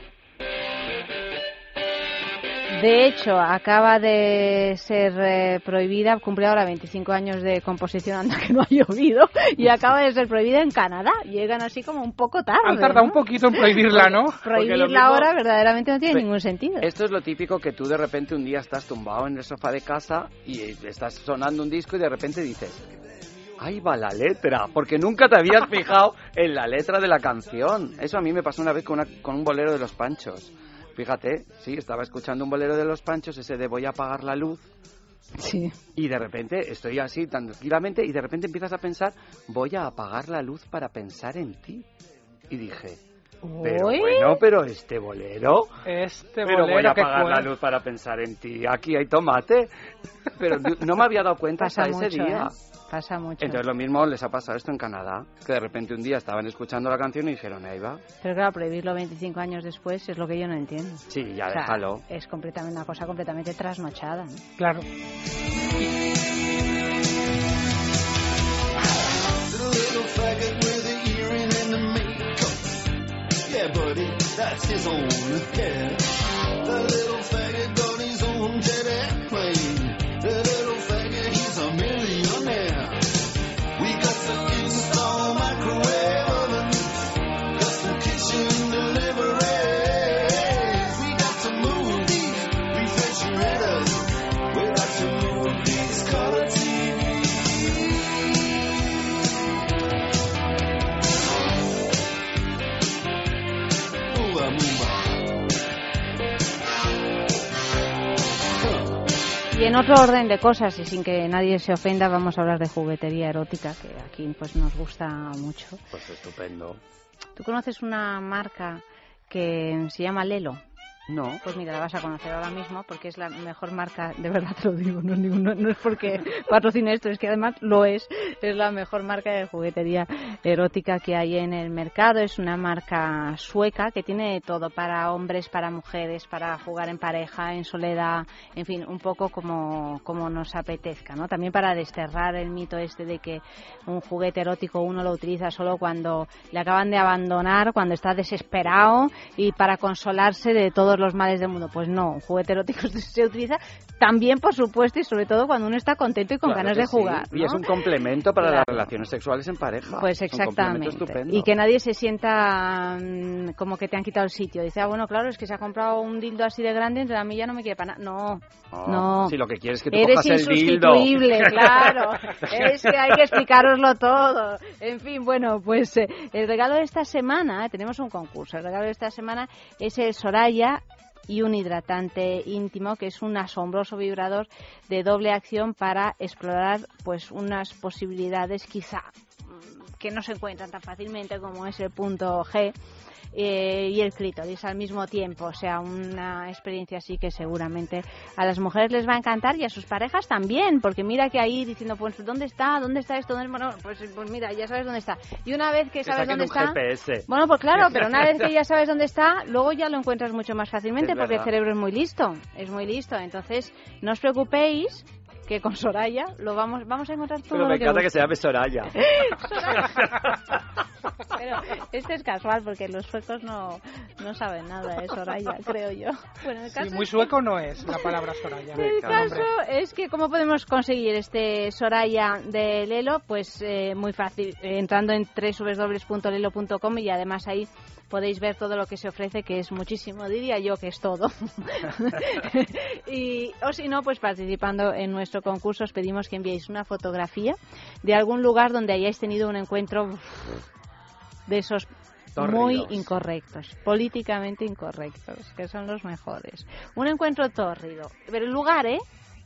De hecho, acaba de ser eh, prohibida, cumple ahora 25 años de composición, anda que no ha llovido, y acaba de ser prohibida en Canadá. Llegan así como un poco tarde. Han tardado ¿no? un poquito en prohibirla, ¿no? Prohibirla mismo- ahora verdaderamente no tiene Pe- ningún sentido. Esto es lo típico que tú de repente un día estás tumbado en el sofá de casa y estás sonando un disco y de repente dices, ahí va la letra, porque nunca te habías fijado en la letra de la canción. Eso a mí me pasó una vez con, una- con un bolero de los Panchos. Fíjate, sí, estaba escuchando un bolero de los Panchos, ese de voy a apagar la luz. Sí. Y de repente estoy así tan tranquilamente y de repente empiezas a pensar, voy a apagar la luz para pensar en ti. Y dije, pero bueno, pero este bolero... Este Pero voy bolero a que apagar la luz para pensar en ti. Aquí hay tomate. Pero no- me había dado cuenta hasta ese mucho, día. ¿eh? Pasa mucho. Entonces lo mismo les ha pasado esto en Canadá, que de repente un día estaban escuchando la canción y dijeron, ahí va. Pero claro, prohibirlo 25 años después es lo que yo no entiendo. Sí, ya O sea, déjalo. Es completamente una cosa completamente trasnochada. ¿no? Claro. The little faggot with the earring and the makeup. Yeah, buddy, that's his own hair. The little faggot got his own jet airplane. En otro orden de cosas, y sin que nadie se ofenda, vamos a hablar de juguetería erótica, que aquí pues nos gusta mucho. Pues estupendo. ¿Tú conoces una marca que se llama Lelo? No. Pues mira, la vas a conocer ahora mismo porque es la mejor marca, de verdad te lo digo, no no- no es porque patrocine esto, es que además lo es, es la mejor marca de juguetería erótica que hay en el mercado, es una marca sueca que tiene de todo para hombres, para mujeres, para jugar en pareja, en soledad, en fin, un poco como, como nos apetezca, ¿no? También para desterrar el mito este de que un juguete erótico uno lo utiliza solo cuando le acaban de abandonar, cuando está desesperado y para consolarse de todos los males del mundo. Pues no, un juguete erótico se utiliza también, por supuesto, y sobre todo cuando uno está contento y con Claro ganas de sí. jugar. Y es un complemento para Claro. las relaciones sexuales en pareja. Pues exactamente. Y que nadie se sienta mm, como que te han quitado el sitio. Dice, ah, bueno, claro, es que se ha comprado un dildo así de grande, entonces a mí ya no me quiere para nada. No, Oh, no. Si lo que quieres es que tú Eres cojas el dildo. insustituible, claro. Es que hay que explicaroslo todo. En fin, bueno, pues eh, el regalo de esta semana, eh, tenemos un concurso. El regalo de esta semana es el Soraya y un hidratante íntimo que es un asombroso vibrador de doble acción para explorar pues unas posibilidades quizá que no se encuentran tan fácilmente como es el punto G eh, y el clítoris al mismo tiempo. O sea, una experiencia así que seguramente a las mujeres les va a encantar y a sus parejas también, porque mira que ahí diciendo, pues, ¿dónde está? ¿Dónde está esto? ¿Dónde- Bueno, pues, pues mira, ya sabes dónde está. Y una vez que sabes dónde está... GPS. Bueno, pues claro, pero una vez que ya sabes dónde está, luego ya lo encuentras mucho más fácilmente Es porque el cerebro es muy listo, es muy listo. Entonces, no os preocupéis que con Soraya lo vamos vamos a encontrar todo Pero lo me que encanta que se llame Soraya. Pero este es casual porque los suecos no, no saben nada de Soraya, creo yo. Bueno, el caso Sí, muy es que- sueco no es la palabra Soraya. el caso es que cómo podemos conseguir este Soraya de Lelo, pues eh, muy fácil, eh, entrando en www.lelo.com y además ahí podéis ver todo lo que se ofrece, que es muchísimo, diría yo que es todo. y, o si no, pues participando en nuestro concurso os pedimos que enviéis una fotografía de algún lugar donde hayáis tenido un encuentro de esos muy incorrectos, políticamente incorrectos, que son los mejores. Un encuentro tórrido, pero el lugar, ¿eh?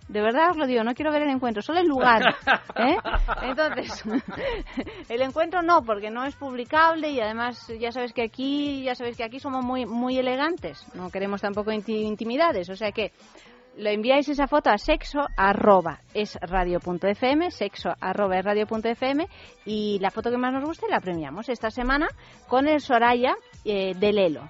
De verdad os lo digo, no quiero ver el encuentro, solo el lugar. ¿eh? Entonces, el encuentro no, porque no es publicable y además ya sabes que aquí, ya sabes que aquí somos muy muy elegantes, no queremos tampoco inti- intimidades, o sea que lo enviáis esa foto a sexo arroba es sexo arroba es y la foto que más nos guste la premiamos esta semana con el Soraya eh, de Lelo.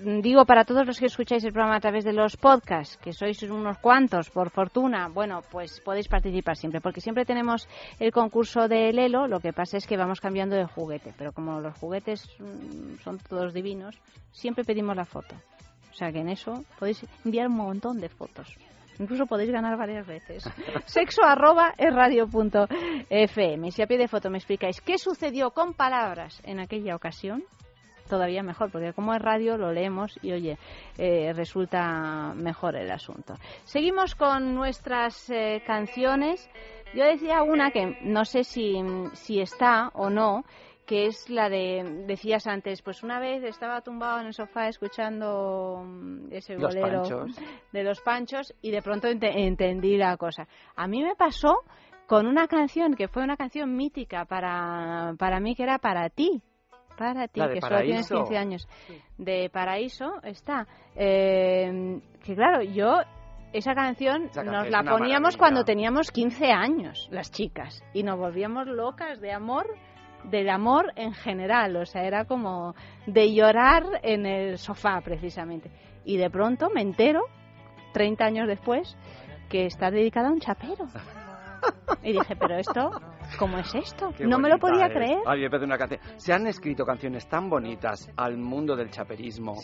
Mm, Digo para todos los que escucháis el programa a través de los podcasts, que sois unos cuantos, por fortuna, bueno, pues podéis participar siempre, porque siempre tenemos el concurso de Lelo, lo que pasa es que vamos cambiando de juguete, pero como los juguetes mm, son todos divinos, siempre pedimos la foto. O sea que en eso podéis enviar un montón de fotos. Incluso podéis ganar varias veces. Sexo arroba es radio punto FM. Si a pie de foto me explicáis qué sucedió con palabras en aquella ocasión, todavía mejor, porque como es radio lo leemos y oye, eh, resulta mejor el asunto. Seguimos con nuestras eh, canciones. Yo decía una que no sé si, si está o no, que es la de, decías antes, pues una vez estaba tumbado en el sofá escuchando mm, ese Los bolero Panchos. de los panchos y de pronto ente- entendí la cosa. A mí me pasó con una canción que fue una canción mítica para, para mí, que era para ti. Para ti, que solo tienes Paraíso. 15 años. De Paraíso está. Eh, que claro, yo esa canción Esa nos la poníamos maravilla. cuando teníamos 15 años, las chicas, y nos volvíamos locas de amor, del amor en general, o sea, era como de llorar en el sofá precisamente. Y de pronto me entero, 30 años después, que está dedicada a un chapero. Y dije, pero esto, ¿cómo es esto? Qué no me lo podía es. creer. Ay, me parece una canción. Se han escrito canciones tan bonitas al mundo del chaperismo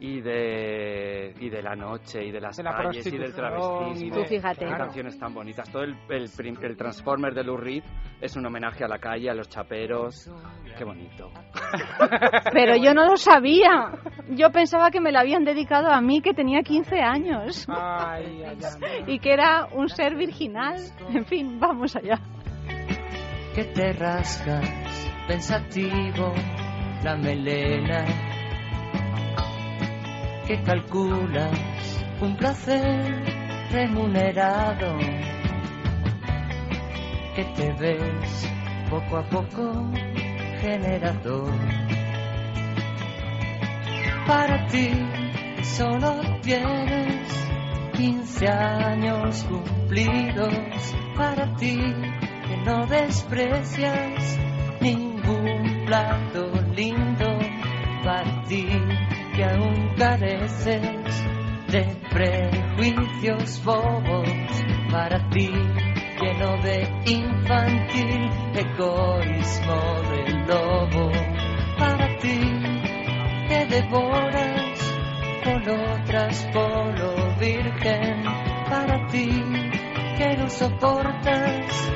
y de y de la noche y de las De la calles y del travestismo. y de- Tú fíjate. Claro. canciones tan bonitas. Todo el, el, prim- el Transformer de Lou Reed es un homenaje a la calle, a los chaperos. Qué bonito. Pero yo no lo sabía. Yo pensaba que me lo habían dedicado a mí, que tenía 15 años. Ay, ay, ay. Y que era un ser virginal. En fin, vamos allá. Que te rascas pensativo la melena, que calculas un placer remunerado, que te ves poco a poco generador. Para ti solo tienes 15 años cumplidos, para ti que no desprecias ningún plato lindo para ti que aún careces de prejuicios bobos para ti lleno de infantil egoísmo del lobo para ti que devoras por otras por lo virgen para ti que no soportas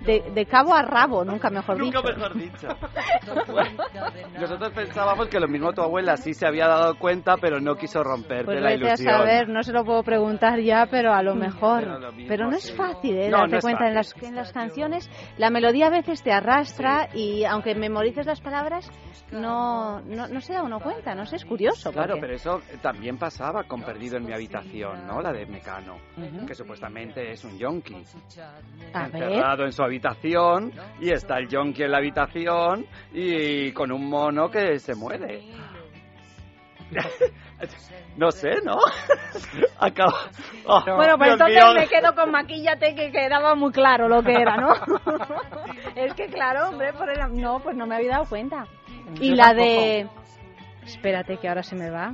de, de cabo a rabo, nunca mejor Nunca dicho. mejor dicho. Nosotros pensábamos que lo mismo tu abuela sí se había dado cuenta, pero no quiso romperte Pues la vete a ilusión. saber, no se lo puedo preguntar ya, pero a lo mejor. Pero lo mismo, Pero no es sí. fácil, ¿eh? No, Darte no es cuenta en las, en las canciones. La melodía a veces te arrastra y aunque memorices las palabras, no, no, no se da uno cuenta, no sé, es curioso. Claro, porque- pero eso también pasaba con Perdido en mi habitación, ¿no? La de Mecano, Ujú. que supuestamente es un yonki. A ver. En su habitación y está el yonki en la habitación y con un mono que se muere. No sé, ¿no? Acaba... Oh, bueno, pues entonces mío. me quedo con maquillate que quedaba muy claro lo que era, ¿no? es que claro, hombre, por el... no, pues no me había dado cuenta. Y Yo la tampoco. de... Espérate que ahora se me va.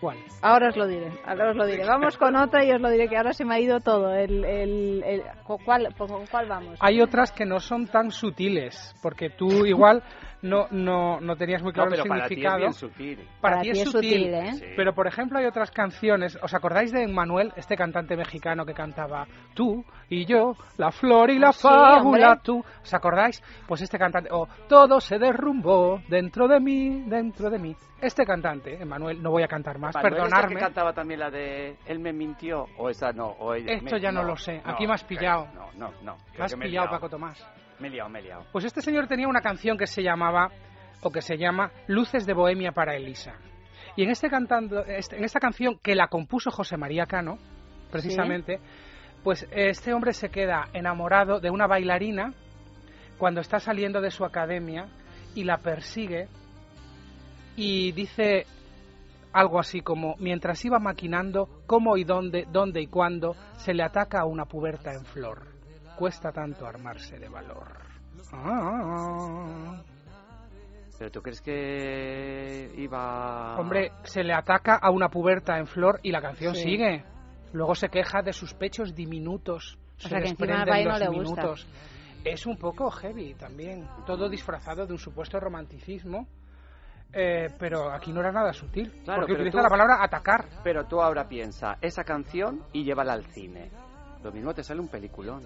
¿Cuál? Ahora os lo diré, ahora os lo diré. Vamos con otra y os lo diré que ahora se me ha ido todo. El, el, el- ¿con cuál, con cuál vamos? Hay otras que no son tan sutiles, porque tú igual no, no, no tenías muy claro No, pero el para ti es significado. bien sutil. Para, ti es sutil, ¿eh? Sí. pero por ejemplo hay otras canciones. ¿Os acordáis de Manuel, este cantante mexicano que cantaba tú y yo, la flor y la sí, fábula, hombre. tú? ¿Os acordáis? Pues este cantante, o todo se derrumbó dentro de mí, dentro de mí. Este cantante, Manuel, no voy a cantar más, Manuel perdonarme. que cantaba también la de Él me mintió o esa no o ella- Esto me- ya no lo sé. Aquí me has creo- pillado. No, no, no. Me has que me he pillado. Paco Tomás. Me he liado, me he liado. Pues este señor tenía una canción que se llamaba, o que se llama, Luces de Bohemia para Elisa. Y en, este cantando, este- en esta canción que la compuso José María Cano, precisamente, pues este hombre se queda enamorado de una bailarina cuando está saliendo de su academia y la persigue y dice algo así como, mientras iba maquinando cómo y dónde, dónde y cuándo se le ataca a una puberta en flor. Cuesta tanto armarse de valor. Ah. Pero tú crees que iba Hombre, se le ataca a una puberta en flor y la canción Sí. sigue. Luego se queja de sus pechos diminutos. O Se sea, que encima baile no los le gusta. Es un poco heavy también. Todo disfrazado de un supuesto romanticismo. eh, pero aquí no era nada sutil. Claro, porque utiliza tú- la palabra atacar. Pero tú ahora piensa esa canción y llévala al cine. Lo mismo te sale un peliculón.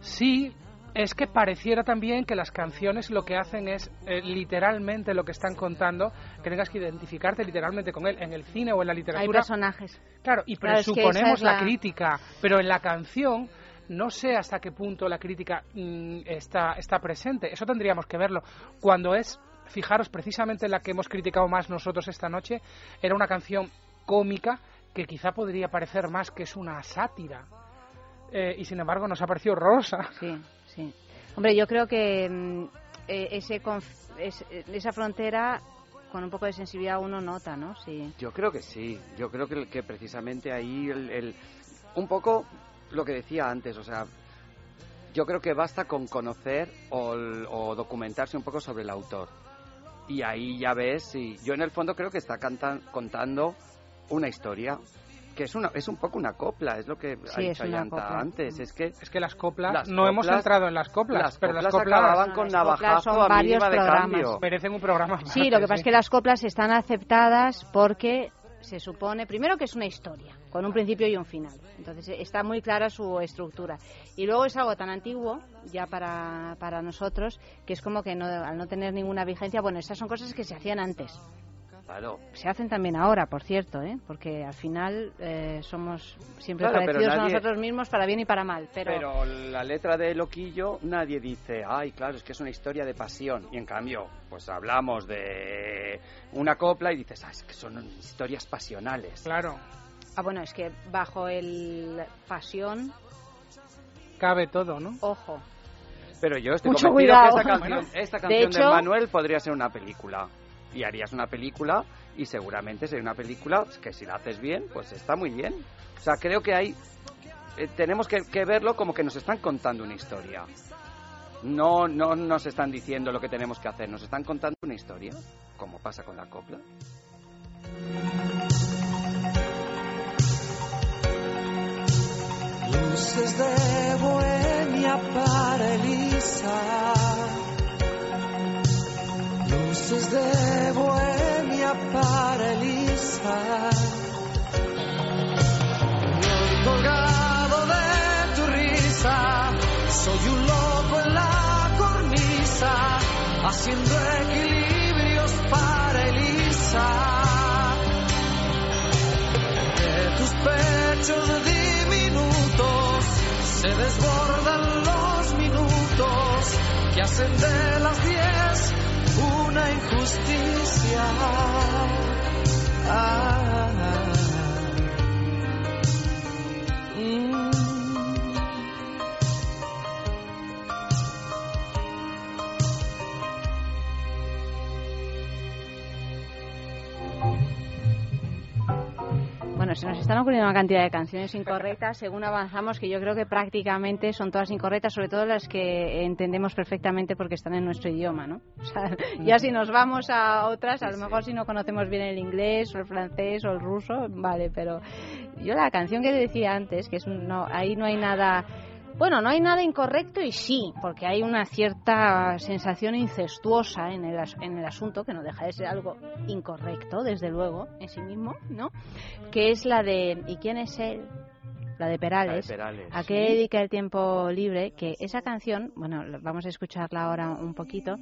Sí, es que pareciera también que las canciones lo que hacen es eh, literalmente lo que están contando, que tengas que identificarte literalmente con él. En el cine o en la Hay literatura. personajes. Claro, y Claro, es que presuponemos la- crítica, pero en la canción no sé hasta qué punto la crítica mm, está, está presente. Eso tendríamos que verlo. Cuando es, fijaros, precisamente la que hemos criticado más nosotros esta noche, era una canción cómica que quizá podría parecer más que es una sátira. Eh, y sin embargo nos ha parecido horrorosa. Sí, sí. Hombre, yo creo que mm, eh, ese conf- es- esa frontera con un poco de sensibilidad uno nota, ¿no? Sí. Yo creo que sí. Yo creo que, que precisamente ahí el, el- un poco lo que decía antes, o sea, yo creo que basta con conocer o, o documentarse un poco sobre el autor. Y ahí ya ves si yo en el fondo creo que está cantan- contando una historia que es una es un poco una copla, es lo que Sí, ha dicho Ayanta antes, es que Es que las coplas, Las no hemos entrado en las coplas, las pero las coplas acababan con las navajazo son a varios mínima de programas. cambio. merecen un programa. Sí, lo que pasa es que las coplas están aceptadas porque se supone, primero que es una historia, con un principio y un final. Entonces está muy clara su estructura. Y luego es algo tan antiguo, ya para, para nosotros, que es como que no, al no tener ninguna vigencia, bueno, esas son cosas que se hacían antes. Claro. Se hacen también ahora, por cierto, ¿eh? porque al final eh, somos siempre Claro, pero parecidos a nadie- nosotros mismos para bien y para mal. Pero, Pero la letra de Loquillo nadie dice, ay, claro, es que es una historia de pasión. Y en cambio, pues hablamos de una copla y dices, ah, es que son historias pasionales. Claro. ah, bueno, es que bajo el pasión, Cabe todo, ¿no? ojo, Pero yo estoy Mucho convencido cuidado. que esta canción, esta de canción de, hecho- Manuel podría ser una película. Y harías una película y seguramente sería una película que si la haces bien, pues está muy bien. O sea, creo que hay... eh, tenemos que, que verlo como que nos están contando una historia. No, no nos están diciendo lo que tenemos que hacer, nos están contando una historia, como pasa con la copla. Luces de bohemia para Elisa. De bohemia para Elisa. Colgado de tu risa, soy un loco en la cornisa, haciendo equilibrios para Elisa. De tus pechos diminutos se desbordan los minutos que hacen de las diez una injusticia. Ah, se nos están ocurriendo una cantidad de canciones incorrectas. Según avanzamos, que yo creo que prácticamente son todas incorrectas, sobre todo las que entendemos perfectamente porque están en nuestro idioma, ¿no? O sea, ya si nos vamos a otras, a lo mejor si no conocemos bien el inglés o el francés o el ruso, vale, pero yo la canción que decía antes, que es no, ahí no hay nada bueno, no hay nada incorrecto y sí, porque hay una cierta sensación incestuosa en el, as- en el asunto, que no deja de ser algo incorrecto, desde luego, en sí mismo, ¿no? Que es la de ¿Y quién es él? La de Perales. La de Perales. ¿A qué dedica el tiempo libre? Que esa canción, bueno, vamos a escucharla ahora un poquito,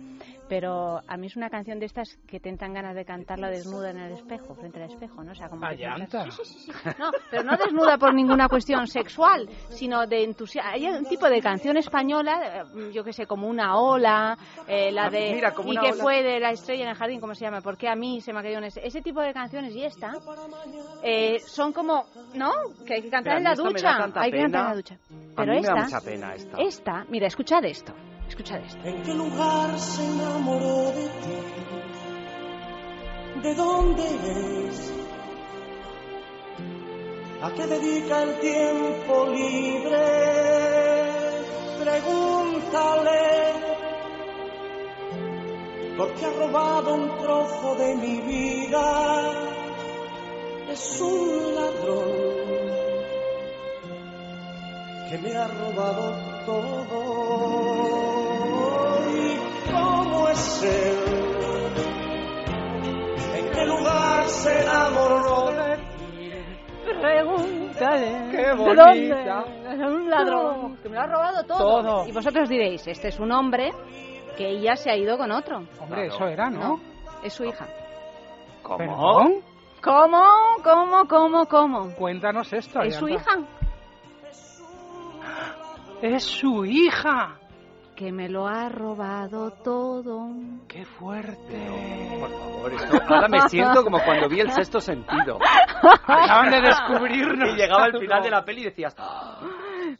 pero a mí es una canción de estas que te entran ganas de cantarla desnuda en el espejo, frente al espejo, ¿no? O sea, como sí, sí, sí. No, pero no desnuda por ninguna cuestión sexual, sino de entusiasmo. Hay un tipo de canción española, eh, yo que sé, como una ola, eh, la Ah, de mira, como y que ola. fue de la estrella en el jardín, ¿cómo se llama? Porque a mí se me ha caído en ese, ese tipo de canciones y esta eh, son como, ¿no? Que hay que cantar a en la ducha, hay que cantar en la ducha. A Pero mí me da esta, mucha pena esta. esta, mira, escuchad esto, escuchad esto. ¿En qué lugar se enamoró de ti? ¿De dónde es? ¿A qué dedica el tiempo libre? Pregúntale. Porque ha robado un trozo de mi vida. Es un ladrón que me ha robado todo. ¿Y cómo? ¿En qué lugar se enamoró de ti? Pregúntale. Qué ¿De bonita. dónde? Es un ladrón que me lo ha robado todo. Todo. Y vosotros diréis, este es un hombre que ella se ha ido con otro. Hombre, eso era, ¿no? es su hija. ¿Perdón? ¿Cómo? ¿Cómo? ¿Cómo? ¿Cómo? Cuéntanos esto. ¿Es su hija? Es su hija. Que me lo ha robado todo. Qué fuerte. Por favor, esto- ahora me siento como cuando vi el sexto sentido. Acaban de descubrirnos Y llegaba al final de la peli y decías, "Ah,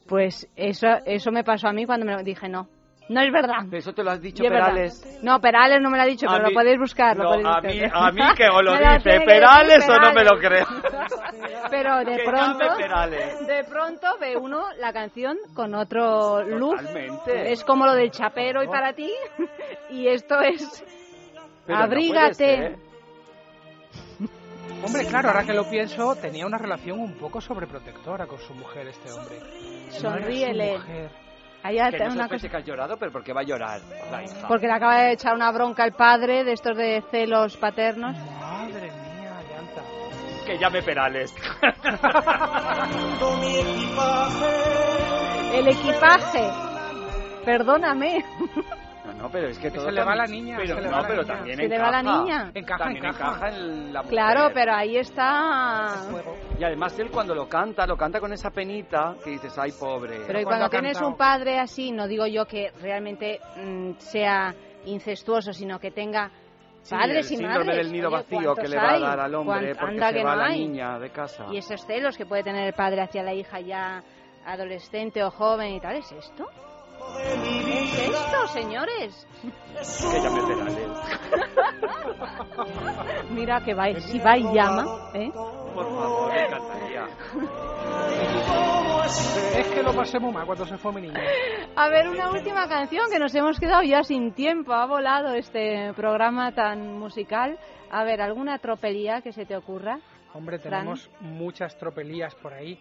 Pues eso, eso me pasó a mí cuando me lo dije no. No es verdad. eso te lo has dicho verdad. Perales. No, Perales no me lo ha dicho, A pero mí- lo podéis buscar. lo No, podéis a buscar. mí, a mí que os lo dice Perales o no me lo creo. Pero de pronto, de pronto ve uno la canción con otro look. Totalmente. Es como lo del chapero y para ti. Y esto es Pero no abrígate. Hombre, claro, ahora que lo pienso, tenía una relación un poco sobreprotectora con su mujer, este hombre. No Sonríele. mujer. Allá Que no una cosa. que has llorado, pero ¿por qué va a llorar la hija? Porque le acaba de echar una bronca al padre de estos de celos paternos. Madre mía, llanta. Que llame Perales. El equipaje. Perdóname. No, pero es que todo se le va también- la niña, Pero se le no, va la pero niña. también Se le encaja. va la niña. Encaja, también encaja. en la mujer. Claro, pero ahí está. Y además él cuando lo canta, lo canta con esa penita que dices, ay, pobre. Pero y cuando tienes un padre así, no digo yo que realmente mm, sea incestuoso, sino que tenga Sí, padres el y síndrome madres. del nido Oye, vacío que ¿cuántos le va a dar al hombre ¿Cuán- porque se va no la hay? niña de casa. Y esos celos que puede tener el padre hacia la hija ya adolescente o joven y tal, ¿es esto? ¿Es esto, señores? Que llame Perales. Mira que va, si va y llama, ¿eh? Por favor, me encantaría. Es que lo pasé muy mal cuando se fue mi niña. A ver, una última canción que nos hemos quedado ya sin tiempo. Ha volado este programa tan musical. A ver, ¿alguna tropelía que se te ocurra? Hombre, Fran. tenemos muchas tropelías por ahí.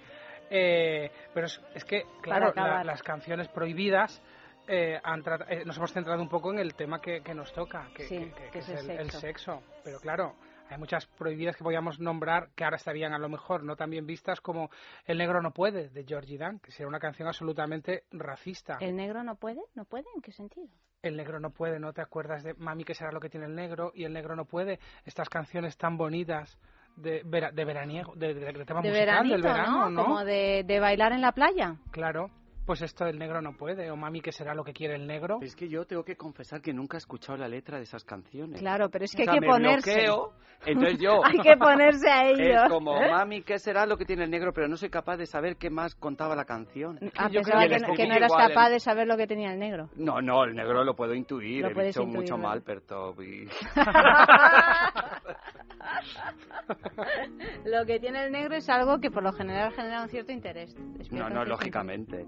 Eh, pero es, es que, claro, la- las canciones prohibidas eh, han eh, nos hemos centrado un poco en el tema que, que nos toca, que, Sí, que- que- que que es, es el sexo. Pero claro, hay muchas prohibidas que podríamos nombrar que ahora estarían a lo mejor no tan bien vistas como El negro no puede, de Georgie Dan, que sería una canción absolutamente racista. ¿El negro no puede? ¿No puede? ¿En qué sentido? El negro no puede, ¿no te acuerdas de Mami que será lo que tiene el negro? Y el negro no puede. Estas canciones tan bonitas de, vera- de veraniego, de, de- de tema musical, veranito, del verano, ¿no? Como de, de bailar en la playa. Claro. Pues esto el negro no puede. O Mami que será lo que quiere el negro. Es que yo tengo que confesar que nunca he escuchado la letra de esas canciones. Claro, pero es que O sea, hay que me ponerse. bloqueo, entonces yo... Hay que ponerse a ello. Es como, mami, ¿qué será lo que tiene el negro? Pero no soy capaz de saber qué más contaba la canción. Ah, Yo pensaba que, el no, que no eras igual, el- capaz de saber lo que tenía el negro. No, no, el negro lo puedo intuir. Lo He puedes dicho intuir, mucho ¿verdad? mal, Pertov. Y... Lo que tiene el negro es algo que por lo general genera un cierto interés. No, no, lógicamente.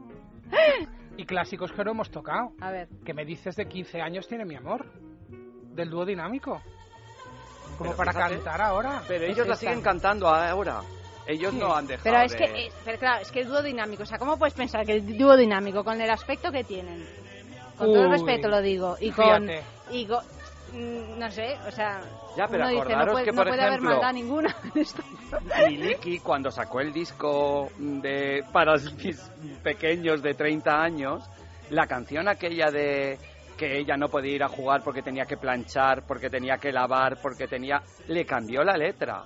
Y clásicos que no hemos tocado. A ver. Que me dices de 15 años tiene mi amor. Del dúo dinámico. Como Pero para fíjate, cantar ahora. Pero ellos la siguen cantando ahora. Ellos Sí. no han dejado Pero es de- que, eh, pero claro, es que el dúo dinámico, o sea, ¿cómo puedes pensar que el dúo dinámico con el aspecto que tienen, con todo el respeto lo digo, y con, fíjate. y con- no sé, o sea, Ya, pero uno dice, no puede, que, no por puede haber ejemplo, maldad ninguna. Miliki, cuando sacó el disco de para mis pequeños de 30 años, la canción aquella de que ella no podía ir a jugar porque tenía que planchar, porque tenía que lavar, porque tenía... Le cambió la letra.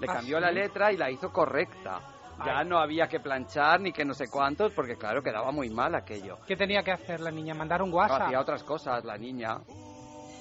Le ¿Ah, cambió sí? la letra y la hizo correcta. Ya Ay. no había que planchar ni que no sé cuántos, porque claro, quedaba muy mal aquello. ¿Qué tenía que hacer la niña? ¿Mandar un WhatsApp? Hacía otras cosas la niña.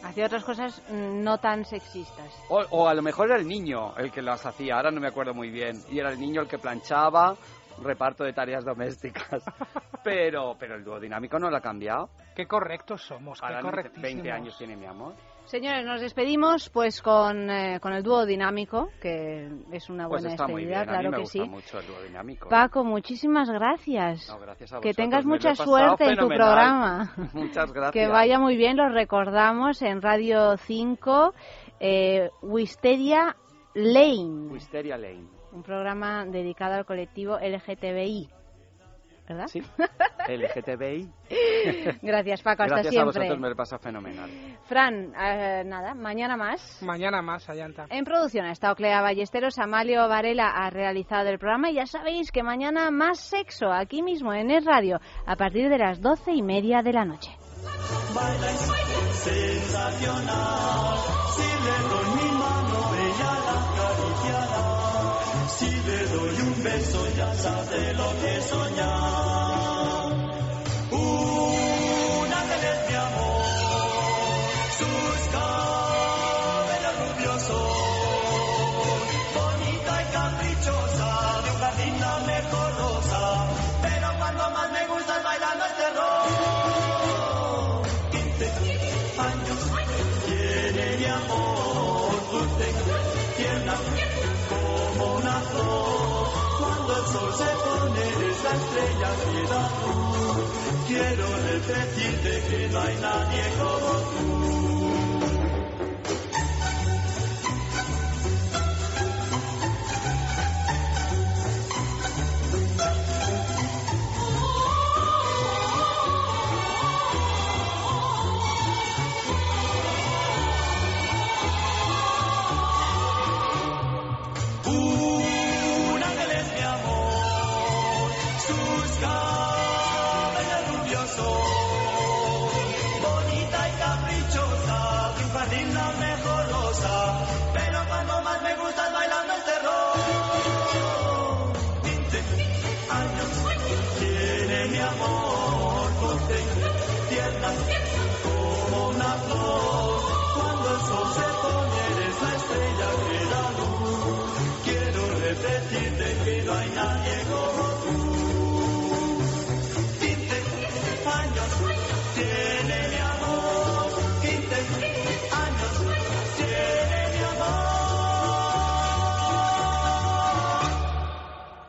Hacía otras cosas mm, no tan sexistas. O, o a lo mejor era el niño el que las hacía, ahora no me acuerdo muy bien. Y era el niño el que planchaba, reparto de tareas domésticas. pero, pero el dúo dinámico no lo ha cambiado. Qué correctos somos, qué Ahora dice, correctísimos. 20 años tiene mi amor. Señores, nos despedimos pues con, eh, con el dúo dinámico, que es una Pues buena a mí claro me que gusta sí. mucho el dúo dinámico. Paco, muchísimas gracias. No, gracias a que tengas me mucha suerte en tu programa. Muchas gracias. Que vaya muy bien, los recordamos en Radio 5, eh, Wisteria Lane, Wisteria Lane. un programa dedicado al colectivo LGTBI. ¿Verdad? Sí. LGTBI. Gracias, Paco, hasta Gracias a siempre. vosotros, me lo he pasado fenomenal. Fran, eh, nada, mañana más. Mañana más, Ayanta. En producción ha estado Clea Ballesteros, Amalio Varela ha realizado el programa y ya sabéis que mañana más sexo aquí mismo en Es Radio a partir de las doce y media de la noche. Baila sensacional. Si le Si le doy un beso, ya sabe lo que soñar. Un ángel es mi amor, sus cabellos rubiosos, bonita y caprichosa, de un jardín la mejor rosa. Pero cuando más me gusta es bailando este rock. Se pone es la estrella luz. Quiero repetirte que no hay nadie como tú.